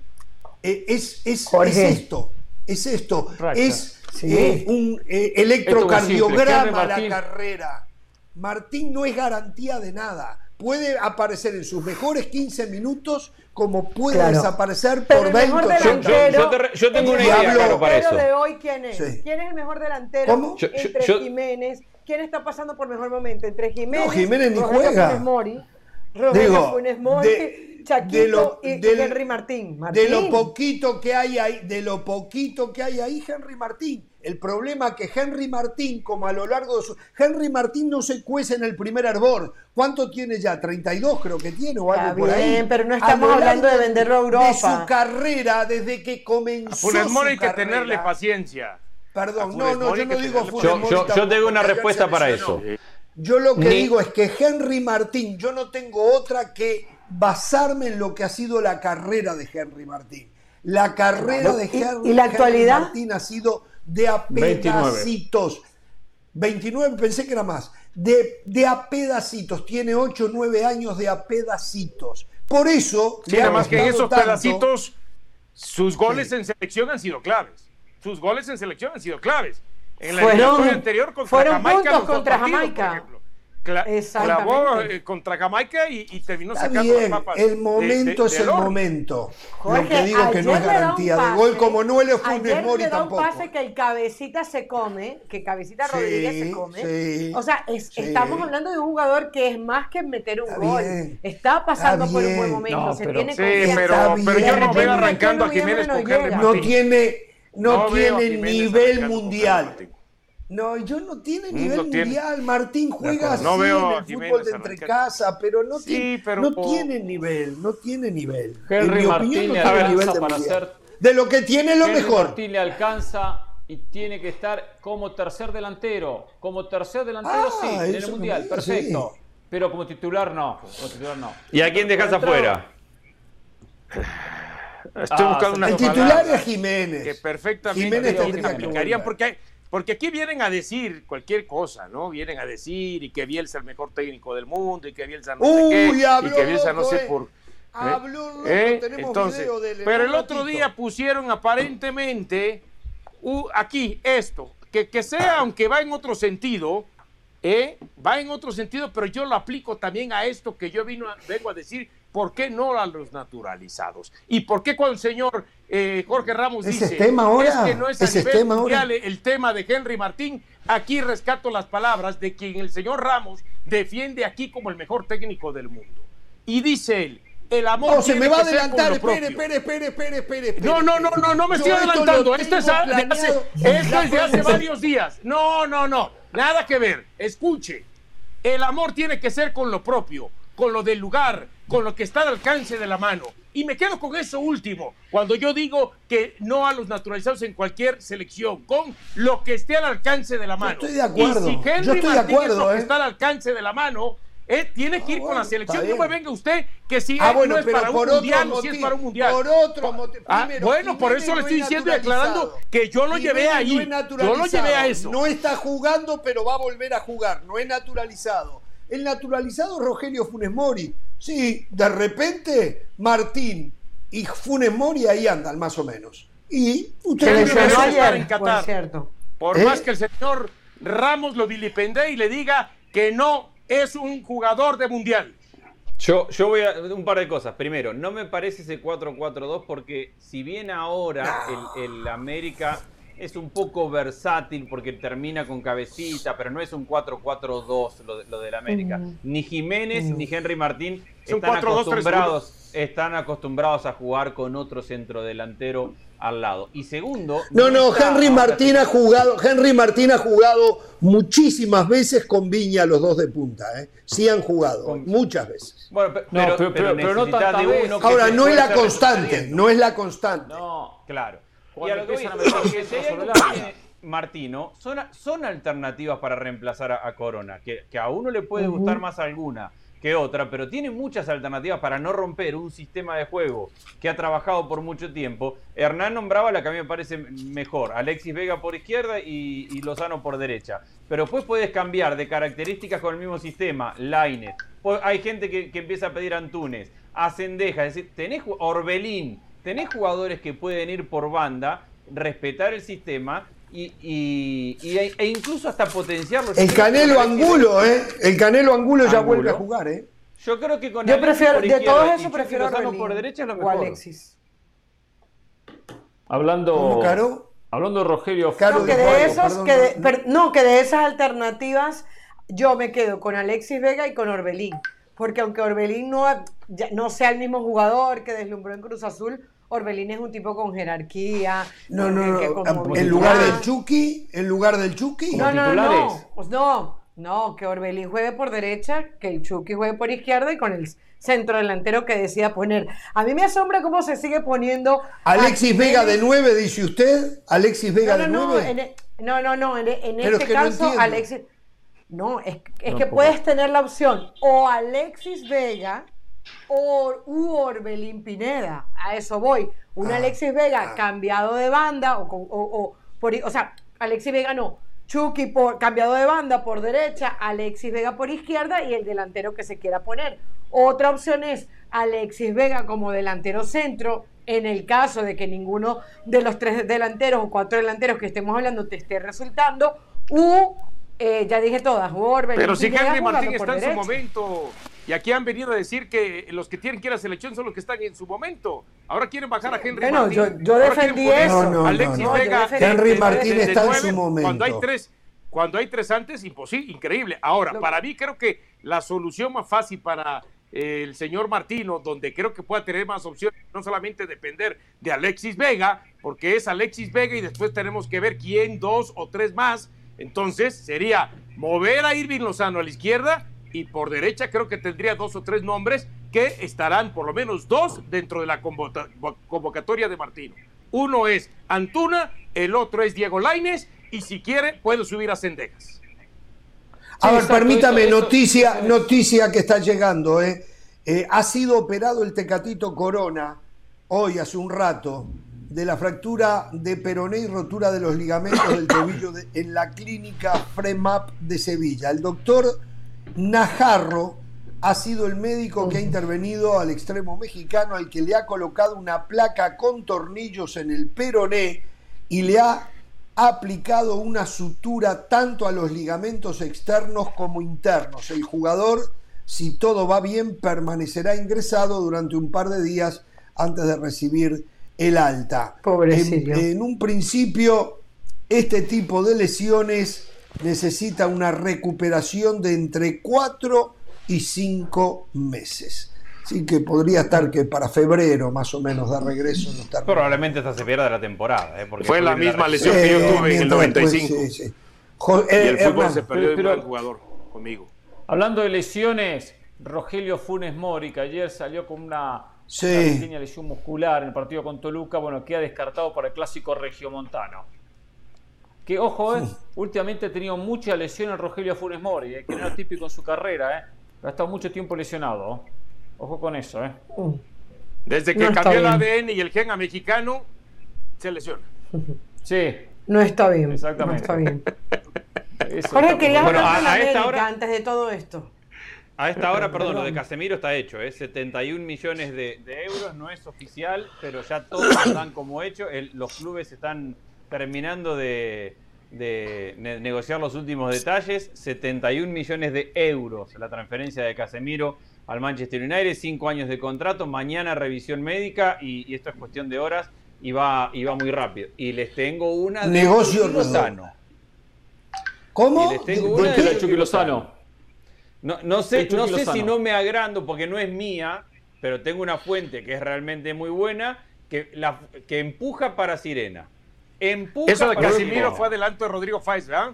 eh, es, es, es, esto, es esto, es eh, un eh, electrocardiograma la carrera. Martín no es garantía de nada. Puede aparecer en sus mejores 15 minutos como puede desaparecer por 20 yo, yo, tengo una idea claro para eso. de hoy quién es? ¿Quién es el mejor delantero ¿Cómo? entre Jiménez, quién está pasando por mejor momento entre Jiménez, no, Jiménez ni juega. Funes Mori, Digo, Funes Mori, de, Chaquito y, Henry Martín. De lo poquito que hay ahí, de lo poquito que hay ahí, Henry Martín. El problema que Henry Martín, como a lo largo de su... Henry Martín no se cuece en el primer arbor. ¿Cuánto tiene ya? 32 creo que tiene o algo por ahí. pero no estamos hablando de venderlo a Europa. De su carrera, desde que comenzó A Funes hay que tenerle paciencia. Perdón, no, no, yo no digo Funes Yo, yo, tengo una respuesta para eso. Yo lo que digo es que Henry Martín, yo no tengo otra que basarme en lo que ha sido la carrera de Henry Martín. La carrera de Henry, ¿Y la actualidad? Martín ha sido de a pedacitos. 29. pensé que era más. De, de a pedacitos. Tiene 8 o 9 años de a pedacitos. Por eso. Sí, más que en esos pedacitos, sus goles en selección han sido claves sus goles en selección han sido claves. En la fueron, anterior contra fueron Jamaica, puntos contra Jamaica. Cla clavó eh, contra Jamaica y, y terminó Está sacando bien, papas El momento es el momento. Jorge, Lo que digo que no es garantía de gol, como no le Funes Mori tampoco. un pase que el cabecita se come, que cabecita Rodríguez se come. Sí, o sea, es, sí. estamos hablando de un jugador que es más que meter un Está gol. Bien. Está pasando Está por un buen momento. No, se pero, tiene sí, pero, pero yo no veo arrancando a Jiménez con Henry No tiene no, tiene nivel mundial. No, yo no tiene nivel mundial. Martín juega así en el fútbol de entre casa, pero no, tiene, no tiene nivel, no tiene nivel. Henry Martín le alcanza para ser. De lo que tiene lo mejor. Martín le alcanza y tiene que estar como tercer delantero. Como tercer delantero, sí, ah, en el mundial, perfecto. Pero como titular no. Como titular no. ¿Y a quién dejas afuera? Estoy ah, buscando una El titular es Jiménez. Que perfectamente Jiménez tendría que aplicarían porque hay, porque aquí vienen a decir cualquier cosa, ¿no? Vienen a decir y que Bielsa es el mejor técnico del mundo y que Bielsa no sé qué, y que Bielsa no sé eh. por... ¿eh? Habló ¿Eh? Entonces, pero el otro día pusieron aparentemente aquí esto, que, que sea, aunque va en otro sentido, ¿eh? va en otro sentido, pero yo lo aplico también a esto que yo vino vengo a decir ¿Por qué no a los naturalizados? ¿Y por qué cuando el señor eh, Jorge Ramos dice tema ahora? es que no es a nivel tema mundial el tema de Henry Martín? Aquí rescato las palabras de quien el señor Ramos defiende aquí como el mejor técnico del mundo. Y dice él, el amor. No, se me va a adelantar. Espere, espere, espere, espere, espere. No, no, no, no, no me estoy adelantando. Esto es, de esto es de hace varios días. No, no, no. Nada que ver. Escuche. El amor tiene que ser con lo propio, con lo del lugar, con lo que está al alcance de la mano. Y me quedo con eso último, cuando yo digo que no a los naturalizados en cualquier selección, con lo que esté al alcance de la mano. estoy de acuerdo. Y si Henry Martín acuerdo, lo que ¿eh? está al alcance de la mano, eh, tiene que ir ah, con la selección. No me venga usted que si ah, no es para un mundial o si es para un mundial. Por otro motivo. Ah, bueno, por eso le estoy diciendo y declarando que yo lo llevé ahí. yo lo llevé a eso. No está jugando, pero va a volver a jugar. No es naturalizado. El naturalizado Rogelio Funes Mori. Sí, de repente Martín y Funes Mori ahí andan, más o menos. Y ustedes estar en Qatar. Por, por ¿Eh? más que el señor Ramos lo vilipende y le diga que no es un jugador de mundial. Yo, yo voy a un par de cosas. Primero, no me parece ese 4-4-2 porque si bien ahora el América es un poco versátil porque termina con cabecita, pero no es un 4-4-2 lo, lo del América. Ni Jiménez ni Henry Martín están acostumbrados, están acostumbrados a jugar con otro centrodelantero al lado. Y segundo, no, no, Henry Martín ha jugado, Henry Martín ha jugado muchísimas veces con Viña los dos de punta, ¿eh? Sí han jugado, muchas veces. Bueno, pero, pero, no de uno Ahora no es la constante, no es la constante. No, claro. Y a lo que Martino, son, son alternativas para reemplazar a, Corona, que, a uno le puede gustar más alguna que otra, pero tiene muchas alternativas para no romper un sistema de juego que ha trabajado por mucho tiempo. Hernán nombraba la que a mí me parece mejor, Alexis Vega por izquierda y, Lozano por derecha. Pero después puedes cambiar de características con el mismo sistema, Laine. Hay gente que, empieza a pedir Antunes, a Cendeja, es decir, tenés Orbelín, tenés jugadores que pueden ir por banda, respetar el sistema y, e incluso hasta potenciarlo. El Canelo Angulo, ¿eh? El Canelo Angulo, ya vuelve a jugar, ¿eh? Yo creo que con Yo prefiero, de todos esos prefiero a por derecha es lo mejor. Alexis. Hablando, hablando de Rogelio no, que de esos, que no, que de esas alternativas yo me quedo con Alexis Vega y con Orbelín. Porque aunque Orbelín no, no sea el mismo jugador que deslumbró en Cruz Azul, Orbelín es un tipo con jerarquía. No, no, no. En lugar del Chucky, en lugar del Chucky. No, no, no. Pues no, no, que Orbelín juegue por derecha, que el Chucky juegue por izquierda y con el centro delantero que decida poner. A mí me asombra cómo se sigue poniendo. Alexis Vega de 9, dice usted. Alexis Vega de 9. E, no, no, no, en, en este caso, Alexis. No, es, es que puedes tener la opción o Alexis Vega o u Orbelín Pineda. A eso voy. Un ah, Alexis Vega ah. cambiado de banda o, o, por, o sea, Alexis Vega no. Chucky por, cambiado de banda por derecha, Alexis Vega por izquierda y el delantero que se quiera poner. Otra opción es Alexis Vega como delantero centro, en el caso de que ninguno de los tres delanteros o cuatro delanteros que estemos hablando te esté resultando, u, eh, ya dije todas, Orbelín Pero si Henry Martín está en su momento, y aquí han venido a decir que los que tienen que ir a selección son los que están en su momento. Ahora quieren bajar a Henry bueno, Martín. Yo, yo defendí eso. No, Alexis Vega. Henry Martín está en su momento. Cuando hay tres, cuando hay tres antes, imposible, increíble. Ahora, para mí creo que la solución más fácil para eh, el señor Martino, donde creo que pueda tener más opciones, no solamente depender de Alexis Vega, porque es Alexis Vega y después tenemos que ver quién, dos o tres más. Entonces sería mover a Irving Lozano a la izquierda y por derecha creo que tendría dos o tres nombres que estarán por lo menos dos dentro de la convocatoria de Martino. Uno es Antuna, el otro es Diego Laines y si quiere puede subir a Cendejas. A ver, permítame, noticia, noticia que está llegando. ¿eh? ¿eh? ha sido operado el Tecatito Corona hoy, hace un rato. De la fractura de peroné y rotura de los ligamentos del tobillo en la clínica FREMAP de Sevilla. El doctor Najarro ha sido el médico que ha intervenido al extremo mexicano al que le ha colocado una placa con tornillos en el peroné y le ha aplicado una sutura tanto a los ligamentos externos como internos. El jugador, si todo va bien, permanecerá ingresado durante un par de días antes de recibir el alta. Pobrecillo. En, en un principio, este tipo de lesiones necesita una recuperación de entre 4 y 5 meses. Así que podría estar que para febrero más o menos de regreso. No estar Probablemente esta se pierda la temporada. ¿eh? Fue la misma lesión que yo tuve en el 95. y el eh, fútbol se perdió pero, el jugador conmigo. Hablando de lesiones, Rogelio Funes Mori, que ayer salió con una, pequeña lesión muscular en el partido con Toluca, bueno, queda descartado para el clásico regiomontano. Que ojo, eh, últimamente ha tenido mucha lesión el Rogelio Funes Mori, eh, que no era típico en su carrera, eh. ha estado mucho tiempo lesionado. Ojo con eso, ¿eh? Mm. Desde que cambió el ADN y el gen a mexicano, se lesiona. Sí. No está bien. Exactamente. No está bien. Jorge, querías bueno, hablar a, esta hora, antes de todo esto. A esta hora, perdón, lo de Casemiro está hecho, ¿eh? 71 millones de, euros, no es oficial, pero ya todos <coughs> están como hecho. los clubes están terminando de, negociar los últimos detalles. 71 millones de euros la transferencia de Casemiro al Manchester United, cinco años de contrato, mañana revisión médica y, esto es cuestión de horas y va, y va muy rápido. Y les tengo una de Negocio Lozano. ¿Cómo? les tengo una de, Chucky Lozano. No, no sé, no sé si no me agrando porque no es mía, pero tengo una fuente que es realmente muy buena que, la, que empuja para Sirena. Eso de Casimiro fue adelanto de Rodrigo Faiz, ¿verdad?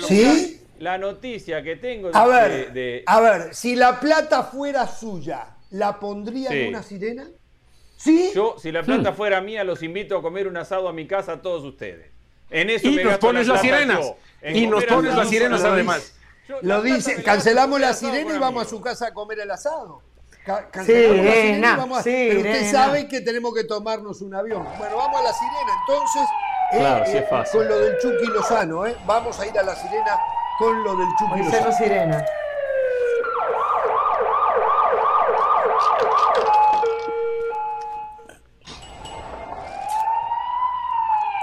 ¿Sí? La noticia que tengo a ver, A ver, si la plata fuera suya, ¿la pondría en una sirena? ¿Sí? Yo, si la plata fuera mía, los invito a comer un asado a mi casa a todos ustedes. En eso y nos pones las sirenas. Y nos pones las sirenas además. Lo dice, cancelamos la sirena y vamos a su casa a comer el asado. Sirena, vamos Pero usted sabe que tenemos que tomarnos un avión. Bueno, vamos a la sirena. Entonces, eh, eh, con lo del Chucky Lozano, ¿eh? vamos a ir a la sirena con lo del Chucky Lozano. Sirena.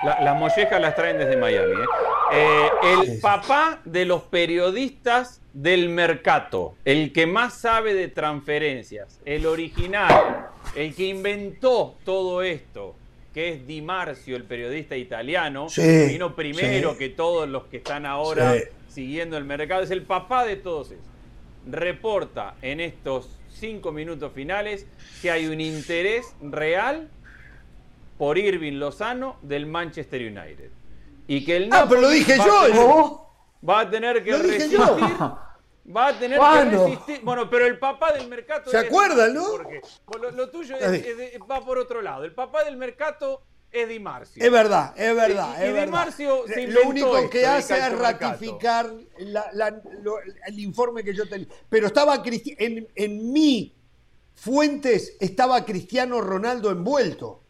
las mollejas las traen desde Miami. ¿eh? Eh, el papá de los periodistas del mercado, el que más sabe de transferencias, el original, el que inventó todo esto, que es Di Marzio, el periodista italiano, que vino primero que todos los que están ahora siguiendo el mercado, es el papá de todos esos. Reporta en estos cinco minutos finales que hay un interés real por Irving Lozano del Manchester United. Y que el Ah, pero lo dije yo. va a tener que resistir. Va a tener que resistir. Bueno, pero el papá del mercado. ¿Se acuerdan, no? Porque lo, tuyo va por otro lado. El papá del mercado es Di Marcio. Es verdad, es verdad. Y, Di Marcio Lo único que hace es ratificar el informe que yo tenía. Pero estaba en, en mi fuentes estaba Cristiano Ronaldo envuelto.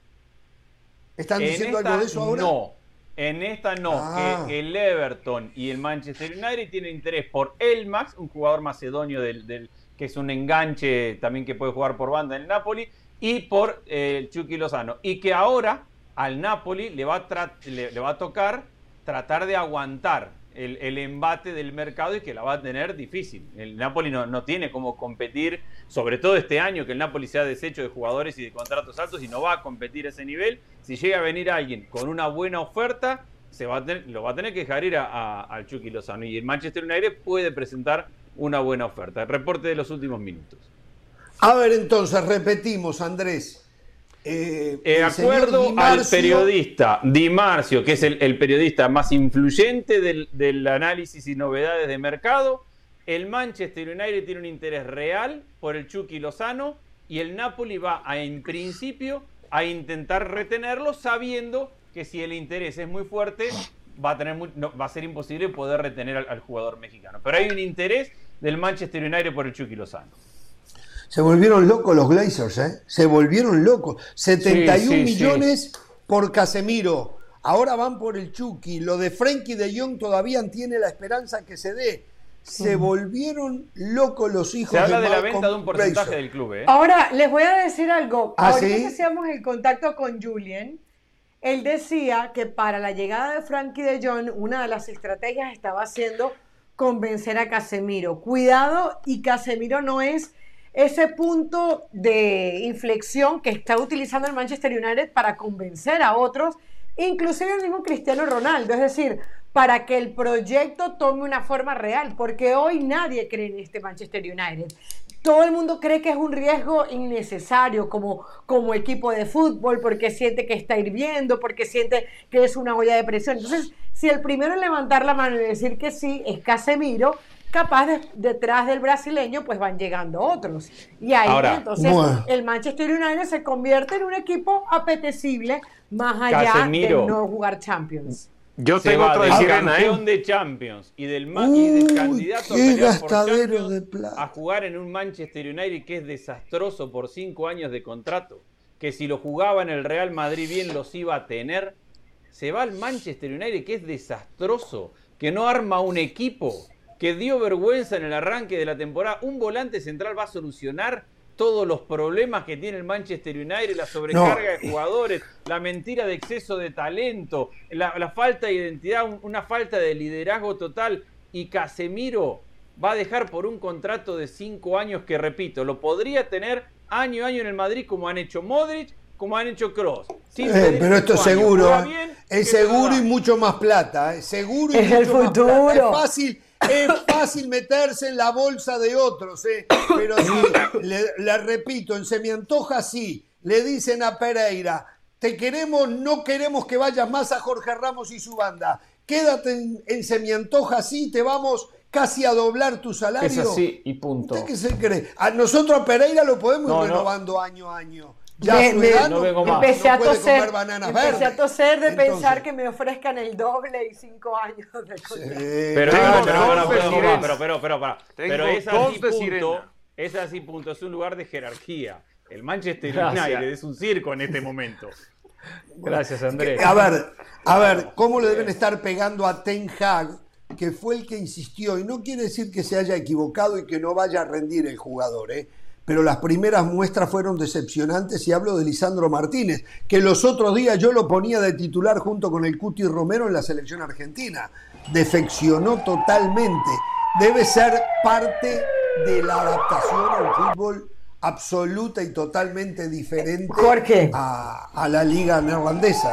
¿Están diciendo algo de eso ahora? No. En esta no, ah. que el Everton y el Manchester United tienen interés por Elmax, un jugador macedonio del, que es un enganche también que puede jugar por banda en el Napoli, y por eh, el Chucky Lozano. Y que ahora al Napoli le va a, le va a tocar tratar de aguantar el, embate del mercado y que la va a tener difícil. El Napoli no, no, tiene como competir, sobre todo este año que el Napoli se ha deshecho de jugadores y de contratos altos y no va a competir a ese nivel. Si llega a venir alguien con una buena oferta, se va a tener, lo va a tener que dejar ir al Chucky Lozano. Y el Manchester United puede presentar una buena oferta. Reporte de los últimos minutos. A ver, entonces, repetimos, Andrés. Eh, de acuerdo al periodista Di Marcio, que es el, periodista más influyente del, análisis y novedades de mercado, el Manchester United tiene un interés real por el Chucky Lozano y el Napoli va a, en principio a intentar retenerlo sabiendo que si el interés es muy fuerte va a, tener va a ser imposible poder retener al, al jugador mexicano. Pero hay un interés del Manchester United por el Chucky Lozano. Se volvieron locos los Glazers, ¿eh? Se volvieron locos. 71 millones por Casemiro. Ahora van por el Chucky. Lo de Frankie de Jong todavía tiene la esperanza que se dé. Se volvieron locos los hijos. Se habla de, la venta de un porcentaje del club. ¿eh? Ahora, les voy a decir algo. ¿Ah, Ahorita que hacíamos el contacto con Julian, él decía que para la llegada de Frankie de Jong, una de las estrategias estaba siendo convencer a Casemiro. Cuidado, y Casemiro no es ese punto de inflexión que está utilizando el Manchester United para convencer a otros, inclusive el mismo Cristiano Ronaldo. Es decir, para que el proyecto tome una forma real, porque hoy nadie cree en este Manchester United. Todo el mundo cree que es un riesgo innecesario como, como equipo de fútbol, porque siente que está hirviendo, porque siente que es una olla de presión. Entonces, si el primero en levantar la mano y decir que sí es Casemiro, capaz detrás del brasileño pues van llegando otros. Y ahí entonces el Manchester United se convierte en un equipo apetecible más allá de no jugar Champions. Yo tengo otro de ¿eh? de Champions y del, candidato a, a jugar en un Manchester United que es desastroso por cinco años de contrato, que si lo jugaba en el Real Madrid bien los iba a tener, se va al Manchester United que es desastroso, que no arma un equipo, que dio vergüenza en el arranque de la temporada. Un volante central va a solucionar todos los problemas que tiene el Manchester United, la sobrecarga de jugadores, la mentira de exceso de talento, la, falta de identidad, una falta de liderazgo total. Y Casemiro va a dejar por un contrato de cinco años que, repito, lo podría tener año a año en el Madrid como han hecho Modric, como han hecho Cross. Eh, pero esto es seguro, es seguro y mucho más plata, ¿eh? seguro y es mucho el futuro. Más plata. Es fácil es fácil meterse en la bolsa de otros, ¿eh? pero sí, le, repito, en Semiantoja sí, le dicen a Pereira, te queremos, no queremos que vayas más a Jorge Ramos y su banda, quédate en, en Semiantoja sí, te vamos casi a doblar tu salario. Es así y punto. ¿Usted qué se cree? A nosotros a Pereira lo podemos ir renovando año a año. Ya empecé, a toser, empecé a toser de pensar que me ofrezcan el doble y cinco años de Pero, pero, pero, pero, pero, es así punto, es así punto, es un lugar de jerarquía. El Manchester United es un circo en este momento. Gracias, Andrés. A ver, a ver, ¿cómo le deben estar pegando a Ten Hag, que fue el que insistió? Y no quiere decir que se haya equivocado y que no vaya a rendir el jugador, ¿eh? Pero las primeras muestras fueron decepcionantes y hablo de Lisandro Martínez, que los otros días yo lo ponía de titular junto con el Cuti Romero en la selección argentina. Defeccionó totalmente. Debe ser parte de la adaptación a un fútbol absoluta y totalmente diferente a, la liga neerlandesa.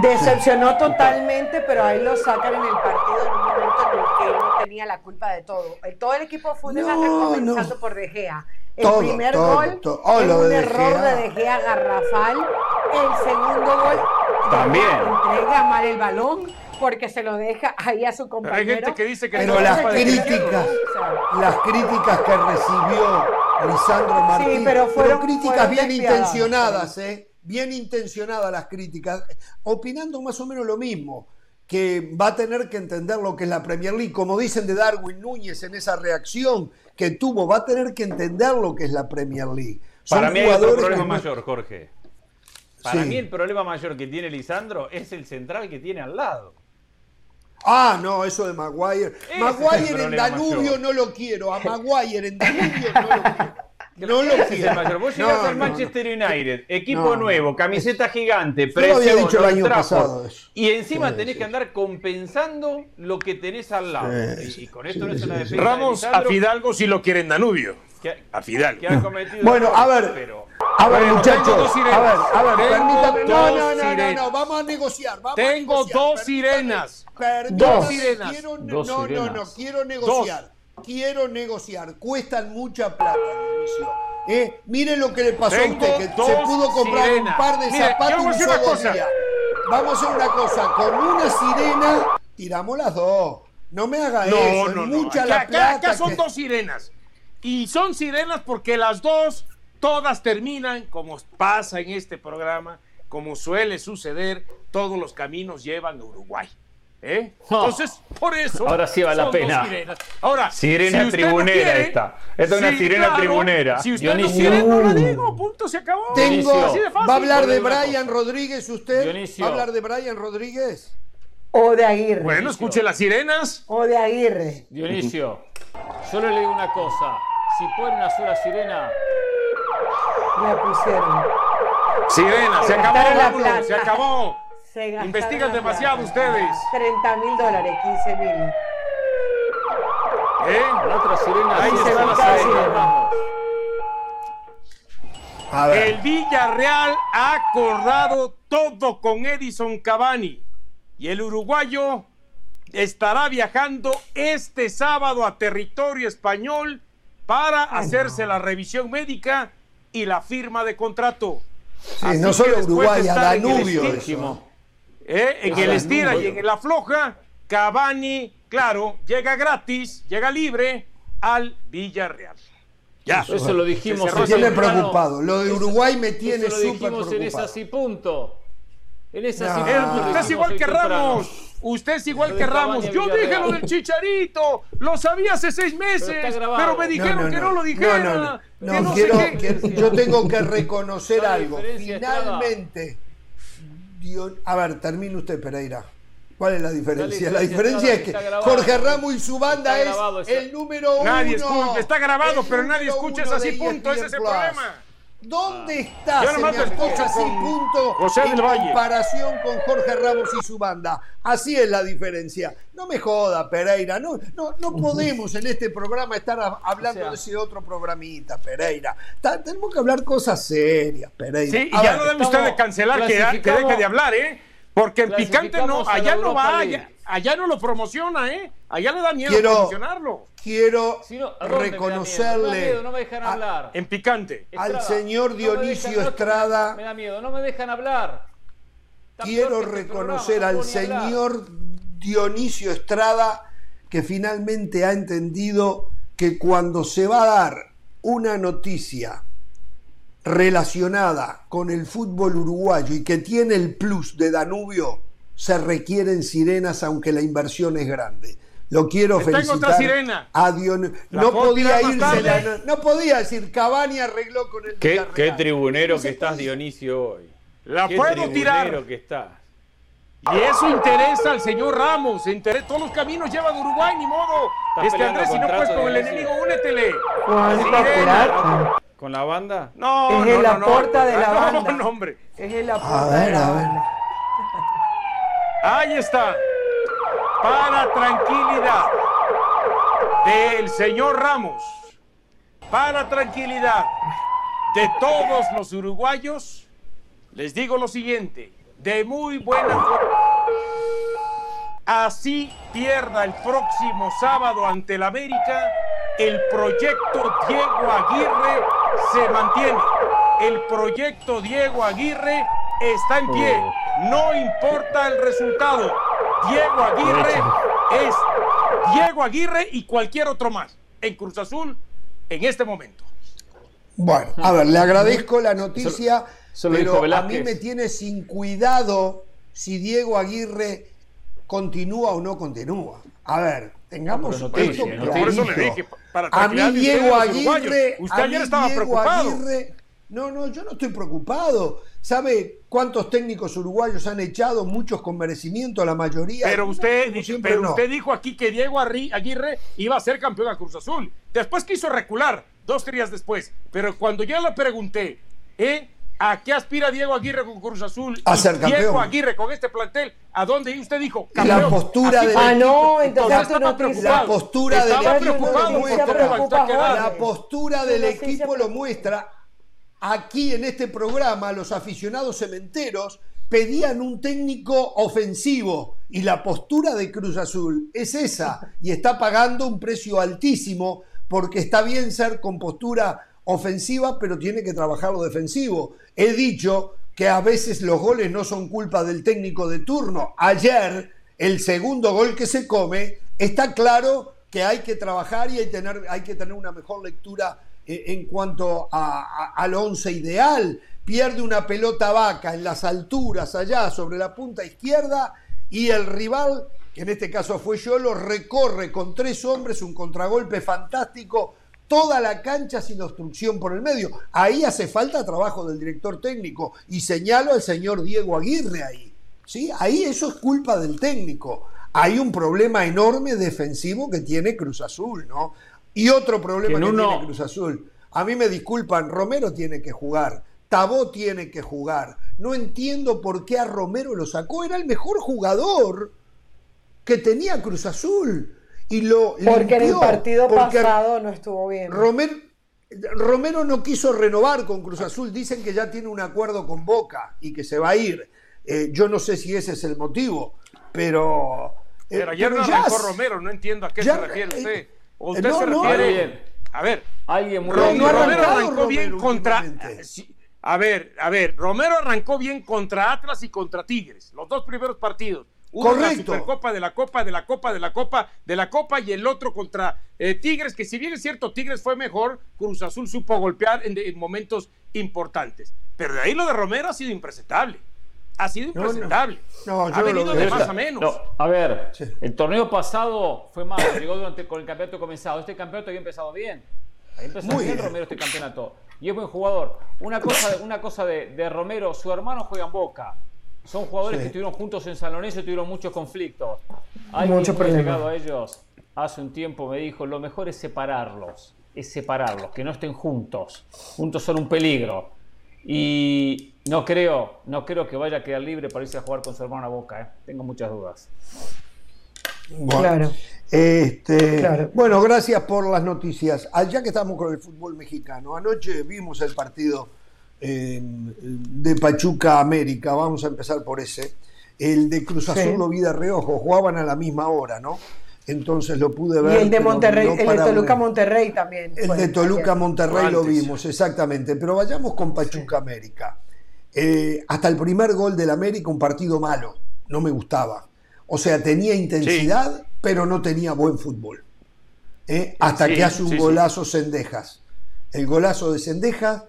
Decepcionó totalmente, pero ahí lo sacan en el partido en un momento en el que él no tenía la culpa de todo. Todo el equipo fue no, comenzando por De Gea. El primer gol oh, es un error de De Gea garrafal. El segundo gol también entrega mal el balón porque se lo deja ahí a su compañero. Hay gente que dice que pero las críticas, las críticas que recibió Lisandro Martínez, pero fueron críticas bien intencionadas, ¿eh? Bien intencionadas las críticas, opinando más o menos lo mismo que va a tener que entender lo que es la Premier League, como dicen de Darwin Núñez en esa reacción, que tuvo, va a tener que entender lo que es la Premier League. Para mí hay otro problema mayor, Jorge. Para mí el problema mayor que tiene Lisandro es el central que tiene al lado. Ah, no, eso de Maguire. <laughs> Maguire en Danubio no lo quiero. A Maguire en Danubio no lo quiero. No lo quiero. Vos llegas al Manchester United, equipo nuevo, camiseta gigante, precio, lo había dicho el año pasado. Y encima tenés que andar compensando lo que tenés al lado. y, con esto no es una defensa. Ramos a Fidalgo si lo quiere en Danubio. a Fidalgo. bueno, a ver. A ver, muchachos. A ver, a ver, permítanme. No, no, no, no, no, vamos a negociar. Vamos tengo a negociar, dos sirenas. dos sirenas. Quiero, no, no, no, quiero negociar quiero negociar, cuestan mucha plata, Dionisio. ¿Eh? Miren lo que le pasó a usted, que se pudo comprar un par de zapatos y un solo día. Vamos a hacer una cosa, con una sirena tiramos las dos. No me haga eso, no, mucha la plata. Acá, son dos sirenas. Y son sirenas porque las dos, todas terminan, como pasa en este programa, como suele suceder, todos los caminos llevan a Uruguay. ¿Eh? Entonces, por eso. Ahora sí vale la pena. Ahora, sirena tribunera esta. Esta es una sirena tribunera. Si usted no quiere, no lo digo. Punto, se acabó. Tengo, ¿Va a hablar de Brian Rodríguez usted? ¿Va a hablar de Brian Rodríguez? O de Aguirre. Bueno, escuche las sirenas. O de Aguirre. Dionisio, yo le digo una cosa. Si ponen una sola sirena. Me pusieron. Sirena, se acabó, se acabó. Investigan demasiado ustedes. 30 mil dólares, 15 mil. ¿Eh? La otra sirena. Ahí se va la sirena. El Villarreal ha acordado todo con Edison Cavani y el uruguayo estará viajando este sábado a territorio español para hacerse la revisión médica y la firma de contrato. Sí, no solo Uruguay, a Danubio. ¿Eh? en el estira y en la floja, Cavani, claro, llega gratis, llega libre al Villarreal. Ya, eso, lo dijimos. Me tiene preocupado. Lo de Uruguay me tiene súper preocupado. en esa sí punto. En esa sí Usted es igual que Ramos. Usted es igual que Ramos. Yo dije lo del chicharito. Lo sabía hace seis meses. Pero, me dijeron que no lo dijera. No, quiero, yo tengo que reconocer algo. Finalmente a ver, termine usted, Pereira. ¿Cuál es la diferencia? La diferencia es que Jorge Ramos y su banda es el número nadie Escucha, está grabado, pero nadie escucha, es así, punto. Ese es el problema. ¿Dónde está, Yo escucho así, punto, José en comparación con Jorge Ramos y su banda? Así es la diferencia. No me joda, Pereira. No, no, no podemos en este programa estar hablando de ese otro programita, Pereira. tenemos que hablar cosas serias, Pereira. Sí, y ya no debe usted de cancelar que, que deje de hablar, ¿eh? Porque en Picante no, allá no va, allá, no lo promociona, ¿eh? Allá le da miedo promocionarlo. Quiero reconocerle. No me, dejan hablar. en Picante. al señor Dionisio Estrada. Me da miedo, no me dejan hablar. quiero reconocer al señor Dionisio Estrada que finalmente ha entendido que cuando se va a dar una noticia relacionada con el fútbol uruguayo y que tiene el plus de Danubio, se requieren sirenas aunque la inversión es grande. Lo quiero felicitar. otra sirena. A No podía irse, no, podía decir Cavani arregló con el ¿Qué, qué tribunero que estás, Dionisio, hoy. La puedo tirar. que estás. Y eso interesa al señor Ramos. Todos los caminos llevan a Uruguay, ni modo. Este Andrés, si no puedes con el enemigo, únetele. ¿Con la banda? No, es no, la no, puerta de la banda. No, hombre. Es en la puerta a ver, a ver. Ahí está. Para tranquilidad del señor Ramos. Para tranquilidad de todos los uruguayos, les digo lo siguiente. De muy buena forma. Así pierda el próximo sábado ante el América el proyecto Diego Aguirre se mantiene. El proyecto Diego Aguirre está en pie. Oh. No importa el resultado. Diego Aguirre es Diego Aguirre y cualquier otro más en Cruz Azul en este momento. Bueno, a ver, le agradezco la noticia, pero a mí me tiene sin cuidado si Diego Aguirre continúa o no continúa. A ver, tengamos esto Por eso le dije, a mí Diego Aguirre, usted ayer estaba preocupado. no, no, yo no estoy preocupado. ¿Sabe cuántos técnicos uruguayos han echado? Muchos con merecimiento, la mayoría. Pero usted, pero usted dijo aquí que Diego Aguirre iba a ser campeón de Cruz Azul. Después quiso recular, dos días después. Pero cuando yo le pregunté, ¿eh? ¿A qué aspira Diego Aguirre con Cruz Azul? A ser campeón. Diego Aguirre con este plantel, ¿a dónde usted dijo? Campeón. La postura de Ah, no, entonces no La postura del equipo lo muestra. La postura del equipo lo muestra. Aquí en este programa los aficionados cementeros pedían un técnico ofensivo y la postura de Cruz Azul es esa y está pagando un precio altísimo porque está bien ser con postura ofensiva, pero tiene que trabajar lo defensivo. He dicho que a veces los goles no son culpa del técnico de turno. Ayer, el segundo gol que se come, está claro que hay que trabajar y hay, que tener una mejor lectura eh, en cuanto al once ideal. Pierde una pelota vaca en las alturas allá sobre la punta izquierda y el rival que en este caso fue yo, lo recorre con tres hombres, un contragolpe fantástico, toda la cancha sin obstrucción por el medio. Ahí hace falta trabajo del director técnico y señalo al señor Diego Aguirre ahí. ¿sí? Ahí eso es culpa del técnico. Hay un problema enorme defensivo que tiene Cruz Azul, ¿no? Y otro problema que tiene Cruz Azul. A mí me disculpan, Romero tiene que jugar, Tabó tiene que jugar. No entiendo por qué a Romero lo sacó, era el mejor jugador que tenía Cruz Azul. Y lo porque en el partido pasado no estuvo bien. Romero, Romero no quiso renovar con Cruz Azul. Dicen que ya tiene un acuerdo con Boca y que se va a ir. Eh, yo no sé si ese es el motivo, pero. Eh, pero ayer no arrancó Romero, no entiendo a qué se refiere usted. Eh, usted se refiere. bien. A ver, alguien muy Romero arrancó bien contra. A ver, a ver, Romero arrancó bien contra Atlas y contra Tigres, los dos primeros partidos. Uno Correcto. la Supercopa de la Copa, de la Copa, de la Copa, de la Copa y el otro contra eh, Tigres, que si bien es cierto, Tigres fue mejor, Cruz Azul supo golpear en, momentos importantes. Pero de ahí lo de Romero ha sido impresentable. Ha sido impresentable. No, ha venido de más a menos. a ver, el torneo pasado fue malo, llegó durante con el campeonato comenzado. Este campeonato había empezado bien. Había empezado bien, Romero este campeonato. Y es buen jugador. Una cosa, una cosa de, de Romero, su hermano juega en Boca son jugadores que estuvieron juntos en San Lorenzo y tuvieron muchos conflictos. Hay Mucho llegado a ellos hace un tiempo me dijo, lo mejor es separarlos, es separarlos, que no estén juntos. Juntos son un peligro. Y no creo, no creo que vaya a quedar libre para irse a jugar con su hermano a Boca, ¿eh? tengo muchas dudas. claro. Este, Bueno, gracias por las noticias. Allá que estamos con el fútbol mexicano, anoche vimos el partido de Pachuca América, vamos a empezar por ese. El de Cruz Azul o Vida Reojo, jugaban a la misma hora, ¿no? Entonces lo pude ver. Y el de Monterrey, el de Toluca Monterrey también. El de Toluca Monterrey lo vimos, exactamente. Pero vayamos con Pachuca América. Eh, hasta el primer gol del América, un partido malo, no me gustaba. O sea, tenía intensidad, pero no tenía buen fútbol. ¿eh? Hasta que hace un golazo Cendejas. El golazo de Cendejas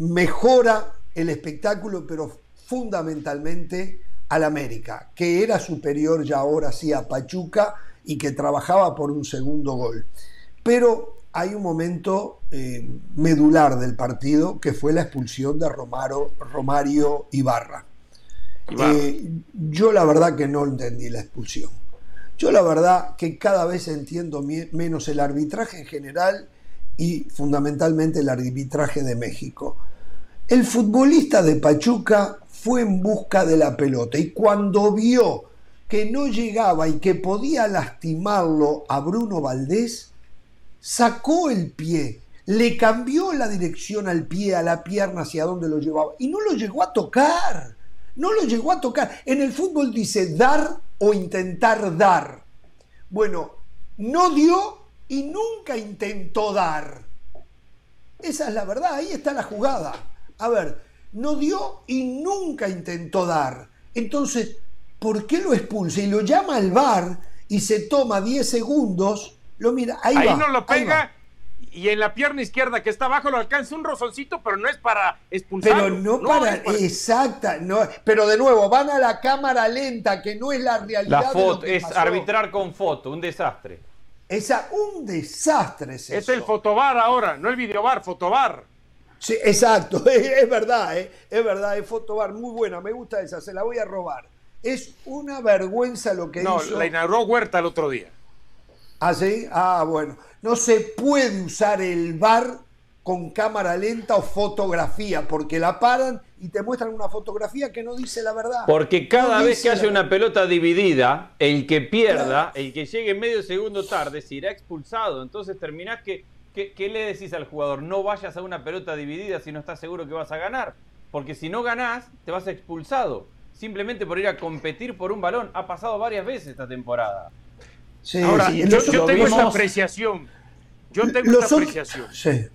mejora el espectáculo, pero fundamentalmente al América, que era superior ya ahora sí a Pachuca y que trabajaba por un segundo gol. Pero hay un momento eh, medular del partido que fue la expulsión de Romaro, Romario Ibarra. Eh, yo la verdad que no entendí la expulsión. Yo la verdad que cada vez entiendo menos el arbitraje en general y fundamentalmente el arbitraje de México. El futbolista de Pachuca fue en busca de la pelota y cuando vio que no llegaba y que podía lastimarlo a Bruno Valdés, sacó el pie, le cambió la dirección al pie, a la pierna, hacia donde lo llevaba y no lo llegó a tocar. No lo llegó a tocar. En el fútbol dice dar o intentar dar. Bueno, no dio y nunca intentó dar. Esa es la verdad, ahí está la jugada a ver, no dio y nunca intentó dar. Entonces, ¿por qué lo expulsa y lo llama al bar y se toma 10 segundos? Lo mira, ahí, ahí no lo pega y en la pierna izquierda que está abajo lo alcanza un rozoncito, pero no es para expulsar. Pero no, para, exacta, no, pero de nuevo, van a la cámara lenta, que no es la realidad. La foto, es arbitrar con foto, un desastre. Esa, un desastre es, es el fotobar ahora, no el videobar, fotobar. Sí, exacto, <laughs> es, verdad, ¿eh? es verdad, es fotobar muy buena, me gusta esa, se la voy a robar. Es una vergüenza lo que hizo. No, la inauguró Huerta el otro día. ¿Ah, sí? Ah, bueno. No se puede usar el bar con cámara lenta o fotografía, porque la paran y te muestran una fotografía que no dice la verdad. Porque cada vez que haya una pelota dividida, el que pierda, el que llegue medio segundo tarde, se irá expulsado. Entonces terminás que ¿qué, le decís al jugador? No vayas a una pelota dividida si no estás seguro que vas a ganar. Porque si no ganás, te vas expulsado. Simplemente por ir a competir por un balón. Ha pasado varias veces esta temporada. Ahora, yo, tengo esta apreciación. Yo tengo esta apreciación.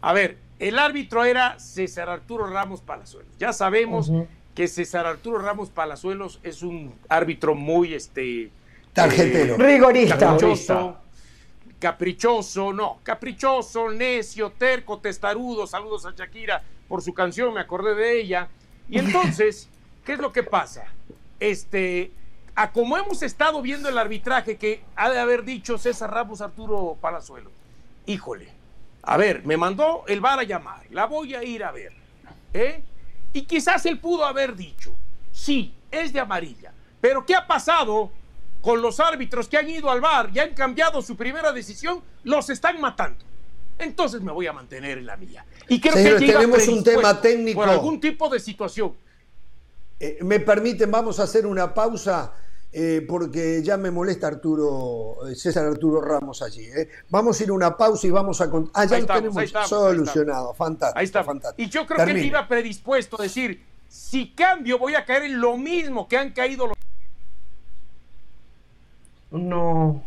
A ver, el árbitro era César Arturo Ramos Palazuelos. Ya sabemos que César Arturo Ramos Palazuelos es un árbitro muy este tarjetero, eh, rigorista caprichoso, no, caprichoso, necio, terco, testarudo, saludos a Shakira por su canción, me acordé de ella. Y entonces, <laughs> ¿qué es lo que pasa? Este, a como hemos estado viendo el arbitraje que ha de haber dicho César Ramos Arturo Palazuelo, híjole, a ver, me mandó el VAR a llamar, la voy a ir a ver. ¿eh? Y quizás él pudo haber dicho, sí, es de amarilla. Pero ¿qué ha pasado con los árbitros que han ido al VAR y han cambiado su primera decisión? Los están matando. Entonces me voy a mantener en la mía. Y creo que tenemos un tema técnico. Por algún tipo de situación. Eh, me permiten, vamos a hacer una pausa eh, porque ya me molesta Arturo, eh, César Arturo Ramos allí. Eh. Vamos a ir a una pausa y vamos a... Ah, ya lo tenemos solucionado, fantástico. Ahí está. fantástico. Y yo creo que él iba predispuesto a decir, si cambio voy a caer en lo mismo que han caído los... No.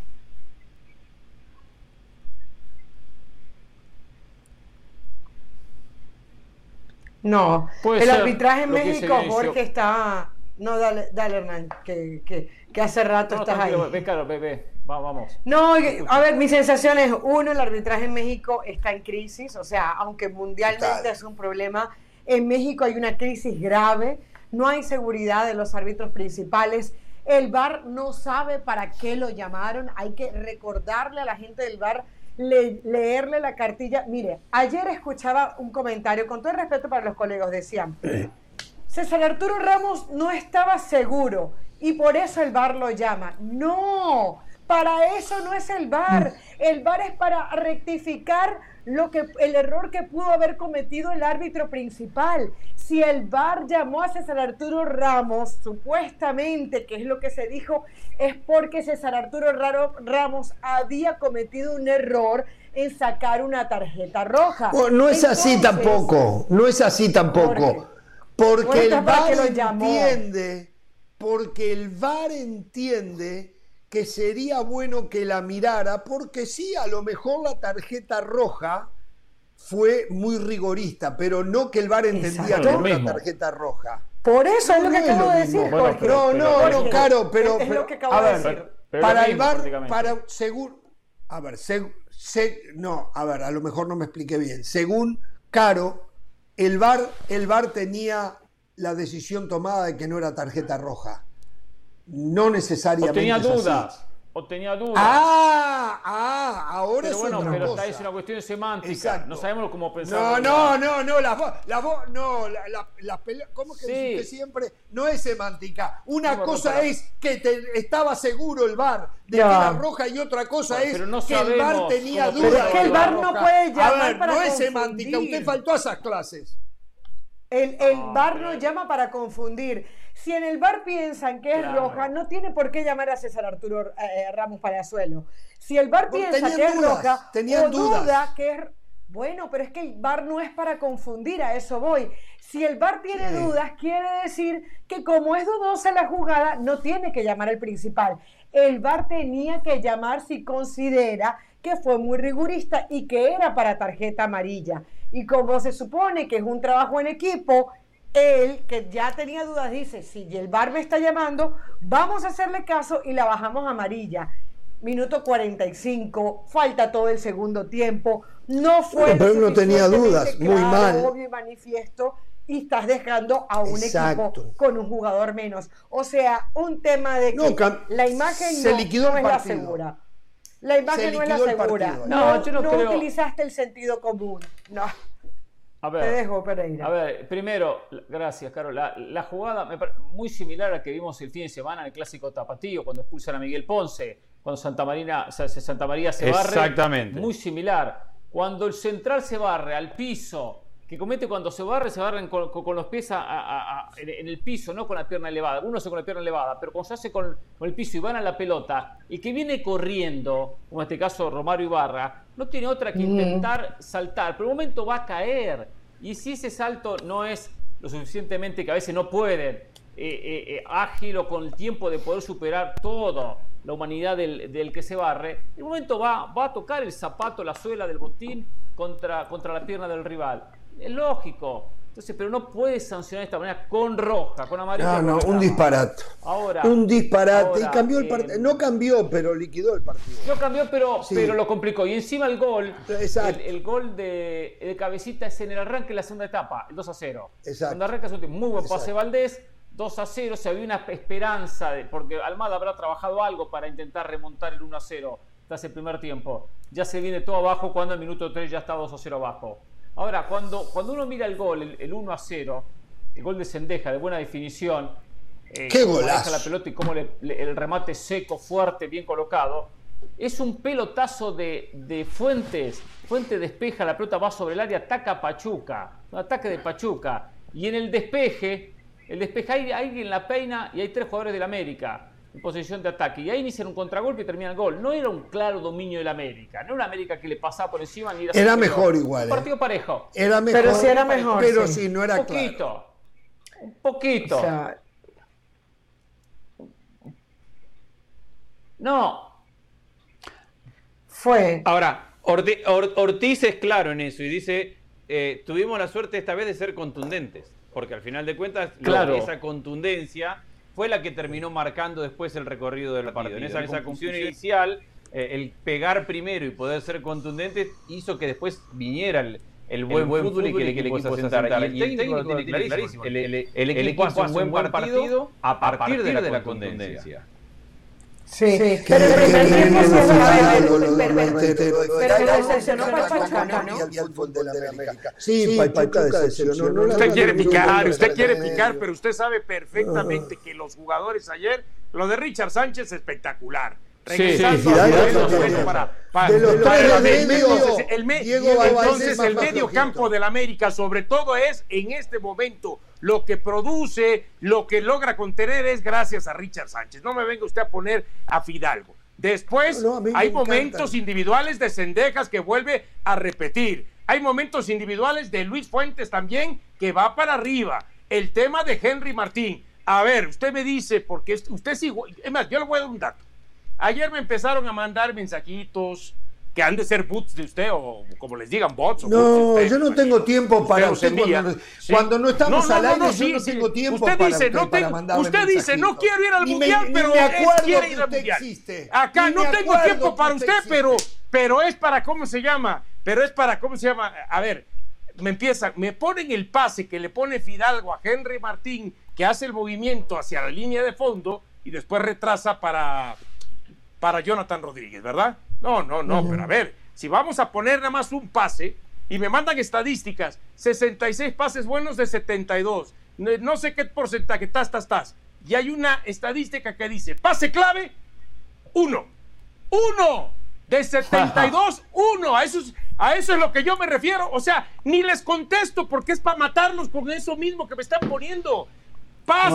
No, el arbitraje en México, Jorge, está... No, dale, dale Hernán, que, que, que hace rato estás ahí. Ve, claro, ve, vamos. No, a ver, mi sensación es, uno, el arbitraje en México está en crisis, o sea, aunque mundialmente es un problema, en México hay una crisis grave, no hay seguridad de los árbitros principales, el VAR no sabe para qué lo llamaron, hay que recordarle a la gente del VAR, leerle la cartilla. Mire, ayer escuchaba un comentario, con todo el respeto para los colegas, decían, <clears throat> César Arturo Ramos no estaba seguro y por eso el VAR lo llama. No, para eso no es el VAR. El VAR es para rectificar lo que, el error que pudo haber cometido el árbitro principal. Si el VAR llamó a César Arturo Ramos, supuestamente, que es lo que se dijo, es porque César Arturo Ramos había cometido un error en sacar una tarjeta roja. Oh, no es así tampoco, no es así tampoco. Porque el VAR entiende porque el VAR entiende que sería bueno que la mirara, porque sí, a lo mejor la tarjeta roja fue muy rigorista, pero no que el VAR entendía que era la tarjeta roja. Por eso es lo que acabo de decir. no, no, no, claro, pero, a ver, para el VAR, para según, a ver, no, a ver, a lo mejor no me expliqué bien. Según Caro, el VAR, el VAR tenía la decisión tomada de que no era tarjeta roja. No necesariamente. O tenía dudas. O tenía dudas. Ah, ah, ahora pero es bueno, otra pero cosa. es una cuestión semántica. No sabemos cómo pensar. No, no, no, no, la voz, la voz, no, la, la, ¿cómo que sí. siempre? No es semántica. Una cosa es que te, estaba seguro el bar de que era roja y otra cosa es que el bar tenía dudas. Pero es que el bar no puede llamar a ver, para no es semántica. Usted faltó a esas clases. El, el bar no llama para confundir. Si en el bar piensan que es roja, no tiene por qué llamar a César Arturo eh, Ramos Palazuelo. Si el bar piensa que es roja, o duda que es bueno, pero es que el bar no es para confundir, a eso voy. Si el bar tiene dudas, quiere decir que como es dudosa la jugada, no tiene que llamar al principal. El bar tenía que llamar si considera que fue muy rigurista y que era para tarjeta amarilla. Y como se supone que es un trabajo en equipo, él, que ya tenía dudas, dice, si el bar me está llamando, vamos a hacerle caso y la bajamos amarilla. Minuto 45, falta todo el segundo tiempo, no fue... pero él no tenía dudas, muy mal. Obvio y manifiesto, y estás dejando a un equipo con un jugador menos. O sea, un tema de que la imagen se no, liquidó es la segura. La imagen no es la segura. No, yo no, no utilizaste el sentido común. No. A ver, Te dejo, Pereira. A ver, primero, gracias, Carol. La, jugada muy similar a la que vimos el fin de semana en el clásico Tapatío, cuando expulsan a Miguel Ponce, cuando Santa, Marina, Santa María se barre. Exactamente. Muy similar. Cuando el central se barre al piso, que comete cuando se barre, se barren con, los pies en, el piso, no con la pierna elevada. Uno hace con la pierna elevada, pero cuando se hace con, el piso y van a la pelota, y que viene corriendo, como en este caso Romario Ibarra, no tiene otra que intentar saltar, pero un momento va a caer. Y si ese salto no es lo suficientemente que a veces no pueden, eh, eh, eh, ágil o con el tiempo de poder superar todo la humanidad del, del, que se barre, en un momento va, va a tocar el zapato, la suela del botín contra, contra la pierna del rival. Es lógico. Entonces, pero no puedes sancionar de esta manera con roja, con amarilla. No, no, un disparate. Ahora. Un disparate. y cambió el partido. no cambió, pero liquidó el partido. No cambió, pero, pero lo complicó. Y encima el gol. El, el, gol de, de, cabecita es en el arranque de la segunda etapa, el 2 a 0. Exacto. Cuando arranca es un muy buen pase Valdés 2 a 0, se había una esperanza, de, porque Almada habrá trabajado algo para intentar remontar el 1 a 0 tras el primer tiempo. Ya se viene todo abajo cuando el minuto 3 ya está 2 a 0 abajo. Ahora, cuando, cuando uno mira el gol, el, 1 a 0, el gol de Sendeja, de buena definición, eh, ¡Qué golazo! la pelota y cómo el remate seco, fuerte, bien colocado, es un pelotazo de, de Fuentes. Fuentes despeja, la pelota va sobre el área, ataca Pachuca. Un ataque de Pachuca. Y en el despeje, el despeje hay alguien la peina y hay tres jugadores del América en posición de ataque. Y ahí inician un contragolpe y termina el gol. No era un claro dominio del América. No era una América que le pasaba por encima ni era. Era mejor igual. Un ¿eh? partido parejo. Era mejor. Pero sí era mejor. Pero sí, no era un poquito, Un poquito. no. Fue. Ahora, Ortiz, es claro en eso y dice: eh, tuvimos la suerte esta vez de ser contundentes. Porque al final de cuentas, esa contundencia fue la que terminó marcando después el recorrido del partido. En esa, esa inicial, eh, el pegar primero y poder ser contundente hizo que después viniera el, buen, fútbol, y que el equipo, se asentara. Y el técnico lo tiene clarísimo. El, equipo hace un buen partido a partir de la contundencia. Sí, pero el primer tiempo sí Sí, Pachuca decepcionó. Usted quiere picar, usted quiere picar, pero usted sabe perfectamente que los jugadores ayer, lo de Richard Sánchez espectacular regresando el entonces el medio campo del América sobre todo es en este momento lo que produce, lo que logra contener es gracias a Richard Sánchez. No me venga usted a poner a Fidalgo. Después hay momentos individuales de Cendejas que vuelve a repetir. Hay momentos individuales de Luis Fuentes también que va para arriba. El tema de Henry Martín. A ver, usted me dice, porque usted sí, es más, yo le voy a dar un dato. Ayer me empezaron a mandar mensajitos que han de ser bots de usted o como les digan bots. no, yo no tengo tiempo para usted, cuando, no estamos al aire, yo no tengo tiempo usted dice, no Usted dice, no quiero ir al mundial, pero es, quiere ir al mundial. Acá no tengo tiempo para usted, pero, pero es para, ¿cómo se llama? Pero es para, ¿cómo se llama? A ver, me empieza, me ponen el pase que le pone Fidalgo a Henry Martín, que hace el movimiento hacia la línea de fondo y después retrasa para para Jonathan Rodríguez, ¿verdad? No, no, no, pero a ver, si vamos a poner nada más un pase y me mandan estadísticas, 66 pases buenos de 72, no sé qué porcentaje, estás, estás, estás. Y hay una estadística que dice, pase clave, uno, uno, de 72, <laughs> uno, a eso, es, a eso es lo que yo me refiero, o sea, ni les contesto porque es para matarlos con eso mismo que me están poniendo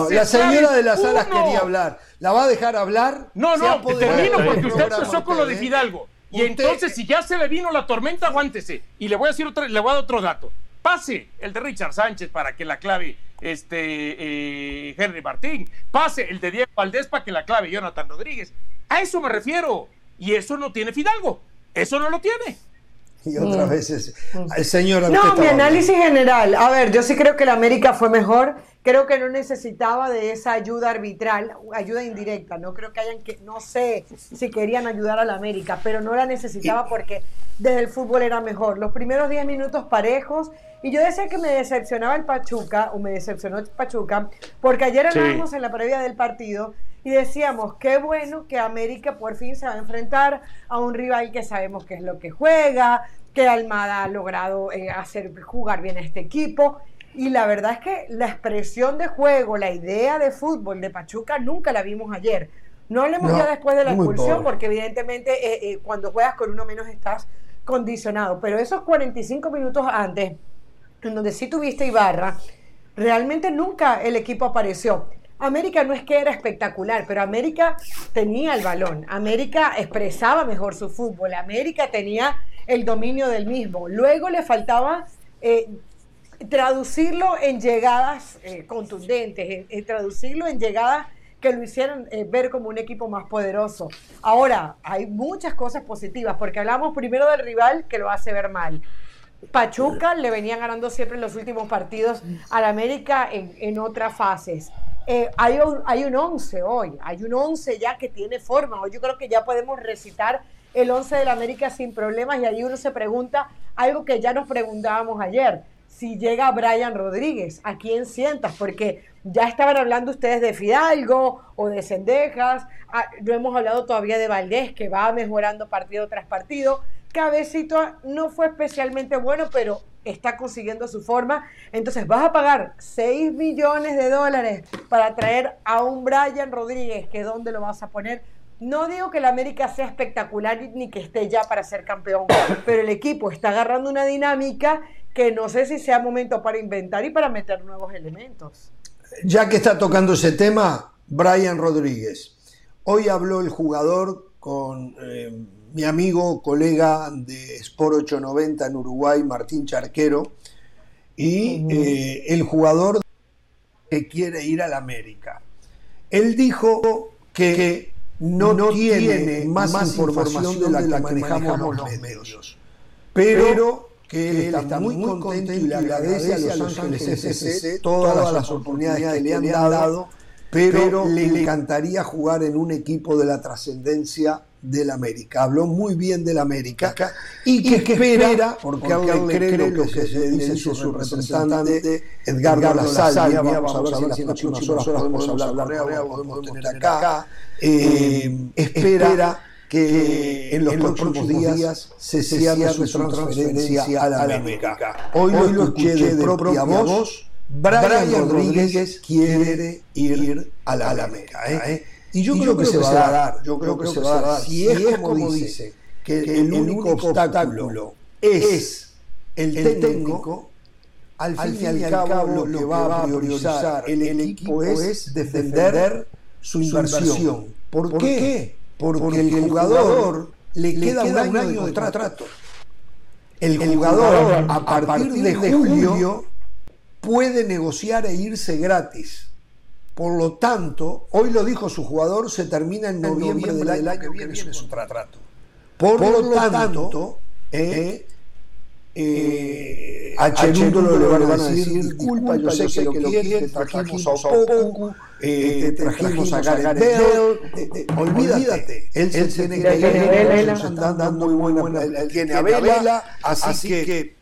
la señora de las alas quería hablar. ¿La va a dejar hablar? No, no, termino porque usted empezó con lo de Fidalgo. Y entonces, si ya se le vino la tormenta, aguántese. Y le voy a decir otro, le voy a dar otro dato. Pase el de Richard Sánchez para que la clave este, eh, Henry Martín. Pase el de Diego Valdés para que la clave Jonathan Rodríguez. A eso me refiero. Y eso no tiene Fidalgo. Eso no lo tiene. Y otras mm. veces, el señor. No, mi análisis general. A ver, yo sí creo que la América fue mejor creo que no necesitaba de esa ayuda arbitral, ayuda indirecta. No creo que hayan que, no sé si querían ayudar a la América, pero no la necesitaba porque desde el fútbol era mejor. Los primeros 10 minutos parejos. Y yo decía que me decepcionaba el Pachuca, o me decepcionó el Pachuca, porque ayer hablábamos en la previa del partido y decíamos, qué bueno que América por fin se va a enfrentar a un rival que sabemos qué es lo que juega, que Almada ha logrado eh, hacer jugar bien a este equipo. Y la verdad es que la expresión de juego, la idea de fútbol de Pachuca nunca la vimos ayer. No hablemos ya después de la expulsión, porque evidentemente eh, eh, cuando juegas con uno menos estás condicionado. Pero esos 45 minutos antes, en donde sí tuviste Ibarra, realmente nunca el equipo apareció. América no es que era espectacular, pero América tenía el balón. América expresaba mejor su fútbol. América tenía el dominio del mismo. Luego le faltaba eh, traducirlo en llegadas eh, contundentes, en, traducirlo en llegadas que lo hicieran eh, ver como un equipo más poderoso. Ahora, hay muchas cosas positivas, porque hablamos primero del rival que lo hace ver mal. Pachuca le venía ganando siempre en los últimos partidos al América en, otras fases. Eh, hay, un, hay un 11 hoy, hay un 11 ya que tiene forma. Hoy yo creo que ya podemos recitar el 11 del América sin problemas y ahí uno se pregunta algo que ya nos preguntábamos ayer si llega Brian Rodríguez, ¿a quién sientas? Porque Ya estaban hablando ustedes de Fidalgo o de Cendejas. Ah, no hemos hablado todavía de Valdés, que va mejorando partido tras partido. Cabecito no fue especialmente bueno, pero está consiguiendo su forma. Entonces vas a pagar 6 millones de dólares para traer a un Brian Rodríguez, que dónde lo vas a poner. No digo que el América sea espectacular ni que esté ya para ser campeón, pero el equipo está agarrando una dinámica que no sé si sea momento para inventar y para meter nuevos elementos. Ya que está tocando ese tema, Brian Rodríguez. Hoy habló el jugador con eh, mi amigo, colega de Sport 890 en Uruguay, Martín Charquero, y eh, el jugador que quiere ir al América. Él dijo que no, tiene, más, información, de la, que manejamos los medios, pero que él está muy contento y le agradece a Los Ángeles SC todas las oportunidades que le han dado, pero le encantaría jugar en un equipo de la trascendencia del América. Habló muy bien del América y que, espera, porque, él cree, lo que se dice su, su representante Edgardo La Salvia, vamos a ver si en las próximas horas podemos hablar podemos tener acá, eh, espera que en los, próximos días se cierre su transferencia a la América. Hoy lo escuché de propia voz, Brian Rodríguez quiere ir a la América. ¿eh? Y yo, creo, que, se va a dar, yo creo, que, se va a dar. Si, es, como dice, que, el, único obstáculo es el técnico, al fin y al cabo lo que va a priorizar el equipo es defender su inversión. ¿Por qué? Porque el jugador le queda un año de trato. El jugador a partir de julio puede negociar e irse gratis. Por lo tanto, hoy lo dijo su jugador, se termina en noviembre, del, año que viene su contrato. Por, lo tanto, eh, eh, a Cherundo le van a decir, disculpa, yo sé que lo quiere, trajimos a Opoku, eh, trajimos a Gareth Bell, olvídate, él se tiene que ir, dando muy buena, él tiene a Vela, así que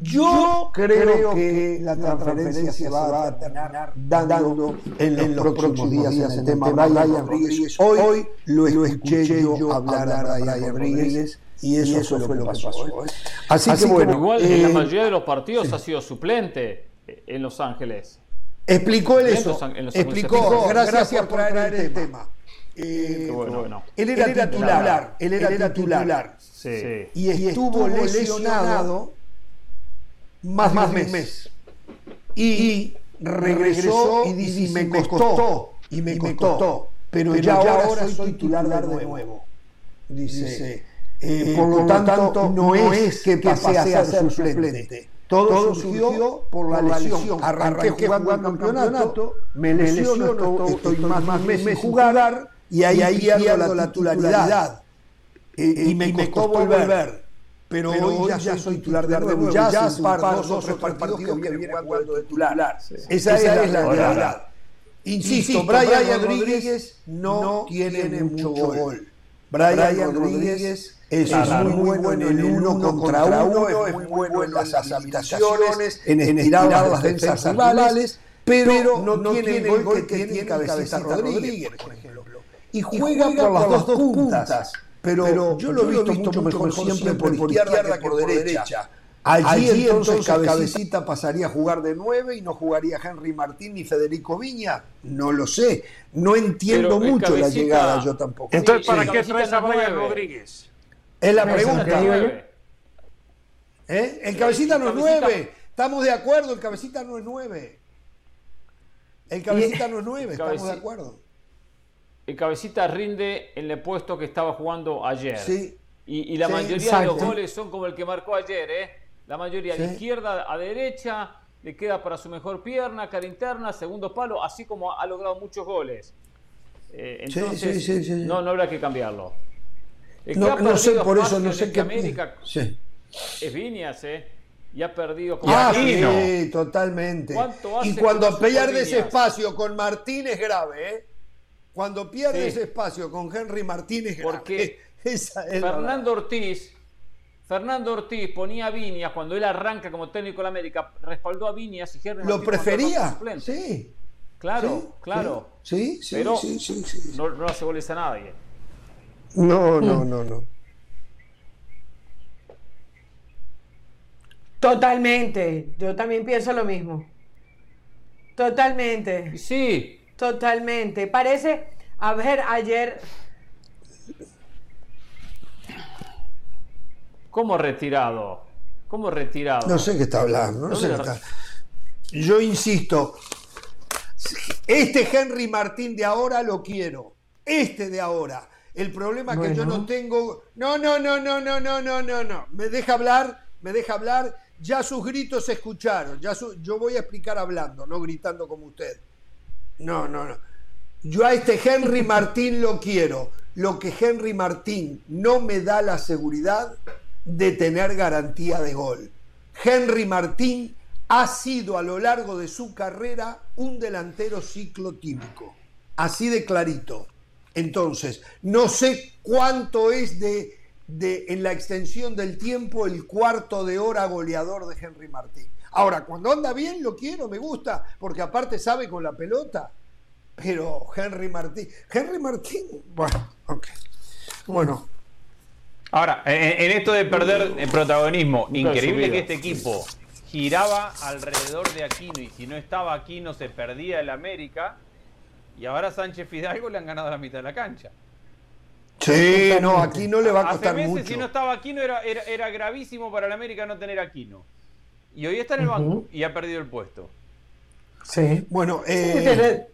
yo creo, que, la transferencia se va a terminar dando en los, próximos días en el tema Brian Rodríguez. Hoy, lo escuché yo hablar a Brian Rodríguez. Y eso, fue lo que pasó. ¿eh? Así, que bueno. Igual en la eh, mayoría de los partidos ha sido suplente en Los Ángeles. Explicó él eso. explicó, gracias, por traer el tema. Eh, bueno, Él era titular. Él era titular. Sí. Y estuvo lesionado más, más un mes. Y, regresó, y dice, me costó, y me costó, pero, ya, ahora soy titular de nuevo. Dice, eh, por lo tanto, no es que pasé a ser suplente. Todo, surgió por la lesión. Arranqué jugando el campeonato, me lesiono, estoy más, más meses sin jugar, y ahí, ahí pierdo la titularidad. Eh, y, me costó volver pero, hoy, ya, soy titular de nuevo, ya, ya hace par, dos o tres partidos que viene jugando de titular. Esa, es la realidad. Insisto, Brian, Rodríguez no, tiene, mucho gol. Brian, Rodríguez es, muy bueno en el uno contra uno, es muy bueno en las habilitaciones, en estirar las defensas rivales, pero no, tiene el gol que tiene Cabecita Rodríguez, por ejemplo. Y juega por las dos puntas pero, yo lo he visto, mucho mejor, siempre por, izquierda, que por derecha. Allí, entonces Cabecita pasaría a jugar de nueve y no jugaría Henry Martín ni Federico Viña. No lo sé. No entiendo mucho la llegada yo tampoco. Entonces, ¿para qué traes a Brian Rodríguez? Es la pregunta. ¿Eh? El Cabecita no es nueve. Estamos de acuerdo, el Cabecita no es nueve. El Cabecita no es nueve, estamos de acuerdo el cabecita rinde en el puesto que estaba jugando ayer. Sí. Y, la mayoría de los goles son como el que marcó ayer, ¿eh? La mayoría de izquierda a derecha, le queda para su mejor pierna, cara interna, segundo palo, así como ha logrado muchos goles. Eh, entonces, no, no habrá que cambiarlo. no, sé, por eso no sé qué. América es Viñas, ¿eh? Y ha perdido con ah, sí, totalmente. Y cuando ese espacio con Martín es grave, ¿eh? Cuando pierde ese espacio con Henry Martínez, porque <laughs> Fernando Ortiz, Fernando Ortiz ponía a Viñas cuando él arranca como técnico de la América, respaldó a Viñas y Henry lo prefería. Sí. Claro, claro. Sí, sí, sí, sí, sí, No, no hace goles a nadie. No, no, no, no. Totalmente. Yo también pienso lo mismo. Totalmente. Sí. Totalmente. Parece, a ver, ayer... ¿Cómo retirado? ¿Cómo retirado? No sé qué está hablando. No sé qué está... Yo insisto, este Henry Martín de ahora lo quiero. Este de ahora. El problema que yo no tengo. No, no, no, no, no, no, no, no, no. Me deja hablar, me deja hablar. Ya sus gritos se escucharon. Ya Yo voy a explicar hablando, no gritando como usted. No, no, no. Yo a este Henry Martín lo quiero. Lo que Henry Martín no me da la seguridad de tener garantía de gol. Henry Martín ha sido a lo largo de su carrera un delantero ciclotímico. Así de clarito. Entonces, no sé cuánto es de, de, en la extensión del tiempo el cuarto de hora goleador de Henry Martín. Ahora, cuando anda bien lo quiero, me gusta, porque aparte sabe con la pelota. Pero Henry Martín, Henry Martín, bueno, ok. Bueno. Ahora, en, esto de perder el protagonismo, increíble que este equipo giraba alrededor de Aquino y si no estaba Aquino se perdía el América y ahora Sánchez Fidalgo le han ganado la mitad de la cancha. Sí, no, aquí no le va a costar Hace meses, si no estaba Aquino era, era, gravísimo para el América no tener Aquino. Y hoy está en el banco y ha perdido el puesto. Sí, bueno. Eh,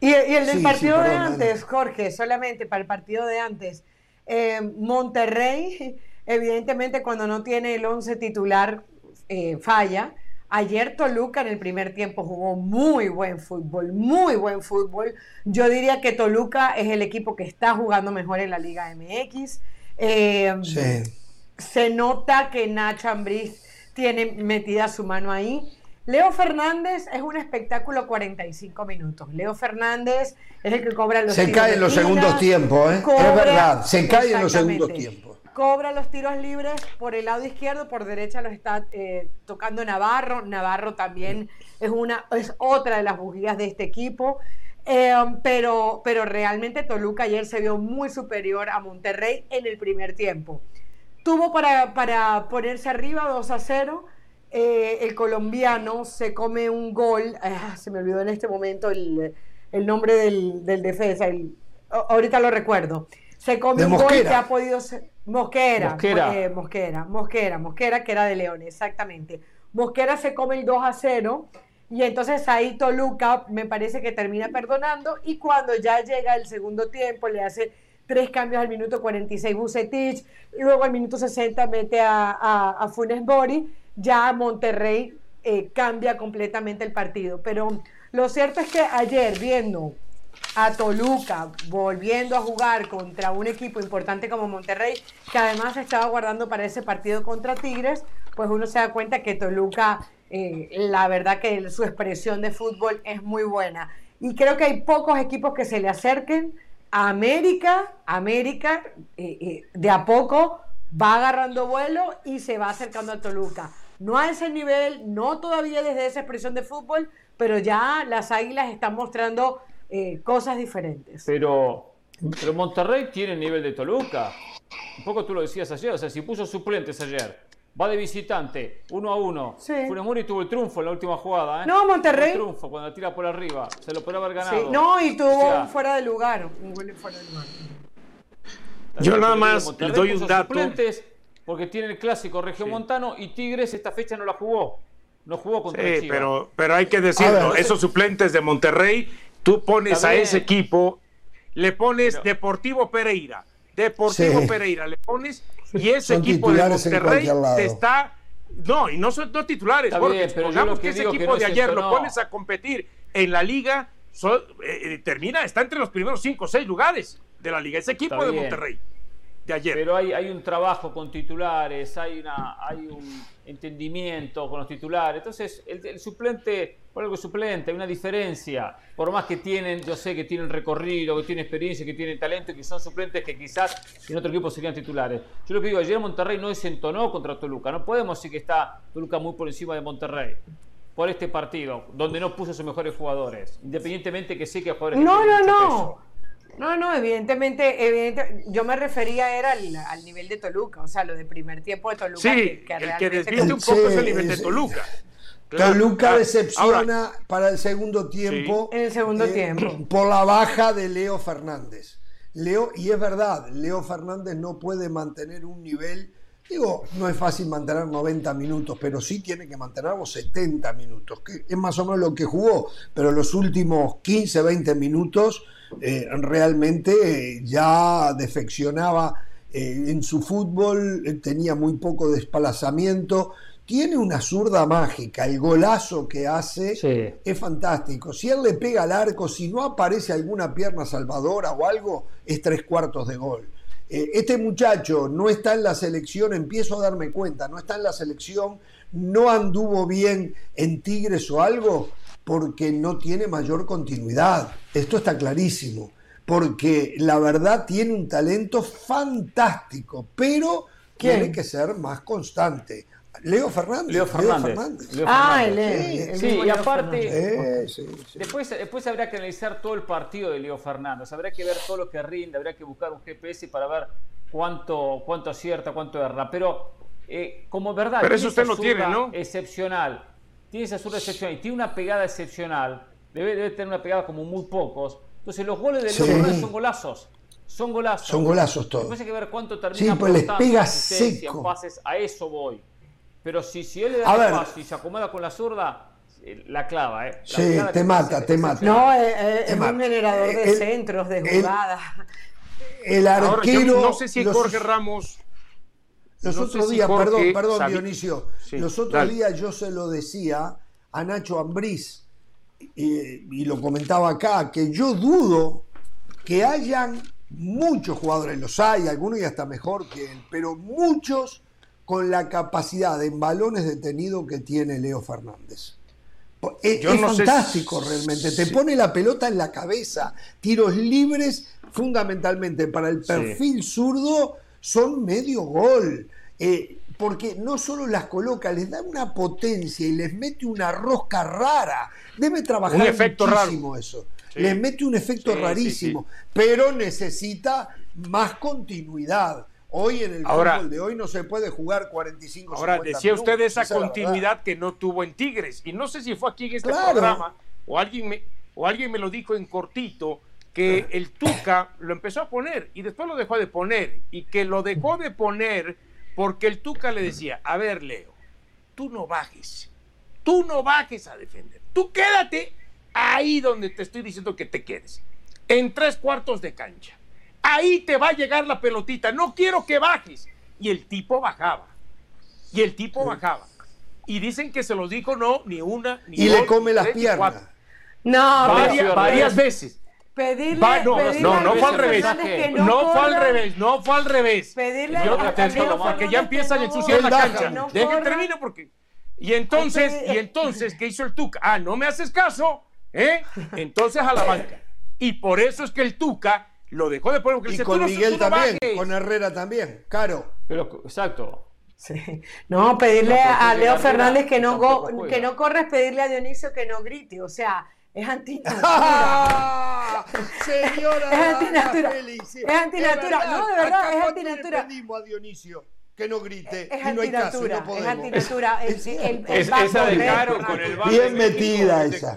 y, el del partido de antes, Jorge, solamente para el partido de antes. Eh, Monterrey, <laughs> evidentemente cuando no tiene el 11 titular, eh, falla. Ayer Toluca en el primer tiempo jugó muy buen fútbol, muy buen fútbol. Yo diría que Toluca es el equipo que está jugando mejor en la Liga MX. Eh, se nota que Nacho Ambriz tiene metida su mano ahí. Leo Fernández es un espectáculo 45 minutos. Leo Fernández es el que cobra los Se cae en los segundos tiempos, ¿eh? es verdad, se cae en los segundos tiempos cobra los tiros libres por el lado izquierdo, por derecha los está eh, tocando Navarro. Navarro también es, una, es otra de las bujías de este equipo. Eh, pero, pero realmente Toluca ayer se vio muy superior a Monterrey en el primer tiempo. Tuvo para, para ponerse arriba 2 a 0. Eh, el colombiano se come un gol. Ah, se me olvidó en este momento el, nombre del, defensa. ahorita lo recuerdo. Se come un gol que ha podido ser. Mosquera, Mosquera. Eh, Mosquera, Mosquera, Mosquera, que era de León, exactamente. Mosquera se come el 2 a 0 y entonces ahí Toluca me parece que termina perdonando y cuando ya llega el segundo tiempo le hace tres cambios al minuto 46 Bucetich, luego al minuto 60 mete a, a, Funes Mori, ya Monterrey eh, cambia completamente el partido. Pero lo cierto es que ayer viendo a Toluca volviendo a jugar contra un equipo importante como Monterrey, que además estaba guardando para ese partido contra Tigres, pues uno se da cuenta que Toluca, eh, la verdad que su expresión de fútbol es muy buena. Y creo que hay pocos equipos que se le acerquen América. América eh, de a poco va agarrando vuelo y se va acercando a Toluca. No a ese nivel, no todavía desde esa expresión de fútbol, pero ya las Águilas están mostrando eh, cosas diferentes. Pero, pero Monterrey tiene nivel de Toluca. Un poco tú lo decías ayer, o sea, si puso suplentes ayer, va de visitante, uno a uno. Sí. Funes tuvo el triunfo en la última jugada. ¿eh? No, Monterrey. el triunfo cuando tira por arriba, se lo puede haber ganado. No, y tuvo un fuera de lugar, un gol fuera de lugar. Yo nada más le doy un dato. Porque tiene el clásico regiomontano y Tigres esta fecha no la jugó. No jugó contra sí, pero, pero hay que decirlo, esos suplentes de Monterrey Tú pones a ese equipo, le pones Deportivo Pereira, Deportivo Pereira, le pones y ese equipo de Monterrey te está. No, y no son dos titulares, porque supongamos que, ese equipo de ayer lo pones a competir en la liga, eh, eh, termina, está entre los primeros cinco o seis lugares de la liga, ese equipo de Monterrey de ayer. Pero hay, hay un trabajo con titulares, hay, una, hay un entendimiento con los titulares. Entonces, el, suplente, por algo suplente, hay una diferencia. Por más que tienen, yo sé que tienen recorrido, que tienen experiencia, que tienen talento, que son suplentes que quizás en otro equipo serían titulares. Yo lo que digo, ayer Monterrey no desentonó contra Toluca. No podemos decir que está Toluca muy por encima de Monterrey. por este partido, donde no puso sus mejores jugadores, independientemente que sí que jugadores. No, no, no. No, no, evidentemente, evidente, yo me refería era al, nivel de Toluca, o sea, lo de primer tiempo de Toluca. Sí, que, el que desviste un poco es el nivel de Toluca. Toluca decepciona para el segundo tiempo. En el segundo eh, tiempo. <clears throat> Por la baja de Leo Fernández. Leo, y es verdad, Leo Fernández no puede mantener un nivel Digo, no es fácil mantener 90 minutos, pero sí tiene que mantener los 70 minutos, que es más o menos lo que jugó, pero los últimos 15, 20 minutos eh, realmente eh, ya defeccionaba eh, en su fútbol, tenía muy poco desplazamiento, tiene una zurda mágica, el golazo que hace es fantástico. Si él le pega al arco, si no aparece alguna pierna salvadora o algo, es tres cuartos de gol. Eh, este muchacho no está en la selección, empiezo a darme cuenta, no está en la selección, no anduvo bien en Tigres o algo, porque no tiene mayor continuidad. Esto está clarísimo, porque la verdad tiene un talento fantástico, pero tiene que ser más constante. Leo Fernández. Leo Fernández. ah, Leo. Sí, y aparte, eh, Después, después habría que analizar todo el partido de Leo Fernández. Habría que ver todo lo que rinde, habría que buscar un GPS para ver cuánto, cuánto acierta, cuánto erra. Pero eh, como verdad, Pero eso usted no tiene, ¿no? Excepcional. Tiene esa zurda excepcional y tiene una pegada excepcional. Debe, debe tener una pegada como muy pocos. Entonces los goles de Leo Fernández son golazos. Son golazos. Son golazos todos. Después hay que ver cuánto termina sí, pues les pega seco. pases. A eso voy. Pero si, si él le da el paso y se acomoda con la zurda, eh, la clava, ¿eh? sí, te mata, te mata. No, eh, eh, es, un generador de centros, de jugadas. El, arquero. no sé si Jorge Ramos. Los otros días, perdón, perdón, Dionisio. los otros días yo se lo decía a Nacho Ambriz, y lo comentaba acá, que yo dudo que hayan muchos jugadores, los hay, algunos y hasta mejor que él, pero muchos con la capacidad en balones detenidos que tiene Leo Fernández. Es, fantástico realmente, te pone la pelota en la cabeza, tiros libres fundamentalmente para el perfil zurdo son medio gol, eh, porque no solo las coloca, les da una potencia y les mete una rosca rara, debe trabajar un efecto muchísimo eso, les mete un efecto rarísimo, pero necesita más continuidad. Hoy en el fútbol de hoy no se puede jugar 45 Ahora, decía usted esa continuidad que no tuvo en Tigres. Y no sé si fue aquí en este programa o alguien, me, o alguien me lo dijo en cortito que el Tuca lo empezó a poner y después lo dejó de poner. Y que lo dejó de poner porque el Tuca le decía: A ver, Leo, tú no bajes. Tú no bajes a defender. Tú quédate ahí donde te estoy diciendo que te quedes. En tres cuartos de cancha ahí te va a llegar la pelotita, no quiero que bajes. Y el tipo bajaba. Y el tipo bajaba. Y dicen que se los dijo no, ni una, ni Y le come las piernas. No, varias, veces. Pedirle, no, no, no, fue al revés. No, fue al revés, no fue al revés. Pedirle Yo, porque ya empiezan a ensuciar la cancha. Dejen termino porque. Y entonces, y entonces, ¿qué hizo el Tuca? Ah, no me haces caso, ¿eh? Entonces a la banca. Y por eso es que el Tuca lo dejó de poner y con Miguel también, con Herrera también, caro. Pero, exacto. No, pedirle a Leo Fernández que no, que no corre es pedirle a Dionisio que no grite, o sea, es <laughs> antinatura. señora, es antinatura. Es antinatura. no, de verdad, es antinatura. a Dionisio que no grite. Es, no hay caso, no podemos. <laughs> Es antinatura. Es, esa de Caro con el bar Bien metida esa.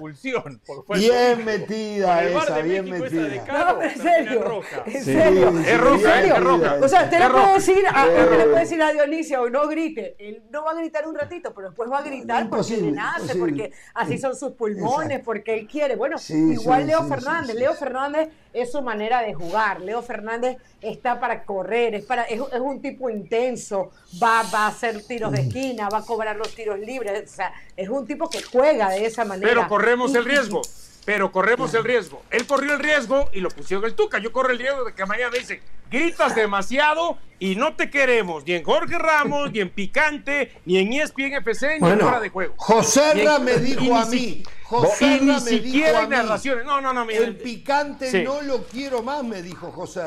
bien metida esa, bien metida. No, en serio. En serio. Es roja, es roja. O sea, usted le puede decir a, le puede decir a Dionisio, no grite. Él no va a gritar un ratito, pero después va a gritar porque le nace, porque así son sus pulmones, porque él quiere. Bueno, igual Leo Fernández. Leo Fernández es su manera de jugar. Leo Fernández está para correr, es, para, es, un tipo intenso, va, va, a hacer tiros de esquina, va a cobrar los tiros libres, o sea, es un tipo que juega de esa manera. Pero corremos el riesgo, pero corremos el riesgo. Él corrió el riesgo y lo pusieron el Tuca. Yo corro el riesgo de que mañana dice, gritas demasiado y no te queremos, ni en Jorge Ramos, ni en Picante, ni en ESPN FC, ni en Hora de Juego. José me dijo a mí. José y ni siquiera hay narraciones. No, no, no. el picante no lo quiero más, me dijo José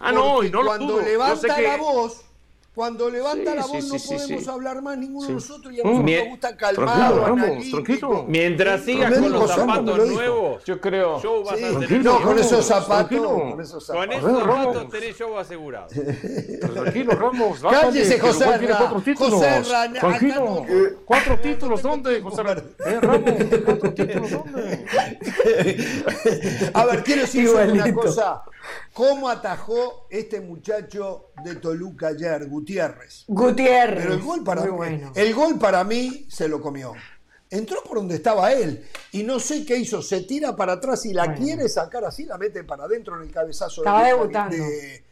Ah, no, y no cuando levanta la voz, Cuando levanta la voz no podemos hablar más ninguno de nosotros y a nosotros nos gusta calmado, tranquilo, Mientras sigas con los zapatos nuevos, yo creo. Show vas a tener no, con esos zapatos. Con esos zapatos, con esos zapatos tenés show asegurado. Tranquilo, Ramos. Cállese, José Cuatro títulos. Tranquilo. ¿Cuatro títulos dónde, José Eh, Ramos, ¿cuatro títulos dónde? <laughs> A ver, quiero decir una cosa. ¿Cómo atajó este muchacho de Toluca ayer, Gutiérrez? Gutiérrez. Pero el gol para mí, el gol para mí se lo comió. Entró por donde estaba él y no sé qué hizo, se tira para atrás y la quiere sacar así, la mete para adentro en el cabezazo de,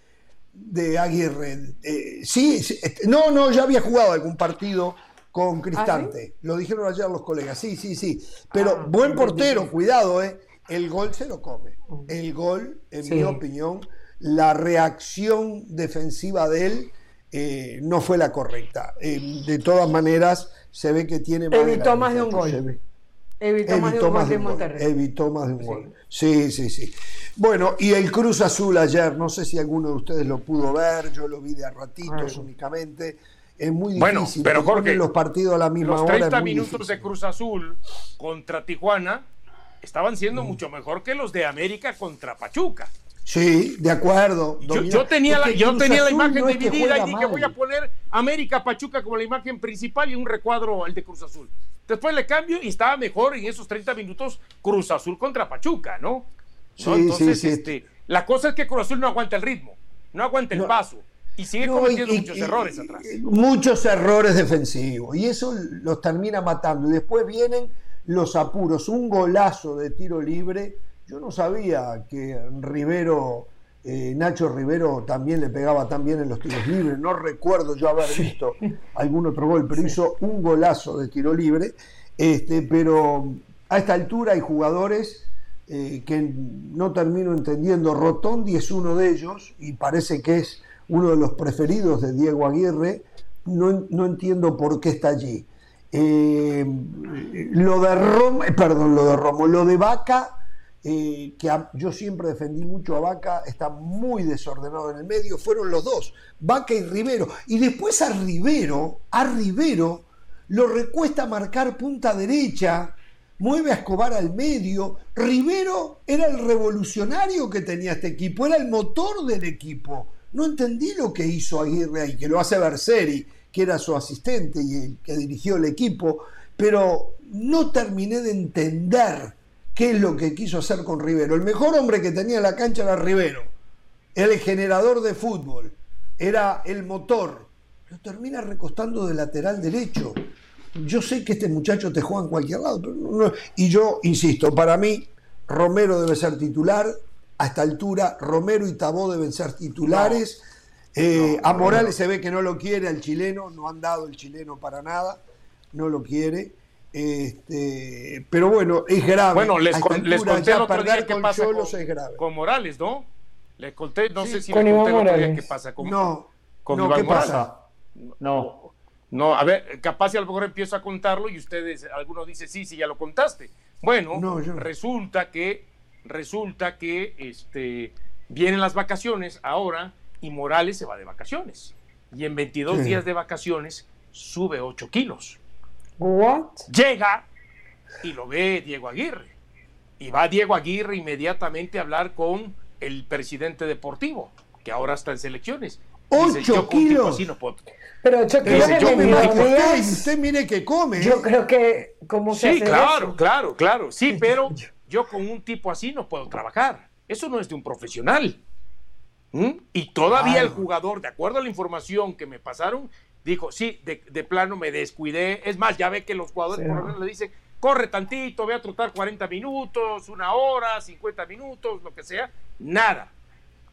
de, Aguirre. Eh, sí, este, no, no, ya había jugado algún partido con ¿Ah, Cristante. Lo dijeron ayer los colegas. Sí, sí, sí. Pero ah, buen portero, cuidado, ¿eh? El gol se lo come. El gol, en mi opinión, la reacción defensiva de él eh, no fue la correcta. Eh, de todas maneras, se ve que tiene más. Evitó más de un gol. Evitó, más de un gol de Monterrey. Evitó más de un gol. Sí, sí, sí. Bueno, y el Cruz Azul ayer, no sé si alguno de ustedes lo pudo ver, yo lo vi de a ratitos únicamente. Es muy difícil. Bueno, pero Jorge, los partidos a la misma los 30 minutos de Cruz Azul contra Tijuana estaban siendo mm. mucho mejor que los de América contra Pachuca. Sí, de acuerdo. Yo, tenía la, yo tenía la imagen dividida y dije voy a poner América Pachuca como la imagen principal y un recuadro al de Cruz Azul. Después le cambio y estaba mejor en esos 30 minutos Cruz Azul contra Pachuca, ¿no? Sí, Entonces, sí, Este, la cosa es que Cruz Azul no aguanta el ritmo, no aguanta el paso y sigue cometiendo muchos errores atrás. Muchos errores defensivos y eso los termina matando. Y después vienen los apuros, un golazo de tiro libre. Yo no sabía que Rivero, eh, Nacho Rivero también le pegaba tan bien en los tiros libres. No recuerdo yo haber visto algún otro gol, pero hizo un golazo de tiro libre. Este, pero a esta altura hay jugadores eh, que no termino entendiendo. Rotondi es uno de ellos y parece que es uno de los preferidos de Diego Aguirre. No, no entiendo por qué está allí. Eh, lo de Romo, eh, perdón, lo de Romo, lo de Vaca, eh, que yo siempre defendí mucho a Vaca, está muy desordenado en el medio, fueron los dos, Vaca y Rivero. Y después a Rivero, a Rivero, lo recuesta marcar punta derecha, mueve a Escobar al medio. Rivero era el revolucionario que tenía este equipo, era el motor del equipo. No entendí lo que hizo Aguirre ahí, que lo hace Berseri que era su asistente y el que dirigió el equipo, pero no terminé de entender qué es lo que quiso hacer con Rivero. El mejor hombre que tenía en la cancha era Rivero, el generador de fútbol, era el motor. Lo termina recostando de lateral derecho. Yo sé que este muchacho te juega en cualquier lado, pero y yo insisto, para mí Romero debe ser titular, a esta altura Romero y Tabó deben ser titulares. Eh, a Morales se ve que no lo quiere al chileno, no han dado el chileno para nada, no lo quiere. Este, pero bueno, es grave. Bueno, les, conté el otro día qué pasa con, Morales, ¿no? Les conté, no sé si les conté el otro día qué pasa con, no, con no, ¿qué pasa? No. No, a ver, capaz si a lo mejor empiezo a contarlo y ustedes, algunos dicen, sí, sí, ya lo contaste. Bueno, resulta que, resulta que este, vienen las vacaciones ahora y Morales se va de vacaciones. Y en 22 días de vacaciones sube 8 kilos. What? Llega y lo ve Diego Aguirre. Y va Diego Aguirre inmediatamente a hablar con el presidente deportivo, que ahora está en selecciones. 8 kilos. Pero 8 kilos en Usted mire que come. Yo creo que. ¿cómo se sí, claro, claro, claro. Sí, <laughs> pero yo con un tipo así no puedo trabajar. Eso no es de un profesional. ¿Mm? Y todavía el jugador, de acuerdo a la información que me pasaron, dijo, sí, de, plano me descuidé. Es más, ya ve que los jugadores por lo menos le dicen, corre tantito, voy a trotar 40 minutos, una hora, 50 minutos, lo que sea. Nada,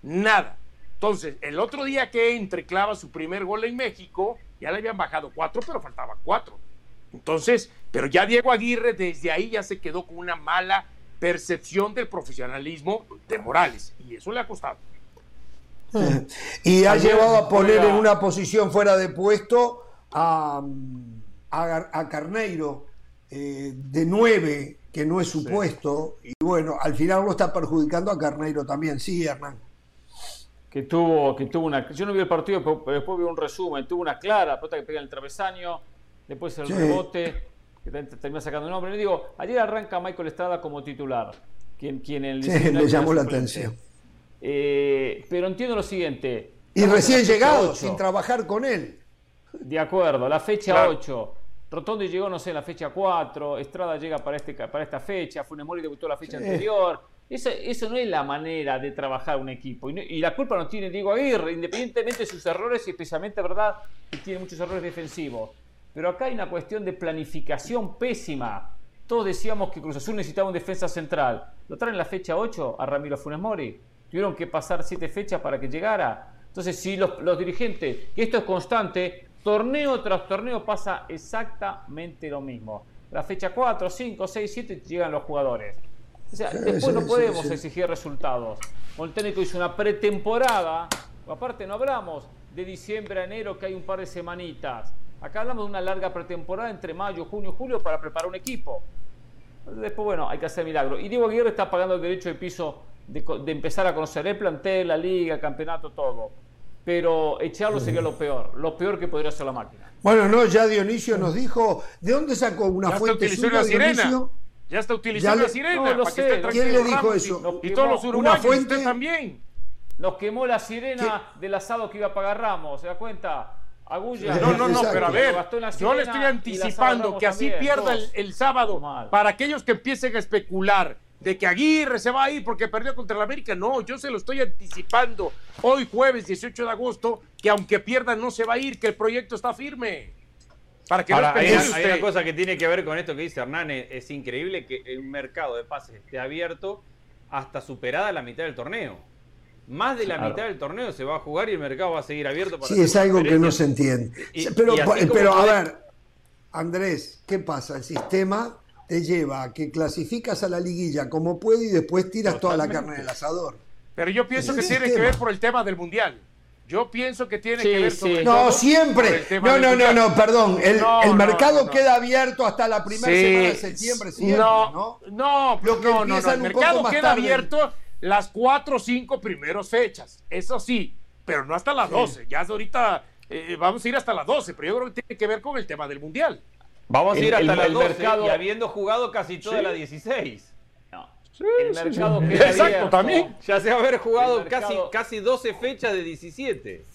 nada. Entonces, el otro día que entre clava su primer gol en México, ya le habían bajado cuatro, pero faltaban cuatro. Entonces, pero ya Diego Aguirre desde ahí ya se quedó con una mala percepción del profesionalismo de Morales. Y eso le ha costado. <laughs> y ha llevado a poner en una posición fuera de puesto a, a, Carneiro eh, de nueve, que no es su puesto, y bueno, al final lo está perjudicando a Carneiro también, sí, Hernán. que tuvo, que tuvo una. Yo no vi el partido, pero después vi un resumen. Tuvo una clara, pelota que pega en el travesaño, después el rebote, que termina sacando el nombre. Le digo, ayer arranca Michael Estrada como titular, quien, quien el sí, le llamó la atención. Eh, pero entiendo lo siguiente. Y recién llegado, sin trabajar con él. De acuerdo, la fecha 8. Rotondi llegó, no sé, la fecha 4. Estrada llega para, este, para esta fecha. Funes Mori debutó la fecha anterior. Eso, eso, no es la manera de trabajar un equipo. Y, la culpa no tiene Diego Aguirre, independientemente de sus errores, y especialmente, ¿verdad?, que tiene muchos errores defensivos. Pero acá hay una cuestión de planificación pésima. Todos decíamos que Cruz Azul necesitaba un defensa central. Lo traen en la fecha 8 a Ramiro Funes Mori. Tuvieron que pasar 7 fechas para que llegara. Entonces, si los, los dirigentes, que esto es constante, torneo tras torneo pasa exactamente lo mismo. La fecha 4, 5, 6, 7 llegan los jugadores. O sea, después no podemos exigir resultados. El técnico hizo una pretemporada, aparte no hablamos de diciembre a enero que hay un par de semanitas. Acá hablamos de una larga pretemporada entre mayo, junio, julio para preparar un equipo. Después, bueno, hay que hacer milagro. Y Diego Aguirre está pagando el derecho de piso de, empezar a conocer el plantel, la liga, el campeonato, todo. Pero echarlo sería lo peor, lo peor que podría hacer la máquina. Bueno, no, ya Dionisio nos dijo, ¿de dónde sacó una fuente suya, Dionisio? Ya está utilizando la sirena. No, sé. ¿Quién le dijo eso? Y, todos los uruguayos, fuente? también. Nos quemó la sirena del asado que iba a pagar Ramos, ¿se da cuenta? Agulla. No, no, no, pero a ver, yo le estoy anticipando que así pierda el, sábado para aquellos que empiecen a especular de que Aguirre se va a ir porque perdió contra el América. No, yo se lo estoy anticipando hoy jueves 18 de agosto que aunque pierda no se va a ir, que el proyecto está firme. Para que hay, una cosa que tiene que ver con esto que dice Hernán, es, increíble que el mercado de pases esté abierto hasta superada la mitad del torneo. Más de la mitad del torneo se va a jugar y el mercado va a seguir abierto. Para sí, es algo que no se entiende. pero, pero a ver, Andrés, ¿qué pasa? El sistema te lleva a que clasificas a la liguilla como puede y después tiras toda la carne del asador. Pero yo pienso que tiene que ver por el tema del mundial. Yo pienso que tiene que ver sobre No, siempre. No, no, no, no, perdón. El, el mercado queda abierto hasta la primera semana de septiembre, siempre, no, ¿no? No, Lo que no, no, El mercado queda abierto las cuatro o cinco primeras fechas. Eso sí, pero no hasta las 12. Ya ahorita eh, vamos a ir hasta las 12, pero yo creo que tiene que ver con el tema del Mundial. Vamos a ir hasta las 12 mercado... y habiendo jugado casi toda la 16 el mercado queda Exacto, también. Ya se va a haber jugado casi, casi 12 fechas de 17.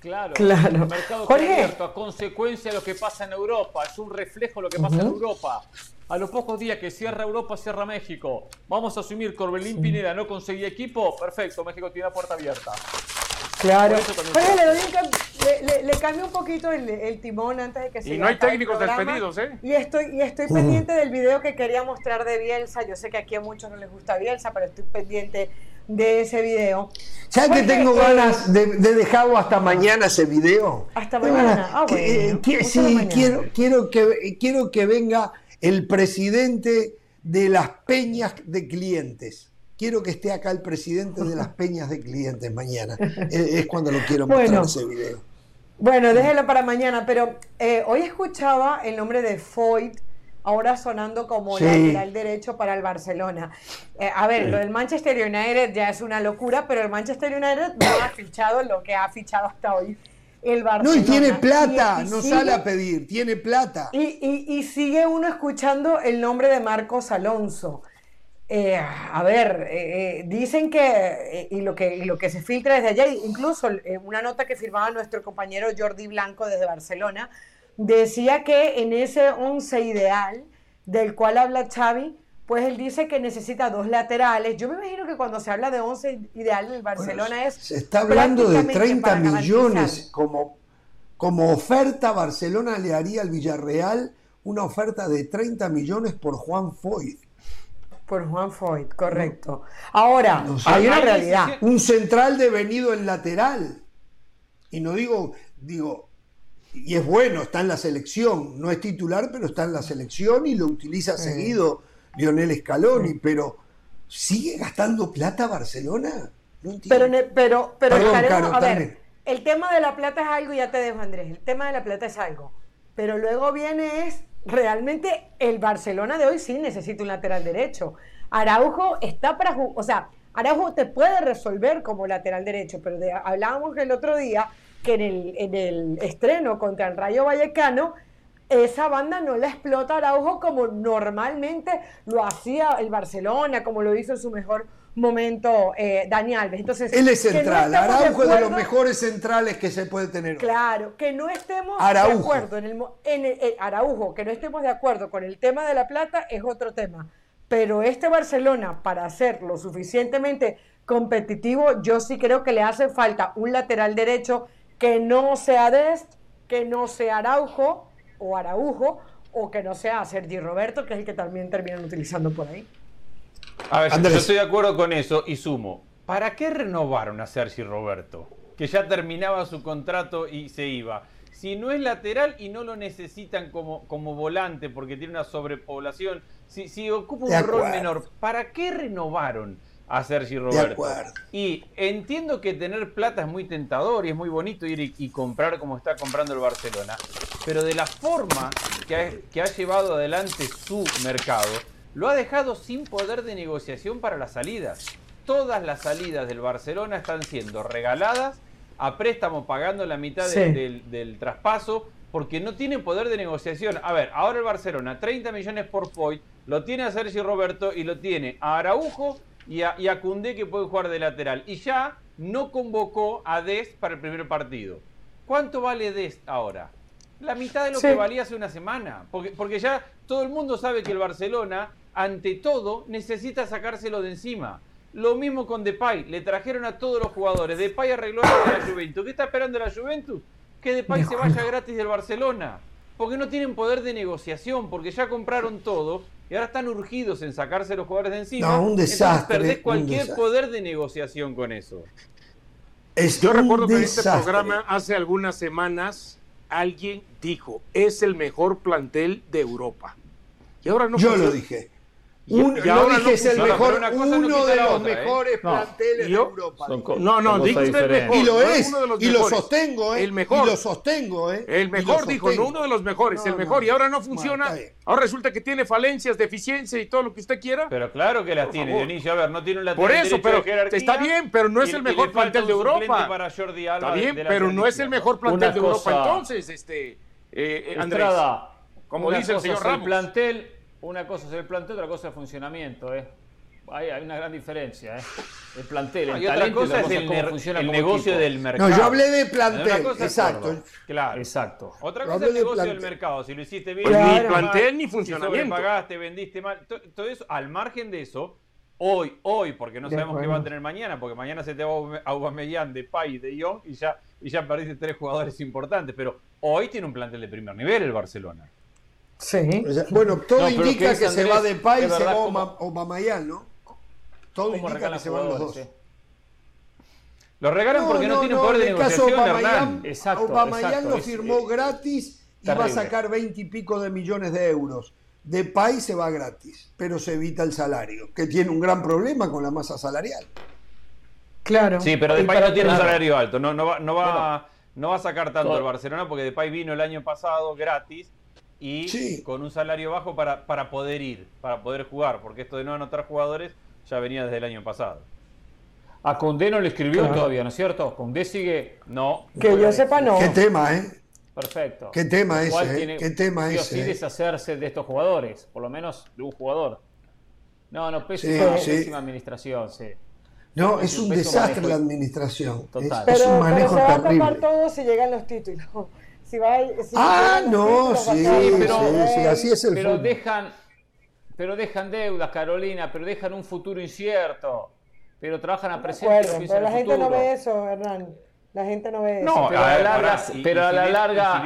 Claro, claro. el mercado queda abierto a consecuencia de lo que pasa en Europa. Es un reflejo de lo que pasa en Europa. A los pocos días que cierra Europa, cierra México. Vamos a asumir Corbelín Pineda no conseguía equipo. Perfecto, México tiene la puerta abierta. Claro. le, le, cambié un poquito el, timón antes de que se Y no hay técnicos despedidos, ¿eh? Y estoy, y estoy pendiente del video que quería mostrar de Bielsa. Yo sé que aquí a muchos no les gusta Bielsa, pero estoy pendiente de ese video. ¿Sabes que tengo ganas de, dejarlo hasta mañana ese video? Hasta mañana. Ah, bueno. sí, quiero, quiero, que, quiero que venga el presidente de las peñas de clientes quiero que esté acá el presidente de las <laughs> peñas de clientes mañana. es, cuando lo quiero mostrar ese video. Bueno, déjelo para mañana, pero eh, hoy escuchaba el nombre de Foyt ahora sonando como lateral derecho para el Barcelona. Eh, a ver, lo del Manchester United ya es una locura, pero el Manchester United no ha fichado lo que ha fichado hasta hoy. El Barcelona. No, y tiene plata, no sale a pedir, tiene plata. Y, y, sigue uno escuchando el nombre de Marcos Alonso. Eh, a ver, eh, eh, dicen que, y, lo que, lo que se filtra desde allá, incluso una nota que firmaba nuestro compañero Jordi Blanco desde Barcelona, decía que en ese once ideal del cual habla Xavi, pues él dice que necesita dos laterales. Yo me imagino que cuando se habla de once ideal en Barcelona es... Se está hablando de 30 millones como, como oferta. Barcelona le haría al Villarreal una oferta de 30 millones por Juan Foyt. Por Juan Foyt, correcto. Ahora, hay una realidad. Un central devenido en lateral. Y no digo, digo, y es bueno, está en la selección. No es titular, pero está en la selección y lo utiliza seguido Lionel Scaloni. Pero, ¿sigue gastando plata Barcelona? No pero, pero, pero a ver, el tema de la plata es algo, ya te dejo Andrés, el tema de la plata es algo. Pero luego viene es realmente el Barcelona de hoy sí necesita un lateral derecho. Araujo está para jugar, o sea, Araujo te puede resolver como lateral derecho, pero hablábamos el otro día que en el, en el estreno contra el Rayo Vallecano, esa banda no la explota Araujo como normalmente lo hacía el Barcelona, como lo hizo en su mejor momento eh, Dani Alves. Entonces, Él es central, Araujo es de los mejores centrales que se puede tener. Claro, que no estemos de acuerdo en el, en eh, Araujo, que no estemos de acuerdo con el tema de la plata es otro tema. Pero este Barcelona, para ser lo suficientemente competitivo, yo sí creo que le hace falta un lateral derecho que no sea Dest, que no sea Araujo o Araujo, o que no sea Sergi Roberto, que es el que también terminan utilizando por ahí. A ver, yo estoy de acuerdo con eso y sumo. ¿Para qué renovaron a Sergi Roberto? Que ya terminaba su contrato y se iba. Si no es lateral y no lo necesitan como, como volante porque tiene una sobrepoblación, si, si ocupa un rol menor, ¿para qué renovaron? a Sergi Roberto. Y entiendo que tener plata es muy tentador y es muy bonito ir y, comprar como está comprando el Barcelona, pero de la forma que ha, que ha llevado adelante su mercado, lo ha dejado sin poder de negociación para las salidas. Todas las salidas del Barcelona están siendo regaladas a préstamo pagando la mitad del, del, traspaso porque no tienen poder de negociación. A ver, ahora el Barcelona, 30 millones por Foy, lo tiene a Sergi Roberto y lo tiene a Araujo y a, y que puede jugar de lateral. Y ya no convocó a Dest para el primer partido. ¿Cuánto vale Dest ahora? La mitad de lo que valía hace una semana. Porque, porque ya todo el mundo sabe que el Barcelona, ante todo, necesita sacárselo de encima. Lo mismo con Depay. Le trajeron a todos los jugadores. Depay arregló a la Juventus. ¿Qué está esperando la Juventus? Que Depay se vaya gratis del Barcelona. Porque no tienen poder de negociación. Porque ya compraron todo y ahora están urgidos en sacarse los jugadores de encima. No, un desastre. perdés cualquier poder de negociación con eso. Yo recuerdo que en este programa hace algunas semanas alguien dijo, es el mejor plantel de Europa. Y ahora no Yo lo dije. Un, no dije es el mejor, uno de los ¿eh? mejores planteles de Europa. no, no, dijo el mejor. Y lo es, y lo sostengo, ¿eh? El mejor. Y lo sostengo, ¿eh? El mejor, dijo, no uno de los mejores, el mejor. y ahora no funciona. ahora resulta que tiene falencias, deficiencia y todo lo que usted quiera. Pero claro que las tiene, Dionisio. A ver, no tiene un lateral Por eso, pero está bien, pero no es el mejor plantel de Europa. está bien, pero no es el mejor plantel de Europa. Entonces, este, eh, Andrés, como dice el señor Ramos. plantel una cosa es el plantel, otra cosa es el funcionamiento. ¿eh? Hay, hay una gran diferencia. ¿eh? El plantel, el talento, otra cosa es el, funciona el negocio del mercado. No, yo hablé de plantel, exacto. claro. Exacto. Otra cosa es el negocio del mercado. Si lo hiciste bien, pues ni plantel ni funcionamiento. Si pagaste, vendiste mal, todo eso, al margen de eso, hoy, hoy, porque no sabemos qué va a tener mañana, porque mañana se te va a Aubameyang, de Pay, de Young y ya, y ya perdiste tres jugadores importantes. Pero hoy tiene un plantel de primer nivel el Barcelona. Sí. Bueno, todo indica que, se va de Pay y se va Obamayán, ¿no? Todo indica que se van los dos. Lo regalan porque no, tienen poder de negociación, caso Hernán. Exacto, lo firmó gratis y va a sacar 20 y pico de millones de euros. De Pay se va gratis, pero se evita el salario, que tiene un gran problema con la masa salarial. Claro. Sí, pero Depay no tiene un salario alto, no, no, va, no, va, no va a sacar tanto el Barcelona porque Depay vino el año pasado gratis y con un salario bajo para, para poder ir, para poder jugar, porque esto de no anotar jugadores ya venía desde el año pasado. A Condé no le escribió todavía, ¿no es cierto? Condé sigue. No. Que yo sepa, no. Qué tema, ¿eh? Perfecto. Qué tema ese, ¿eh? Qué tema ese. Sí, eh. deshacerse de estos jugadores, por lo menos de un jugador. No, no, pésima, pésima administración, sí. No, es, un, desastre la administración. Total. Es, un manejo pero se va a tapar todo si llegan los títulos ah, no, sí, pero, sí, así es el pero dejan Pero dejan deudas, Carolina, pero dejan un futuro incierto. Pero trabajan a presente. pero la gente no ve eso, Hernán. La gente no ve eso. No, pero a la larga, pero a la larga,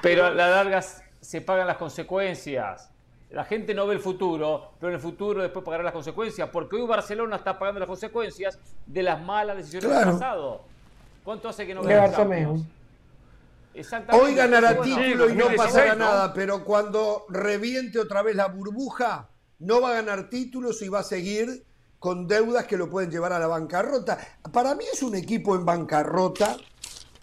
pero a la larga se pagan las consecuencias. La gente no ve el futuro, pero en el futuro después pagará las consecuencias, porque hoy Barcelona está pagando las consecuencias de las malas decisiones del pasado. ¿Cuánto hace que no ve Hoy ganará título y no pasará nada, pero cuando reviente otra vez la burbuja, no va a ganar títulos y va a seguir con deudas que lo pueden llevar a la bancarrota. Para mí es un equipo en bancarrota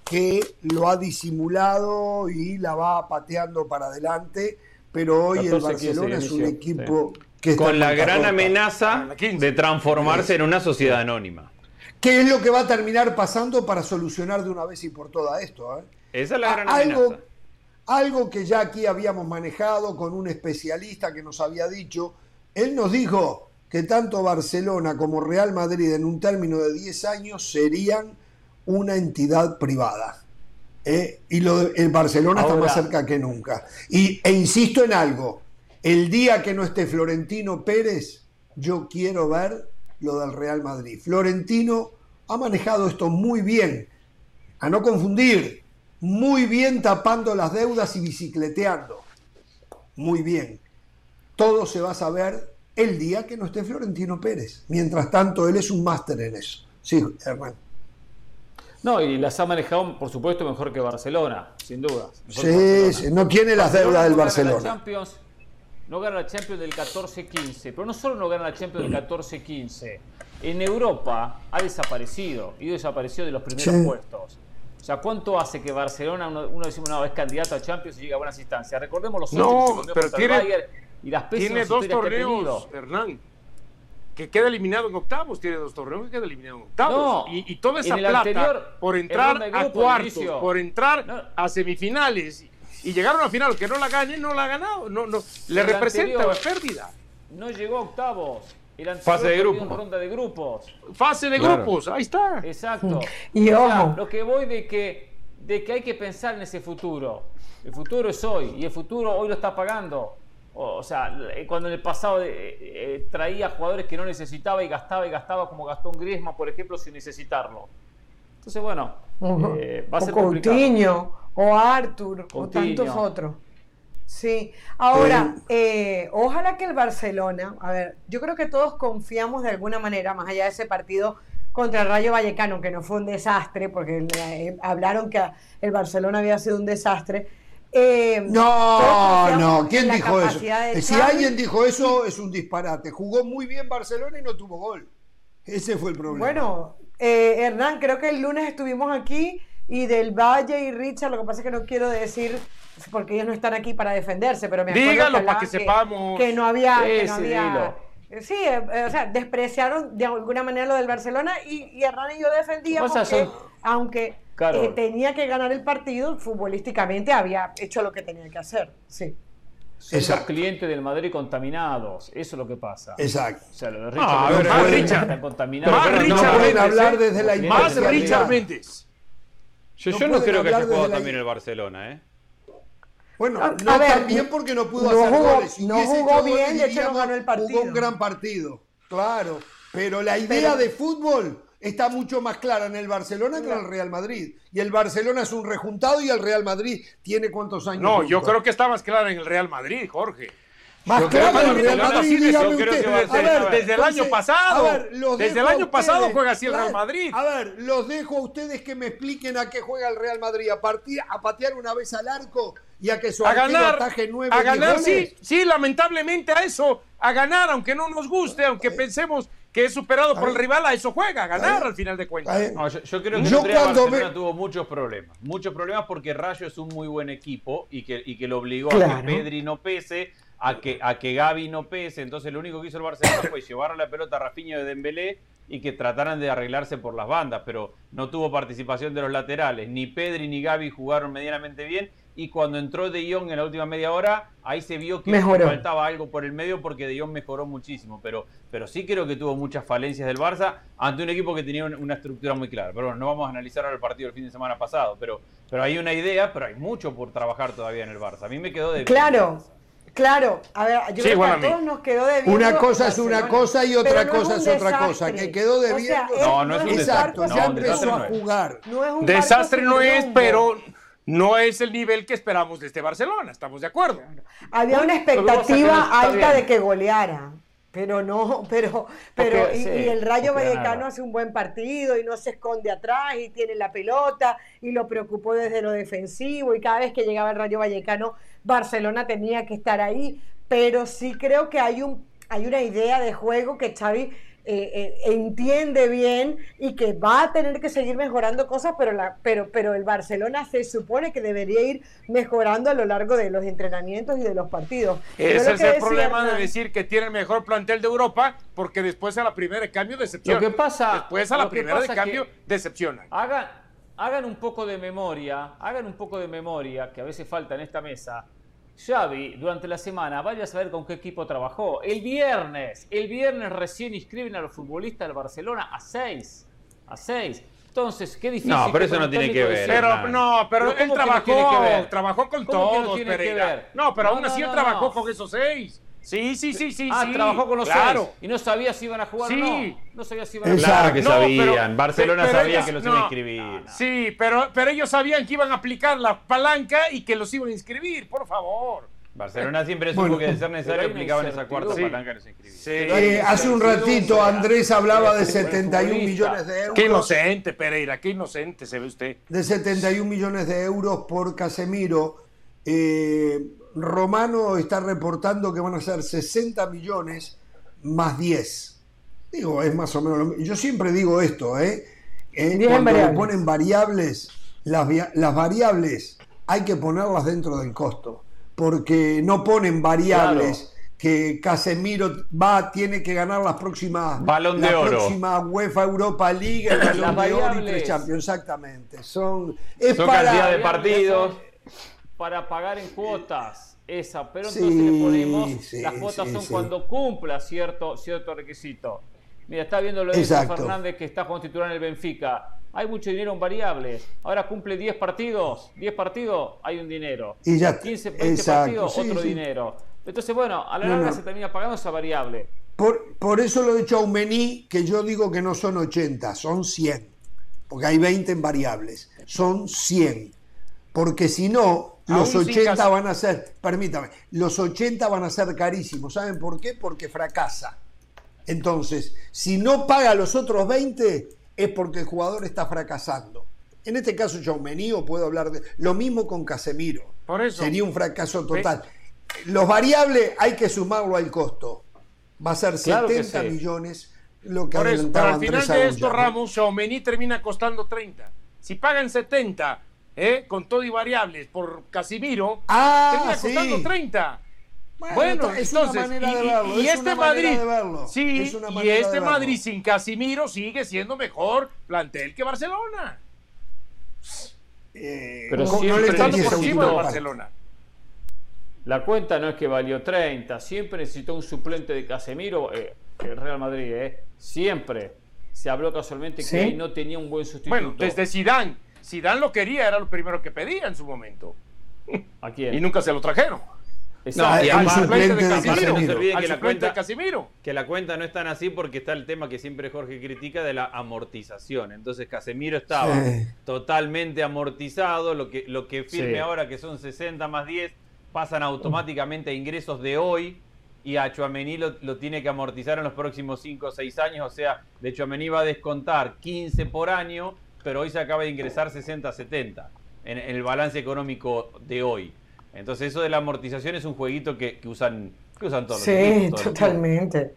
que lo ha disimulado y la va pateando para adelante, pero hoy el Barcelona es un equipo Con la gran amenaza de transformarse en una sociedad anónima. ¿Qué es lo que va a terminar pasando para solucionar de una vez y por todas esto? Eh? Esa es la gran algo, amenaza. Algo que ya aquí habíamos manejado con un especialista que nos había dicho, él nos dijo que tanto Barcelona como Real Madrid en un término de 10 años serían una entidad privada. ¿eh? Y lo el Barcelona está más cerca que nunca. Y, e insisto en algo, el día que no esté Florentino Pérez, yo quiero ver lo del Real Madrid. Florentino ha manejado esto muy bien, a no confundir, muy bien tapando las deudas y bicicleteando. Muy bien. Todo se va a saber el día que no esté Florentino Pérez. Mientras tanto, él es un máster en eso. Sí, hermano. No, y las ha manejado, por supuesto, mejor que Barcelona, sin duda. Sí, sí, no tiene las deudas del Barcelona no gana la Champions del 14-15, pero no solo no gana la Champions del 14-15, en Europa ha desaparecido y desapareció de los primeros puestos. O sea, ¿cuánto hace que Barcelona, uno, decimos, no, es candidato a Champions y llega a buenas instancias? Recordemos los no, pero tiene, y las Tiene dos torneos, Hernán, que queda eliminado en octavos, tiene dos torneos que queda eliminado en octavos. y, y, toda esa plata por entrar a cuartos, por entrar a semifinales y llegaron a final, que no la gane, no la ha ganado, no, no, le representa la pérdida. No llegó a octavos. Fase de grupos. Ronda de grupos. Fase de grupos, ahí está. Exacto. <laughs> Y ojo. lo que voy de que, de que hay que pensar en ese futuro. El futuro es hoy y el futuro hoy lo está pagando. O, sea, cuando en el pasado eh, eh, traía jugadores que no necesitaba y gastaba y gastaba como gastó un Griezmann, por ejemplo, sin necesitarlo. Entonces, bueno, eh, va a ser Coutinho, o Arthur, o tantos otros. Sí, ahora, eh, ojalá que el Barcelona, a ver, yo creo que todos confiamos de alguna manera, más allá de ese partido contra el Rayo Vallecano, que no fue un desastre, porque eh, hablaron que el Barcelona había sido un desastre. no, no, ¿quién dijo eso? Si alguien dijo eso, es un disparate. Jugó muy bien Barcelona y no tuvo gol. Ese fue el problema. Bueno, eh, Hernán, creo que el lunes estuvimos aquí y del Valle y Richard, lo que pasa es que no quiero decir porque ellos no están aquí para defenderse, pero me acuerdo Dígalo para que, sepamos. Que no había. que no había sí, eh, o sea, despreciaron de alguna manera lo del Barcelona y, y Hernán y yo defendíamos que, aunque eh, tenía que ganar el partido, futbolísticamente había hecho lo que tenía que hacer. Sí. Son los clientes del Madrid contaminados. Eso es lo que pasa. Exacto. O sea, lo de Richard, ah, ver, más Richard. Están contaminados. Más Richard Méndez. hablar desde la Más Richard Méndez. Yo no, creo que haya jugado también el Barcelona, ¿eh? Bueno, no también porque no pudo hacer goles. no jugó bien, de hecho no ganó el partido. Jugó un gran partido, claro. Pero la idea de fútbol está mucho más clara en el Barcelona que en el Real Madrid. Y el Barcelona es un rejuntado y el Real Madrid tiene cuántos años. No, yo creo que está más clara en el Real Madrid, Jorge. Más claro en el Real Madrid, desde el año pasado. desde el año pasado juega así el Real Madrid. A ver, los dejo a ustedes que me expliquen a qué juega el Real Madrid. A, partir, a patear una vez al arco y a que su a ganar, ataje nueve A ganar, sí, sí, lamentablemente a eso. A ganar, aunque no nos guste, aunque pensemos que es superado por el rival, a eso juega, a ganar al final de cuentas. yo, creo que el Barcelona tuvo muchos problemas. Muchos problemas porque Rayo es un muy buen equipo y que, y que lo obligó a que Pedri no pese, a que, a que Gaby no pese. Entonces lo único que hizo el Barcelona fue llevar la pelota a Rafinha de Dembélé y que trataran de arreglarse por las bandas, pero no tuvo participación de los laterales. Ni Pedri ni Gaby jugaron medianamente bien y cuando entró De Jong en la última media hora, ahí se vio que faltaba algo por el medio porque De Jong mejoró muchísimo, pero, pero sí creo que tuvo muchas falencias del Barça ante un equipo que tenía una estructura muy clara. Pero bueno, no vamos a analizar ahora el partido del fin de semana pasado, pero, pero hay una idea, pero hay mucho por trabajar todavía en el Barça. A mí me quedó de... Claro. Claro, a ver, yo creo que a todos nos quedó de Una cosa es una cosa y otra cosa es, otra cosa. Que quedó de no, no es un desastre. ya empezó a jugar. No es un desastre no es, pero no es el nivel que esperamos de este Barcelona, estamos de acuerdo. Había una expectativa alta de que goleara, pero no, <laughs> pero, pero, y, el Rayo Vallecano hace un buen partido y no se esconde atrás y tiene la pelota y lo preocupó desde lo defensivo y cada vez que llegaba el Rayo Vallecano, Barcelona tenía que estar ahí, pero sí creo que hay un, hay una idea de juego que Xavi eh, eh, entiende bien y que va a tener que seguir mejorando cosas, pero, la, pero, pero el Barcelona se supone que debería ir mejorando a lo largo de los entrenamientos y de los partidos. Ese es el problema de decir que tiene el mejor plantel de Europa, porque después a la primera de cambio decepciona. Lo que pasa, después a la primera de cambio decepciona. Hagan, hagan un poco de memoria, hagan un poco de memoria, que a veces falta en esta mesa Xavi durante la semana vaya a saber con qué equipo trabajó. El viernes, el viernes recién inscriben a los futbolistas del Barcelona a 6. A 6. Entonces, qué difícil. No, pero eso no tiene que ver. Pero, no, pero, él trabajó, trabajó con todos, No, pero aún así él trabajó con esos seis. Sí, sí, sí, sí. Ah, trabajó con los seis. Y no sabía si iban a jugar o no. No sabía si iban a jugar. Claro que sabían. Barcelona sabía que los iban a inscribir. Sí, pero, pero ellos sabían que iban a aplicar la palanca y que los iban a inscribir, por favor. Barcelona siempre supo que de ser necesario aplicaban esa cuarta palanca y Sí. Eh, hace un ratito Andrés hablaba de 71 millones de euros. Qué inocente, Pereira, qué inocente se ve usted. De 71 millones de euros por Casemiro. Eh, Romano está reportando que van a ser 60 millones más 10. Digo, es más o menos lo mismo. Yo siempre digo esto, ¿eh? ¿Eh? Cuando ponen variables, las, las, variables hay que ponerlas dentro del costo, porque no ponen variables. que Casemiro va, tiene que ganar las próximas Balón de la próxima UEFA Europa League, el Balón de Oro y tres Champions, exactamente. Son, es Son cantidad de partidos para pagar en cuotas. Esa, pero entonces le ponemos, las cuotas son cuando cumpla cierto, cierto requisito. Mira, está viendo lo de Fernández que está jugando titular en el Benfica. Hay mucho dinero en variables. Ahora cumple 10 partidos. 10 partidos, hay un dinero. Y ya, 15, 20 partidos, otro dinero. Entonces, bueno, a la larga se termina pagando esa variable. Por, por eso lo he dicho a Umení, que yo digo que no son 80, son 100. Porque hay 20 en variables. Son 100. Porque si no, los 80 van a ser, permítame, los 80 van a ser carísimos. ¿Saben por qué? Porque fracasa. Entonces, si no paga los otros 20, es porque el jugador está fracasando. En este caso, yo o puedo hablar de. Lo mismo con Casemiro. Por eso. Sería un fracaso total. Los variables hay que sumarlo al costo. Va a ser 70 millones lo que Por eso, al final de esto, Ramos, Xiaomeni termina costando 30. Si pagan 70 ¿eh? con todo y variables por Casimiro, ah, termina costando 30. Bueno, es una manera de verlo. Y, este Madrid, sí, y este Madrid sin Casimiro sigue siendo mejor plantel que Barcelona. Eh, Pero no le están por encima de Barcelona. La cuenta no es que valió 30, siempre necesitó un suplente de Casemiro, eh, el Real Madrid, eh. siempre se habló casualmente que no tenía un buen sustituto. Bueno, desde Zidane si Dan lo quería, era lo primero que pedía en su momento. ¿A quién? Y nunca se lo trajeron. No, y al suplente de Casimiro. No se olvide que la, cuenta, Casimiro. que la cuenta no es tan así porque está el tema que siempre Jorge critica de la amortización. Entonces Casemiro estaba totalmente amortizado. Lo que, lo que firme ahora, que son 60 más 10, pasan automáticamente a ingresos de hoy. Y a Chuamení lo, lo, tiene que amortizar en los próximos 5 o 6 años. O sea, de Chuamení va a descontar 15 por año pero hoy se acaba de ingresar 60-70 en, el balance económico de hoy. Entonces eso de la amortización es un jueguito que, usan, que usan todos sí, totalmente.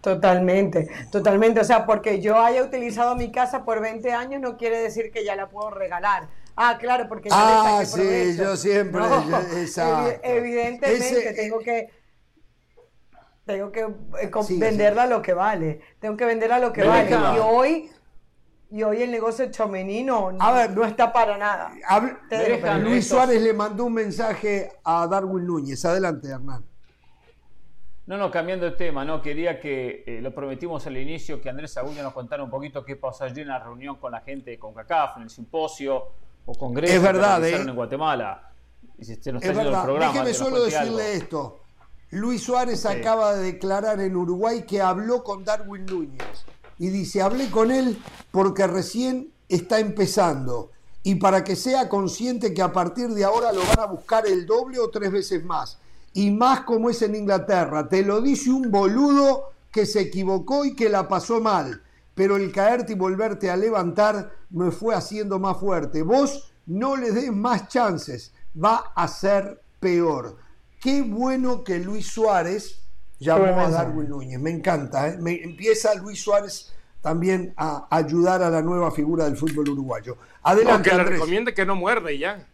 Totalmente, totalmente. O sea, porque yo haya utilizado mi casa por 20 años no quiere decir que ya la puedo regalar. Ah, claro, porque ya Ah, sí, yo siempre. <laughs> evidentemente tengo que tengo que eh, venderla a lo que vale. Tengo que venderla a lo que vale. Y hoy y hoy el negocio de Chomení no, no está para nada. Luis Suárez le mandó un mensaje a Darwin Núñez. Adelante, Hernán. No, no, cambiando de tema, no, quería que, eh, lo prometimos al inicio, que Andrés Aguña nos contara un poquito qué pasó allí en la reunión con la gente de CONCACAF, en el simposio o congreso es verdad, eh. en Guatemala. es verdad. Déjeme solo decirle esto. Luis Suárez acaba de declarar en Uruguay que habló con Darwin Núñez y dice, hablé con él porque recién está empezando y para que sea consciente que a partir de ahora lo van a buscar el doble o tres veces más. Y más como es en Inglaterra. Te lo dice un boludo que se equivocó y que la pasó mal. Pero el caerte y volverte a levantar me fue haciendo más fuerte. Vos no le des más chances. Va a ser peor. Qué bueno que Luis Suárez llamó a Darwin Núñez. Me encanta. ¿eh? Me, empieza Luis Suárez también a ayudar a la nueva figura del fútbol uruguayo. Adelante. que le recomiende que no muerde ya.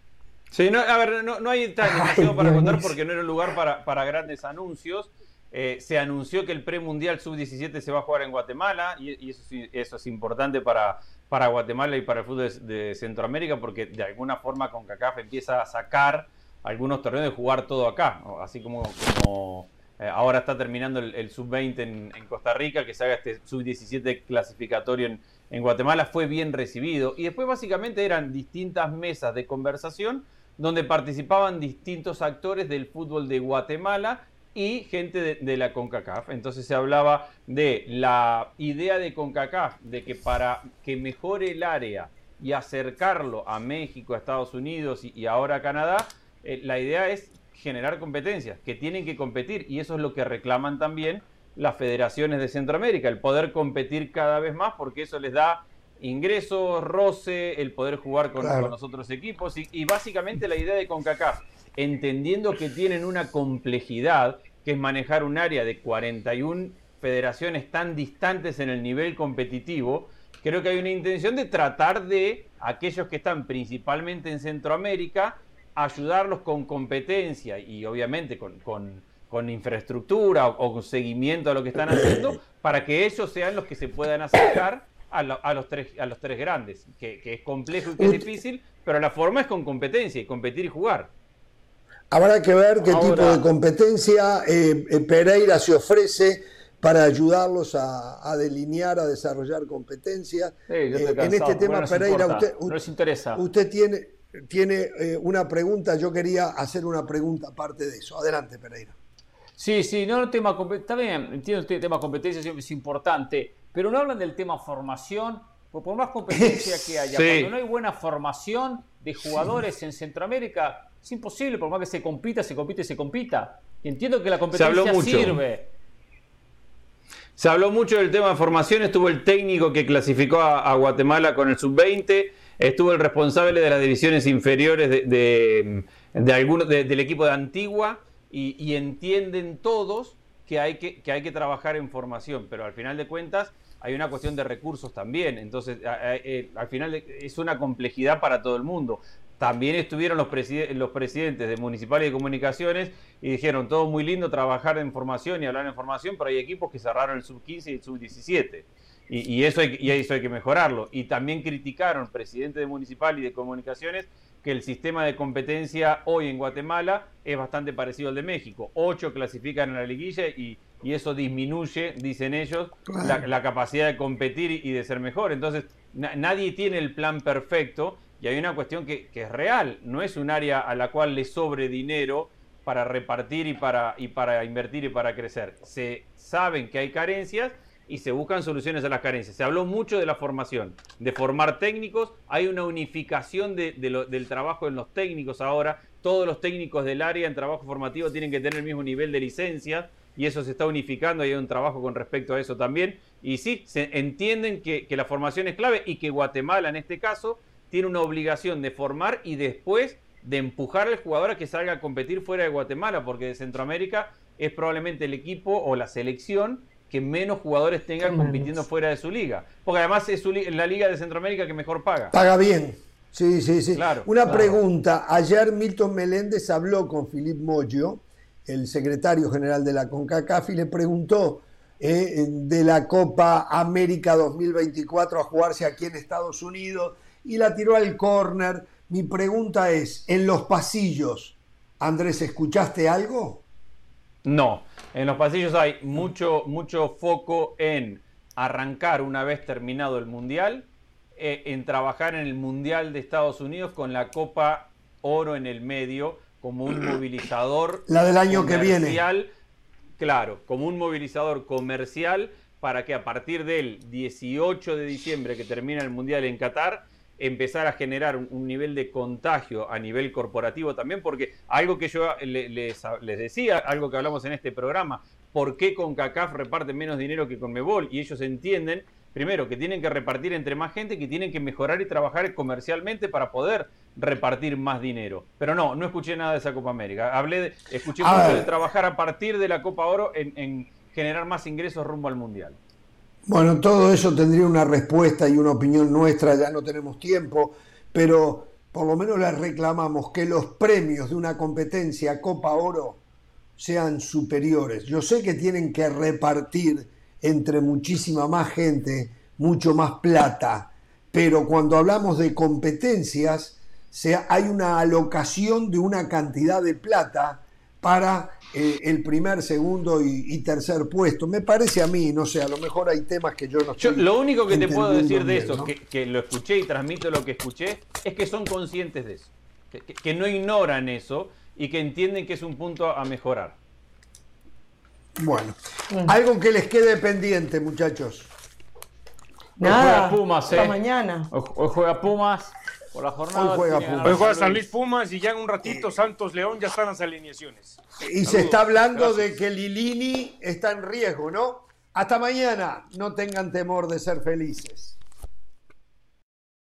Sí, no, a ver, no, hay <laughs> demasiado para contar porque no era un lugar para, para grandes anuncios. Eh, se anunció que el premundial sub-17 se va a jugar en Guatemala y, eso, eso, es importante para, para Guatemala y para el fútbol de, Centroamérica porque de alguna forma CONCACAF empieza a sacar algunos torneos de jugar todo acá, así como, como ahora está terminando el, sub-20 en, Costa Rica, que se haga este sub-17 clasificatorio en, en Guatemala, fue bien recibido y después básicamente eran distintas mesas de conversación donde participaban distintos actores del fútbol de Guatemala y gente de, la CONCACAF. Entonces se hablaba de la idea de CONCACAF, de que para que mejore el área y acercarlo a México, a Estados Unidos y, ahora a Canadá, eh, la idea es generar competencias, que tienen que competir y eso es lo que reclaman también las federaciones de Centroamérica, el poder competir cada vez más porque eso les da ingresos, roce, el poder jugar con, los otros equipos y, y básicamente la idea de CONCACAF entendiendo que tienen una complejidad, que es manejar un área de 41 federaciones tan distantes en el nivel competitivo, creo que hay una intención de tratar de aquellos que están principalmente en Centroamérica, ayudarlos con competencia y obviamente con, infraestructura o, con seguimiento a lo que están haciendo, <clears throat> para que ellos sean los que se puedan acercar a, los, tres, a los tres grandes, que, que es complejo y que es difícil, pero la forma es con competencia y competir y jugar. Habrá que ver qué tipo de competencia eh, eh, Pereira se ofrece para ayudarlos a, delinear, a desarrollar competencias. Eh, en este tema, Pereira, usted, interesa. usted tiene, tiene una pregunta, yo quería hacer una pregunta aparte de eso. Adelante, Pereira. Sí, sí, no, el tema, está bien, entiendo el tema competencia es importante, pero no hablan del tema formación, porque por más competencia que haya, <laughs> cuando no hay buena formación de jugadores en Centroamérica, es imposible, por más que se compita, se compite, se compita. entiendo que la competencia sirve. Se habló mucho del tema de formación, estuvo el técnico que clasificó a, Guatemala con el sub-20, estuvo el responsable de las divisiones inferiores de, del equipo de Antigua y, entienden todos que hay que, que hay que trabajar en formación, pero al final de cuentas hay una cuestión de recursos también, entonces eh, al final es una complejidad para todo el mundo. También estuvieron los, los presidentes de municipales y de comunicaciones y dijeron, todo muy lindo trabajar en formación y hablar en formación, pero hay equipos que cerraron el sub-15 y el sub-17. Y, eso hay, y eso hay que mejorarlo. Y también criticaron, presidente de municipal y de comunicaciones, que el sistema de competencia hoy en Guatemala es bastante parecido al de México. Ocho clasifican en la liguilla y, eso disminuye, dicen ellos, la, capacidad de competir y de ser mejor. Entonces, nadie tiene el plan perfecto y hay una cuestión que, es real, no es un área a la cual le sobre dinero para repartir y para, y para invertir y para crecer. Se saben que hay carencias y se buscan soluciones a las carencias. Se habló mucho de la formación, de formar técnicos, hay una unificación de, del trabajo en los técnicos ahora, todos los técnicos del área en trabajo formativo tienen que tener el mismo nivel de licencia y eso se está unificando y hay un trabajo con respecto a eso también. Y sí, se entienden que, que la formación es clave y que Guatemala en este caso tiene una obligación de formar y después de empujar al jugador a que salga a competir fuera de Guatemala, porque de Centroamérica es probablemente el equipo o la selección que menos jugadores tengan compitiendo fuera de su liga. Porque además es la liga de Centroamérica que mejor paga. Paga bien. Sí, sí, sí. Una pregunta. Ayer Milton Meléndez habló con Filip Moyo, el secretario general de la CONCACAF, y le preguntó eh, de la Copa América 2024 a jugarse aquí en Estados Unidos y la tiró al córner. Mi pregunta es, en los pasillos, Andrés, ¿escuchaste algo? No, en los pasillos hay mucho, mucho foco en arrancar una vez terminado el Mundial, eh, en trabajar en el Mundial de Estados Unidos con la Copa Oro en el medio como un <clears throat> movilizador. La del año que viene. Claro, como un movilizador comercial para que a partir del 18 de diciembre que termina el Mundial en Qatar, empezar a generar un, nivel de contagio a nivel corporativo también, porque algo que yo les, les, decía, algo que hablamos en este programa, ¿por qué con CACAF reparte menos dinero que con Mebol? Y ellos entienden, primero, que tienen que repartir entre más gente, que tienen que mejorar y trabajar comercialmente para poder repartir más dinero. Pero no, no escuché nada de esa Copa América. Hablé de, escuché mucho de trabajar a partir de la Copa Oro en, generar más ingresos rumbo al Mundial. Bueno, todo eso tendría una respuesta y una opinión nuestra, ya no tenemos tiempo, pero por lo menos le reclamamos que los premios de una competencia Copa Oro sean superiores. Yo sé que tienen que repartir entre muchísima más gente mucho más plata, pero cuando hablamos de competencias, hay una alocación de una cantidad de plata para eh, el primer, segundo y, tercer puesto. Me parece a mí, no sé, a lo mejor hay temas que yo no estoy Lo único que te puedo decir de eso, que, lo escuché y transmito lo que escuché, es que son conscientes de eso, que no ignoran eso y que entienden que es un punto a mejorar. Bueno, algo que les quede pendiente, muchachos. Nada, hoy Pumas, hasta eh. mañana. Hoy, juega Pumas por la jornada. Hoy juega Pumas. Hoy juega San Luis Pumas y ya en un ratito Santos León ya están las alineaciones. Y se está hablando de que Lilini está en riesgo, ¿no? Hasta mañana. No tengan temor de ser felices.